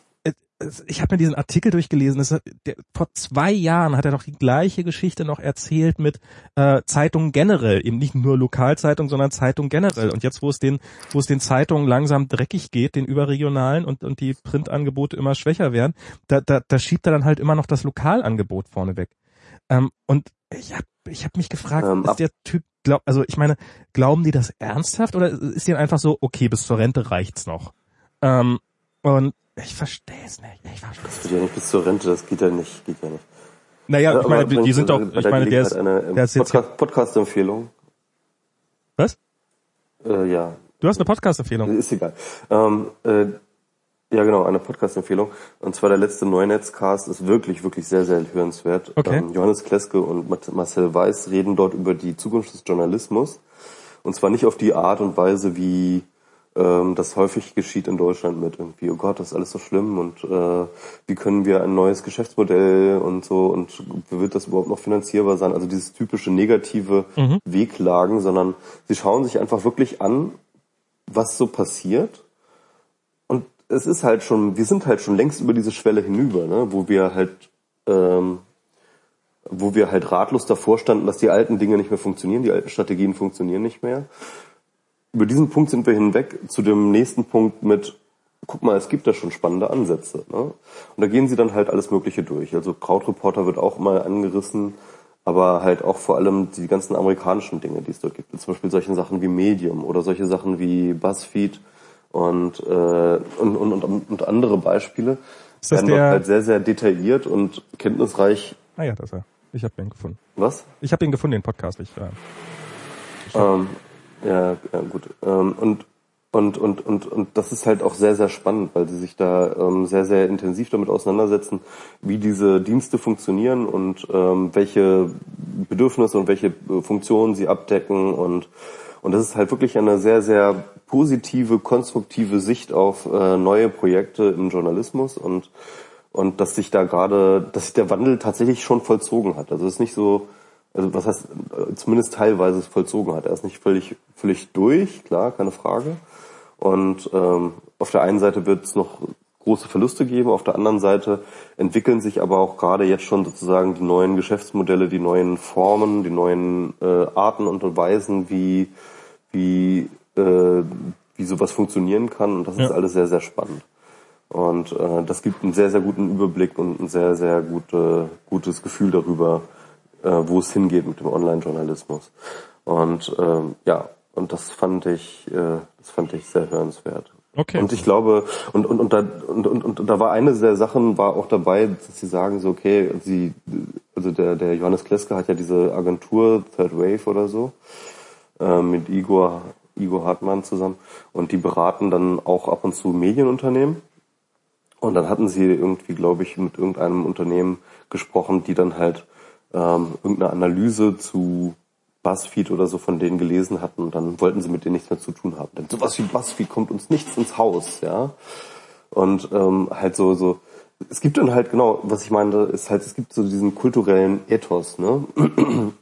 ich habe mir diesen Artikel durchgelesen. Das hat, der, vor zwei Jahren hat er doch die gleiche Geschichte noch erzählt mit äh, Zeitungen generell, eben nicht nur Lokalzeitungen, sondern Zeitungen generell. Und jetzt, wo es den, wo es den Zeitungen langsam dreckig geht, den überregionalen und und die Printangebote immer schwächer werden, da, da, da schiebt er dann halt immer noch das Lokalangebot vorneweg. Ähm, und ich habe ich hab mich gefragt, ähm, ist der Typ glaub, also ich meine, glauben die das ernsthaft oder ist denen einfach so, okay, bis zur Rente reicht's noch? Ähm, und ich verstehe es nicht. Ich verstehe das geht ja nicht bis zur Rente, das geht ja nicht, geht ja nicht. Naja, ich meine, die, sind doch, ich meine, der ist, eine, der ist jetzt Podcast, Podcast-Empfehlung. Was? Äh, ja. Du hast eine Podcast-Empfehlung. Ist egal. Ähm, äh, ja, genau, eine Podcast-Empfehlung. Und zwar der letzte Neunetzcast ist wirklich, wirklich sehr, sehr hörenswert. Okay. Ähm, Johannes Kleske und Marcel Weiß reden dort über die Zukunft des Journalismus. Und zwar nicht auf die Art und Weise, wie ähm, das häufig geschieht in Deutschland mit irgendwie, oh Gott, das ist alles so schlimm und äh, wie können wir ein neues Geschäftsmodell und so und wird das überhaupt noch finanzierbar sein? Also dieses typische negative mhm. Weglagen, sondern sie schauen sich einfach wirklich an, was so passiert. Und es ist halt schon, wir sind halt schon längst über diese Schwelle hinüber, ne, wo wir halt ähm, wo wir halt ratlos davor standen, dass die alten Dinge nicht mehr funktionieren, die alten Strategien funktionieren nicht mehr über diesen Punkt sind wir hinweg zu dem nächsten Punkt mit, guck mal, es gibt da schon spannende Ansätze. Ne? Und da gehen sie dann halt alles Mögliche durch. Also Krautreporter wird auch mal angerissen, aber halt auch vor allem die ganzen amerikanischen Dinge, die es dort gibt. Zum Beispiel solche Sachen wie Medium oder solche Sachen wie BuzzFeed und, äh, und, und, und, und andere Beispiele. Ist das werden der... halt sehr, sehr detailliert und kenntnisreich. Ah ja, das ist er. Ich habe ihn gefunden. Was? Ich habe ihn gefunden, den Podcast. Ich, äh, ich ähm, ja, ja gut. Ähm, und und, und, und, und das ist halt auch sehr, sehr spannend, weil sie sich da ähm, sehr, sehr intensiv damit auseinandersetzen, wie diese Dienste funktionieren und ähm, welche Bedürfnisse und welche äh, Funktionen sie abdecken. Und, und das ist halt wirklich eine sehr, sehr positive, konstruktive Sicht auf äh, neue Projekte im Journalismus und, und dass sich da gerade, dass sich der Wandel tatsächlich schon vollzogen hat. Also es ist nicht so, also was heißt, zumindest teilweise vollzogen hat. Er ist nicht völlig, völlig durch, klar, keine Frage. Und ähm, auf der einen Seite wird es noch große Verluste geben, auf der anderen Seite entwickeln sich aber auch gerade jetzt schon sozusagen die neuen Geschäftsmodelle, die neuen Formen, die neuen äh, Arten und Weisen, wie, wie, äh, wie sowas funktionieren kann. Und das ja. ist alles sehr, sehr spannend. Und äh, das gibt einen sehr, sehr guten Überblick und ein sehr, sehr gute, gutes Gefühl darüber, äh, wo es hingeht mit dem Online-Journalismus. Und ähm, ja, und das fand ich, äh, das fand ich sehr hörenswert. Okay. Und ich glaube, und, und, und, da, und, und, und da war eine der Sachen, war auch dabei, dass sie sagen so, okay, sie, also der, der Johannes Kleske hat ja diese Agentur Third Wave oder so, äh, mit Igor, Igor Hartmann zusammen, und die beraten dann auch ab und zu Medienunternehmen. Und dann hatten sie irgendwie, glaube ich, mit irgendeinem Unternehmen gesprochen, die dann halt ähm, irgendeine Analyse zu BuzzFeed oder so von denen gelesen hatten und dann wollten sie mit denen nichts mehr zu tun haben. Denn sowas wie BuzzFeed kommt uns nichts ins Haus, ja. Und ähm, halt so, so, es gibt dann halt genau, was ich meine, ist halt, es gibt so diesen kulturellen Ethos, ne?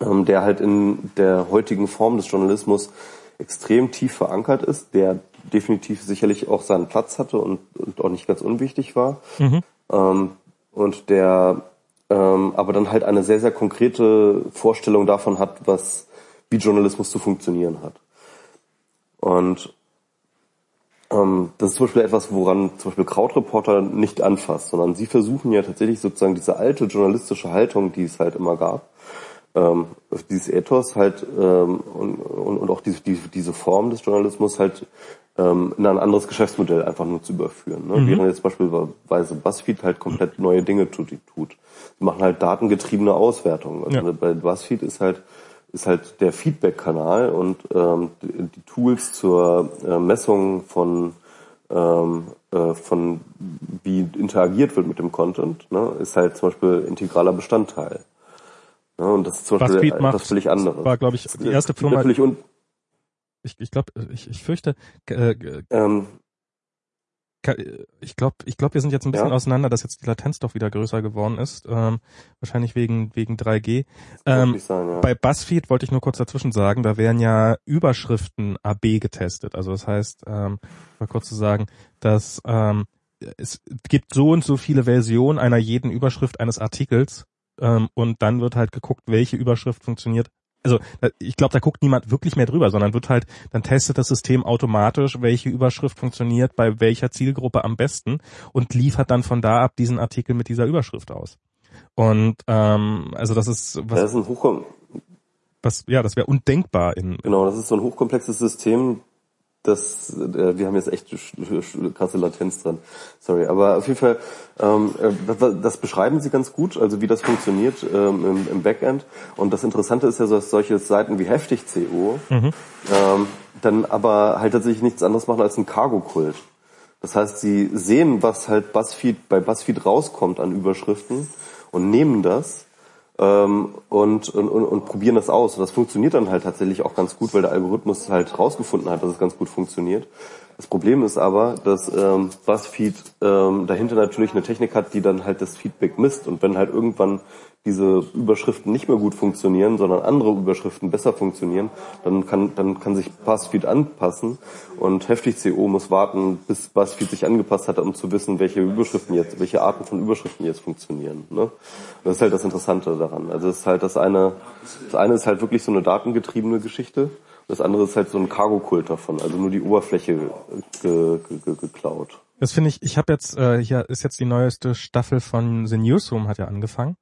ähm, der halt in der heutigen Form des Journalismus extrem tief verankert ist, der definitiv sicherlich auch seinen Platz hatte und, und auch nicht ganz unwichtig war. Mhm. Ähm, und der ähm, aber dann halt eine sehr, sehr konkrete Vorstellung davon hat, was, wie Journalismus zu funktionieren hat. Und ähm, das ist zum Beispiel etwas, woran zum Beispiel Krautreporter nicht anfasst, sondern sie versuchen ja tatsächlich sozusagen diese alte journalistische Haltung, die es halt immer gab, ähm, dieses Ethos halt ähm, und, und, und auch diese, diese, diese Form des Journalismus halt ähm, in ein anderes Geschäftsmodell einfach nur zu überführen. Ne? Mhm. Während jetzt beispielsweise BuzzFeed halt komplett neue Dinge tut. tut. Machen halt datengetriebene Auswertungen. Also ja. bei BuzzFeed ist halt ist halt der Feedback-Kanal und ähm, die, die Tools zur äh, Messung von ähm, äh, von wie interagiert wird mit dem Content, ne, ist halt zum Beispiel integraler Bestandteil. Ja, und das ist zum Beispiel etwas völlig anderes. War, glaube ich, die erste Firma. Ich, ich glaube, ich, ich fürchte, äh, ähm, ich glaube, ich glaube, wir sind jetzt ein bisschen ja. auseinander, dass jetzt die Latenz doch wieder größer geworden ist. Ähm, wahrscheinlich wegen wegen 3G. Ähm, sein, ja. Bei BuzzFeed wollte ich nur kurz dazwischen sagen, da werden ja Überschriften AB getestet. Also das heißt, ähm, mal kurz zu sagen, dass ähm, es gibt so und so viele Versionen einer jeden Überschrift eines Artikels ähm, und dann wird halt geguckt, welche Überschrift funktioniert also ich glaube, da guckt niemand wirklich mehr drüber, sondern wird halt, dann testet das System automatisch, welche Überschrift funktioniert bei welcher Zielgruppe am besten und liefert dann von da ab diesen Artikel mit dieser Überschrift aus. Und ähm, also das ist was. Das ist ein Hochkom was, ja, das wäre undenkbar in. Genau, das ist so ein hochkomplexes System, das, äh, wir haben jetzt echt krasse Latenz dran. Sorry, aber auf jeden Fall, ähm, äh, das beschreiben Sie ganz gut, also wie das funktioniert ähm, im, im Backend. Und das Interessante ist ja, dass solche Seiten wie Heftig.co mhm. ähm, dann aber halt tatsächlich nichts anderes machen als ein Cargo-Kult. Das heißt, sie sehen, was halt Buzzfeed bei Buzzfeed rauskommt an Überschriften und nehmen das ähm, und, und, und probieren das aus. Und das funktioniert dann halt tatsächlich auch ganz gut, weil der Algorithmus halt rausgefunden hat, dass es ganz gut funktioniert. Das Problem ist aber, dass ähm, BuzzFeed ähm, dahinter natürlich eine Technik hat, die dann halt das Feedback misst. Und wenn halt irgendwann diese Überschriften nicht mehr gut funktionieren, sondern andere Überschriften besser funktionieren, dann kann, dann kann sich BuzzFeed anpassen und heftig CO muss warten, bis BuzzFeed sich angepasst hat, um zu wissen, welche Überschriften jetzt, welche Arten von Überschriften jetzt funktionieren. Ne? Das ist halt das Interessante daran. Also es ist halt das eine, das eine ist halt wirklich so eine datengetriebene Geschichte. Das andere ist halt so ein Cargo-Kult davon, also nur die Oberfläche ge, ge, ge, geklaut. Das finde ich, ich habe jetzt, äh, hier ist jetzt die neueste Staffel von The Newsroom, hat ja angefangen.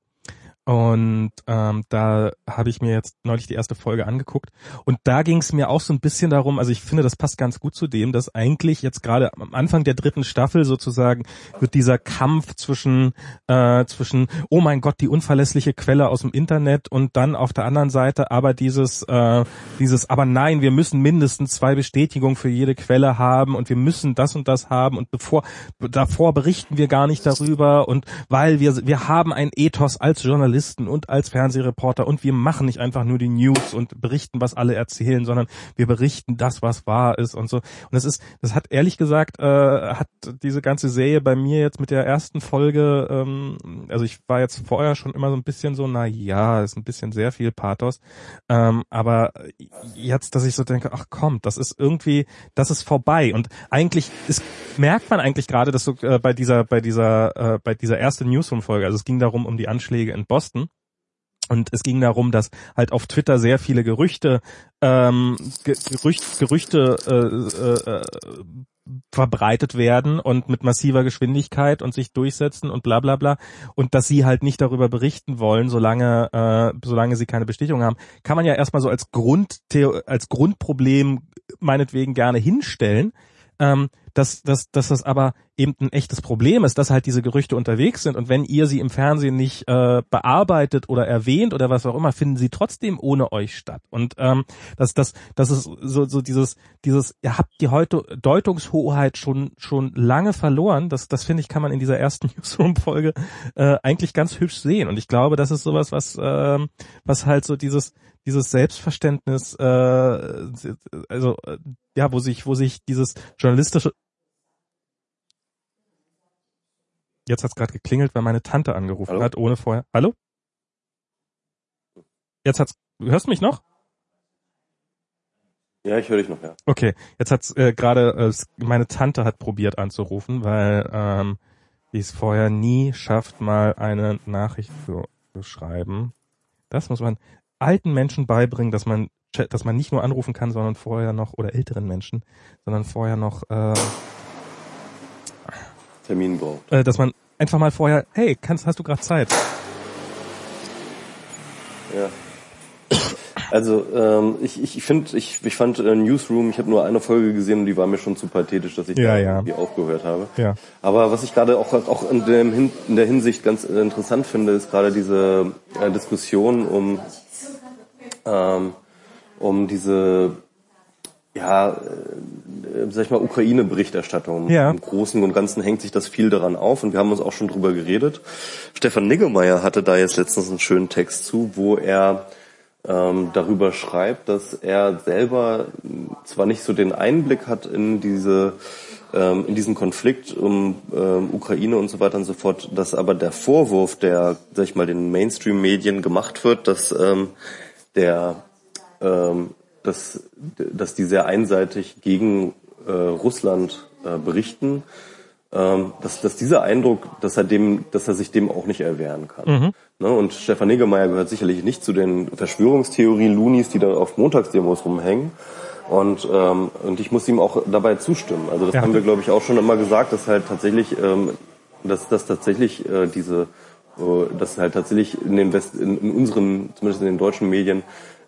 Und ähm, da habe ich mir jetzt neulich die erste Folge angeguckt. Und da ging es mir auch so ein bisschen darum, also ich finde, das passt ganz gut zu dem, dass eigentlich jetzt gerade am Anfang der dritten Staffel sozusagen wird dieser Kampf zwischen, äh, zwischen, oh mein Gott, die unverlässliche Quelle aus dem Internet und dann auf der anderen Seite aber dieses, äh, dieses, aber nein, wir müssen mindestens zwei Bestätigungen für jede Quelle haben und wir müssen das und das haben und bevor, davor berichten wir gar nicht darüber und weil wir, wir haben ein Ethos als Journalist Journalisten und als Fernsehreporter. Und wir machen nicht einfach nur die News und berichten, was alle erzählen, sondern wir berichten das, was wahr ist und so. Und das ist, das hat ehrlich gesagt, äh, hat diese ganze Serie bei mir jetzt mit der ersten Folge, ähm, also ich war jetzt vorher schon immer so ein bisschen so, na ja, ist ein bisschen sehr viel Pathos, ähm, aber jetzt, dass ich so denke, ach komm, das ist irgendwie, das ist vorbei. Und eigentlich ist, merkt man eigentlich gerade, dass so äh, bei dieser, bei dieser, äh, bei dieser ersten Newsroom-Folge, also es ging darum um die Anschläge in Boston Osten. Und es ging darum, dass halt auf Twitter sehr viele Gerüchte, ähm, Gerücht, Gerüchte äh, äh, verbreitet werden und mit massiver Geschwindigkeit und sich durchsetzen und bla bla bla und dass sie halt nicht darüber berichten wollen, solange äh, solange sie keine Bestätigung haben, kann man ja erstmal so als Grund als Grundproblem meinetwegen gerne hinstellen ähm, dass, dass, dass das aber eben ein echtes Problem ist, dass halt diese Gerüchte unterwegs sind und wenn ihr sie im Fernsehen nicht äh, bearbeitet oder erwähnt oder was auch immer, finden sie trotzdem ohne euch statt. Und ähm, das, das, das ist so, so dieses, dieses, ihr habt die heute Deutungshoheit schon schon lange verloren. Das, das finde ich, kann man in dieser ersten Newsroom-Folge äh, eigentlich ganz hübsch sehen. Und ich glaube, das ist sowas, was, äh, was halt so dieses dieses Selbstverständnis, äh, also äh, ja, wo sich, wo sich dieses journalistische Jetzt hat's gerade geklingelt, weil meine Tante angerufen Hallo? hat, ohne vorher. Hallo? Jetzt hat's. Hörst du mich noch? Ja, ich höre dich noch, ja. Okay, jetzt hat's äh, gerade äh, meine Tante hat probiert anzurufen, weil ähm, die es vorher nie schafft, mal eine Nachricht zu, zu schreiben. Das muss man alten Menschen beibringen, dass man dass man nicht nur anrufen kann, sondern vorher noch, oder älteren Menschen, sondern vorher noch äh, Termin braucht. Äh, dass man einfach mal vorher, hey, kannst, hast du gerade Zeit? Ja. Also ähm, ich, ich finde, ich, ich fand äh, Newsroom, ich habe nur eine Folge gesehen und die war mir schon zu pathetisch, dass ich Ja, da ja. irgendwie aufgehört habe. Ja. Aber was ich gerade auch, auch in, dem, Hin- in der Hinsicht ganz äh, interessant finde, ist gerade diese äh, Diskussion um, ähm, um diese ja, äh, sag ich mal, Ukraine-Berichterstattung. Ja. Im Großen und Ganzen hängt sich das viel daran auf und wir haben uns auch schon drüber geredet. Stefan Niggemeier hatte da jetzt letztens einen schönen Text zu, wo er ähm, darüber schreibt, dass er selber zwar nicht so den Einblick hat in diese ähm, in diesen Konflikt um ähm, Ukraine und so weiter und so fort, dass aber der Vorwurf, der, sag ich mal, den Mainstream-Medien gemacht wird, dass ähm, der ähm, dass, dass die sehr einseitig gegen äh, Russland äh, berichten, ähm, dass, dass dieser Eindruck, dass er dem, dass er sich dem auch nicht erwehren kann. Ne? Und Stefan Niggemeier gehört sicherlich nicht zu den Verschwörungstheorien-Lunis, die da auf Montagsdemos rumhängen. Und, ähm, und ich muss ihm auch dabei zustimmen. Also das Ja. haben wir, glaube ich, auch schon immer gesagt, dass halt tatsächlich, ähm, dass, dass tatsächlich äh, diese, dass halt tatsächlich in den West, in, in unseren, zumindest in den deutschen Medien,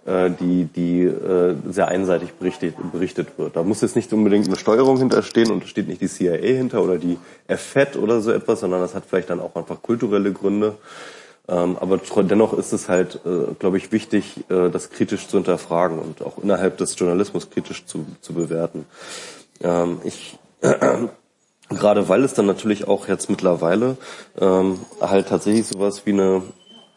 äh, die, die äh, sehr einseitig berichtet, berichtet wird. Da muss jetzt nicht unbedingt eine Steuerung hinterstehen und da steht nicht die CIA hinter oder die FED oder so etwas, sondern das hat vielleicht dann auch einfach kulturelle Gründe. Ähm, aber dennoch ist es halt, äh, glaube ich, wichtig, äh, das kritisch zu hinterfragen und auch innerhalb des Journalismus kritisch zu, zu bewerten. Ähm, ich gerade weil es dann natürlich auch jetzt mittlerweile ähm, halt tatsächlich sowas wie eine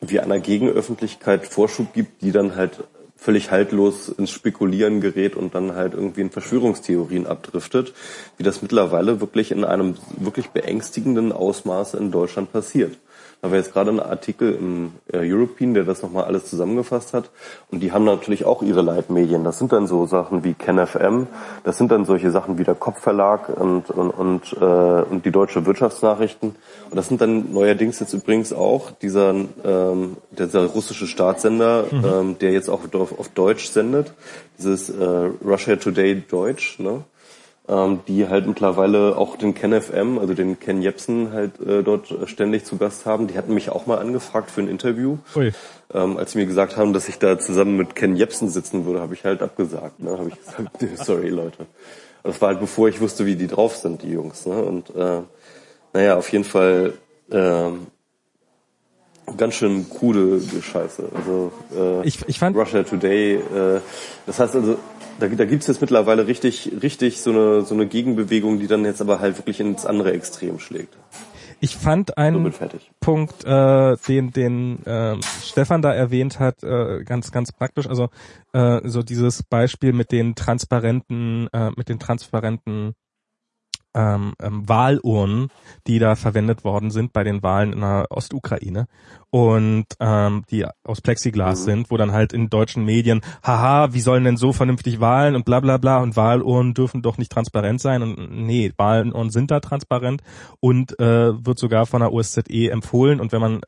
wie einer Gegenöffentlichkeit Vorschub gibt, die dann halt völlig haltlos ins Spekulieren gerät und dann halt irgendwie in Verschwörungstheorien abdriftet, wie das mittlerweile wirklich in einem wirklich beängstigenden Ausmaße in Deutschland passiert. Da war jetzt gerade ein Artikel im äh, European, der das nochmal alles zusammengefasst hat. Und die haben natürlich auch ihre Leitmedien. Das sind dann so Sachen wie KenFM, das sind dann solche Sachen wie der Kopfverlag und, und, und, äh, und die Deutsche Wirtschaftsnachrichten. Und das sind dann neuerdings jetzt übrigens auch dieser, ähm, dieser russische Staatssender, ähm, der jetzt auch auf, auf Deutsch sendet, dieses äh, Russia Today Deutsch, ne? Ähm, die halt mittlerweile auch den Ken FM, also den Ken Jepsen halt äh, dort äh, ständig zu Gast haben. Die hatten mich auch mal angefragt für ein Interview. Ui. Ähm, als sie mir gesagt haben, dass ich da zusammen mit Ken Jepsen sitzen würde, habe ich halt abgesagt. Ne? Habe ich gesagt, sorry Leute. Das war halt bevor ich wusste, wie die drauf sind, die Jungs. Ne? Und äh, naja, auf jeden Fall ähm, ganz schön krude Scheiße. Also äh, Ich, ich fand, Russia Today. Äh, das heißt also, da, da gibt's jetzt mittlerweile richtig, richtig so eine, so eine Gegenbewegung, die dann jetzt aber halt wirklich ins andere Extrem schlägt. ich fand einen. Punkt, äh, den den ähm, Stefan da erwähnt hat, äh, ganz ganz praktisch. Also äh, so dieses Beispiel mit den transparenten, äh, mit den transparenten ähm, ähm, Wahlurnen, die da verwendet worden sind bei den Wahlen in der Ostukraine und ähm, die aus Plexiglas Mhm. sind, wo dann halt in deutschen Medien, haha, wie sollen denn so vernünftig Wahlen und bla bla bla und Wahlurnen dürfen doch nicht transparent sein und nee, Wahlurnen sind da transparent und äh, wird sogar von der OSZE empfohlen und wenn man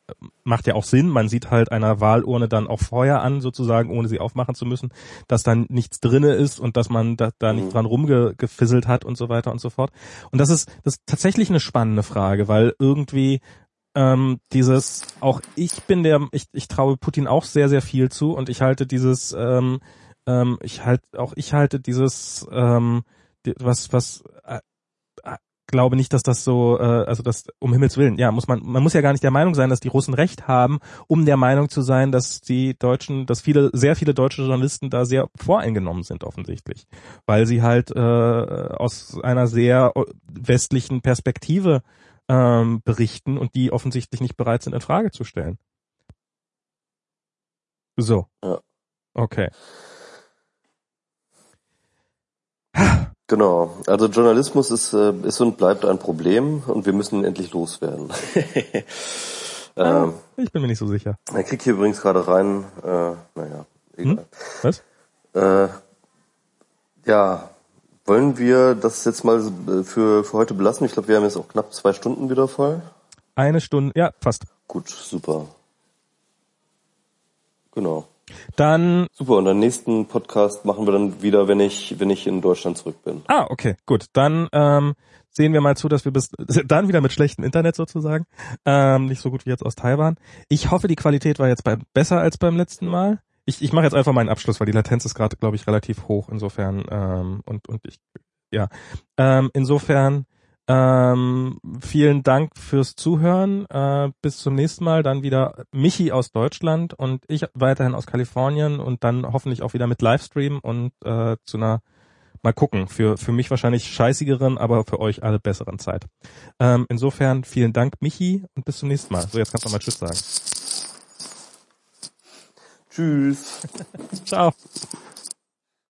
macht ja auch Sinn, man sieht halt einer Wahlurne dann auch vorher an sozusagen, ohne sie aufmachen zu müssen, dass dann nichts drinne ist und dass man da, da nicht Mhm. dran rumgefisselt hat und so weiter und so fort. Und das ist das ist tatsächlich eine spannende Frage, weil irgendwie ähm, dieses auch ich bin der ich, ich traue Putin auch sehr sehr viel zu und ich halte dieses ähm, ähm, ich halt auch ich halte dieses ähm, was was äh, äh, glaube nicht, dass das so, äh, also das um Himmels willen, ja, muss man, man muss ja gar nicht der Meinung sein, dass die Russen recht haben, um der Meinung zu sein, dass die Deutschen, dass viele, sehr viele deutsche Journalisten da sehr voreingenommen sind offensichtlich, weil sie halt äh, aus einer sehr westlichen Perspektive ähm, berichten und die offensichtlich nicht bereit sind, in Frage zu stellen. So. Ja. Okay. Genau. Also Journalismus ist, äh, ist und bleibt ein Problem und wir müssen ihn endlich loswerden. ähm, Ich bin mir nicht so sicher. er kriegt hier übrigens gerade rein, äh, naja, egal. Was? Äh, ja, wollen wir das jetzt mal äh, für, für heute belassen? Ich glaube, wir haben jetzt auch knapp zwei Stunden wieder voll. Eine Stunde, ja, fast. Gut, super. Genau. Dann Super, und den nächsten Podcast machen wir dann wieder, wenn ich, wenn ich in Deutschland zurück bin. Ah, okay, gut. Dann ähm, sehen wir mal zu, dass wir bis dann wieder mit schlechtem Internet sozusagen, ähm, nicht so gut wie jetzt aus Taiwan. Ich hoffe, die Qualität war jetzt bei, besser als beim letzten Mal. Ich, ich mache jetzt einfach meinen Abschluss, weil die Latenz ist gerade, glaube ich, relativ hoch. Insofern ähm, und und ich ja ähm, insofern ähm, vielen Dank fürs Zuhören. Äh, bis zum nächsten Mal. Dann wieder Michi aus Deutschland und ich weiterhin aus Kalifornien und dann hoffentlich auch wieder mit Livestream und äh, zu einer mal gucken. Für, für mich wahrscheinlich scheißigeren, aber für euch alle besseren Zeit. Ähm, insofern vielen Dank, Michi, und bis zum nächsten Mal. So, jetzt kannst du mal Tschüss sagen. Tschüss. Ciao.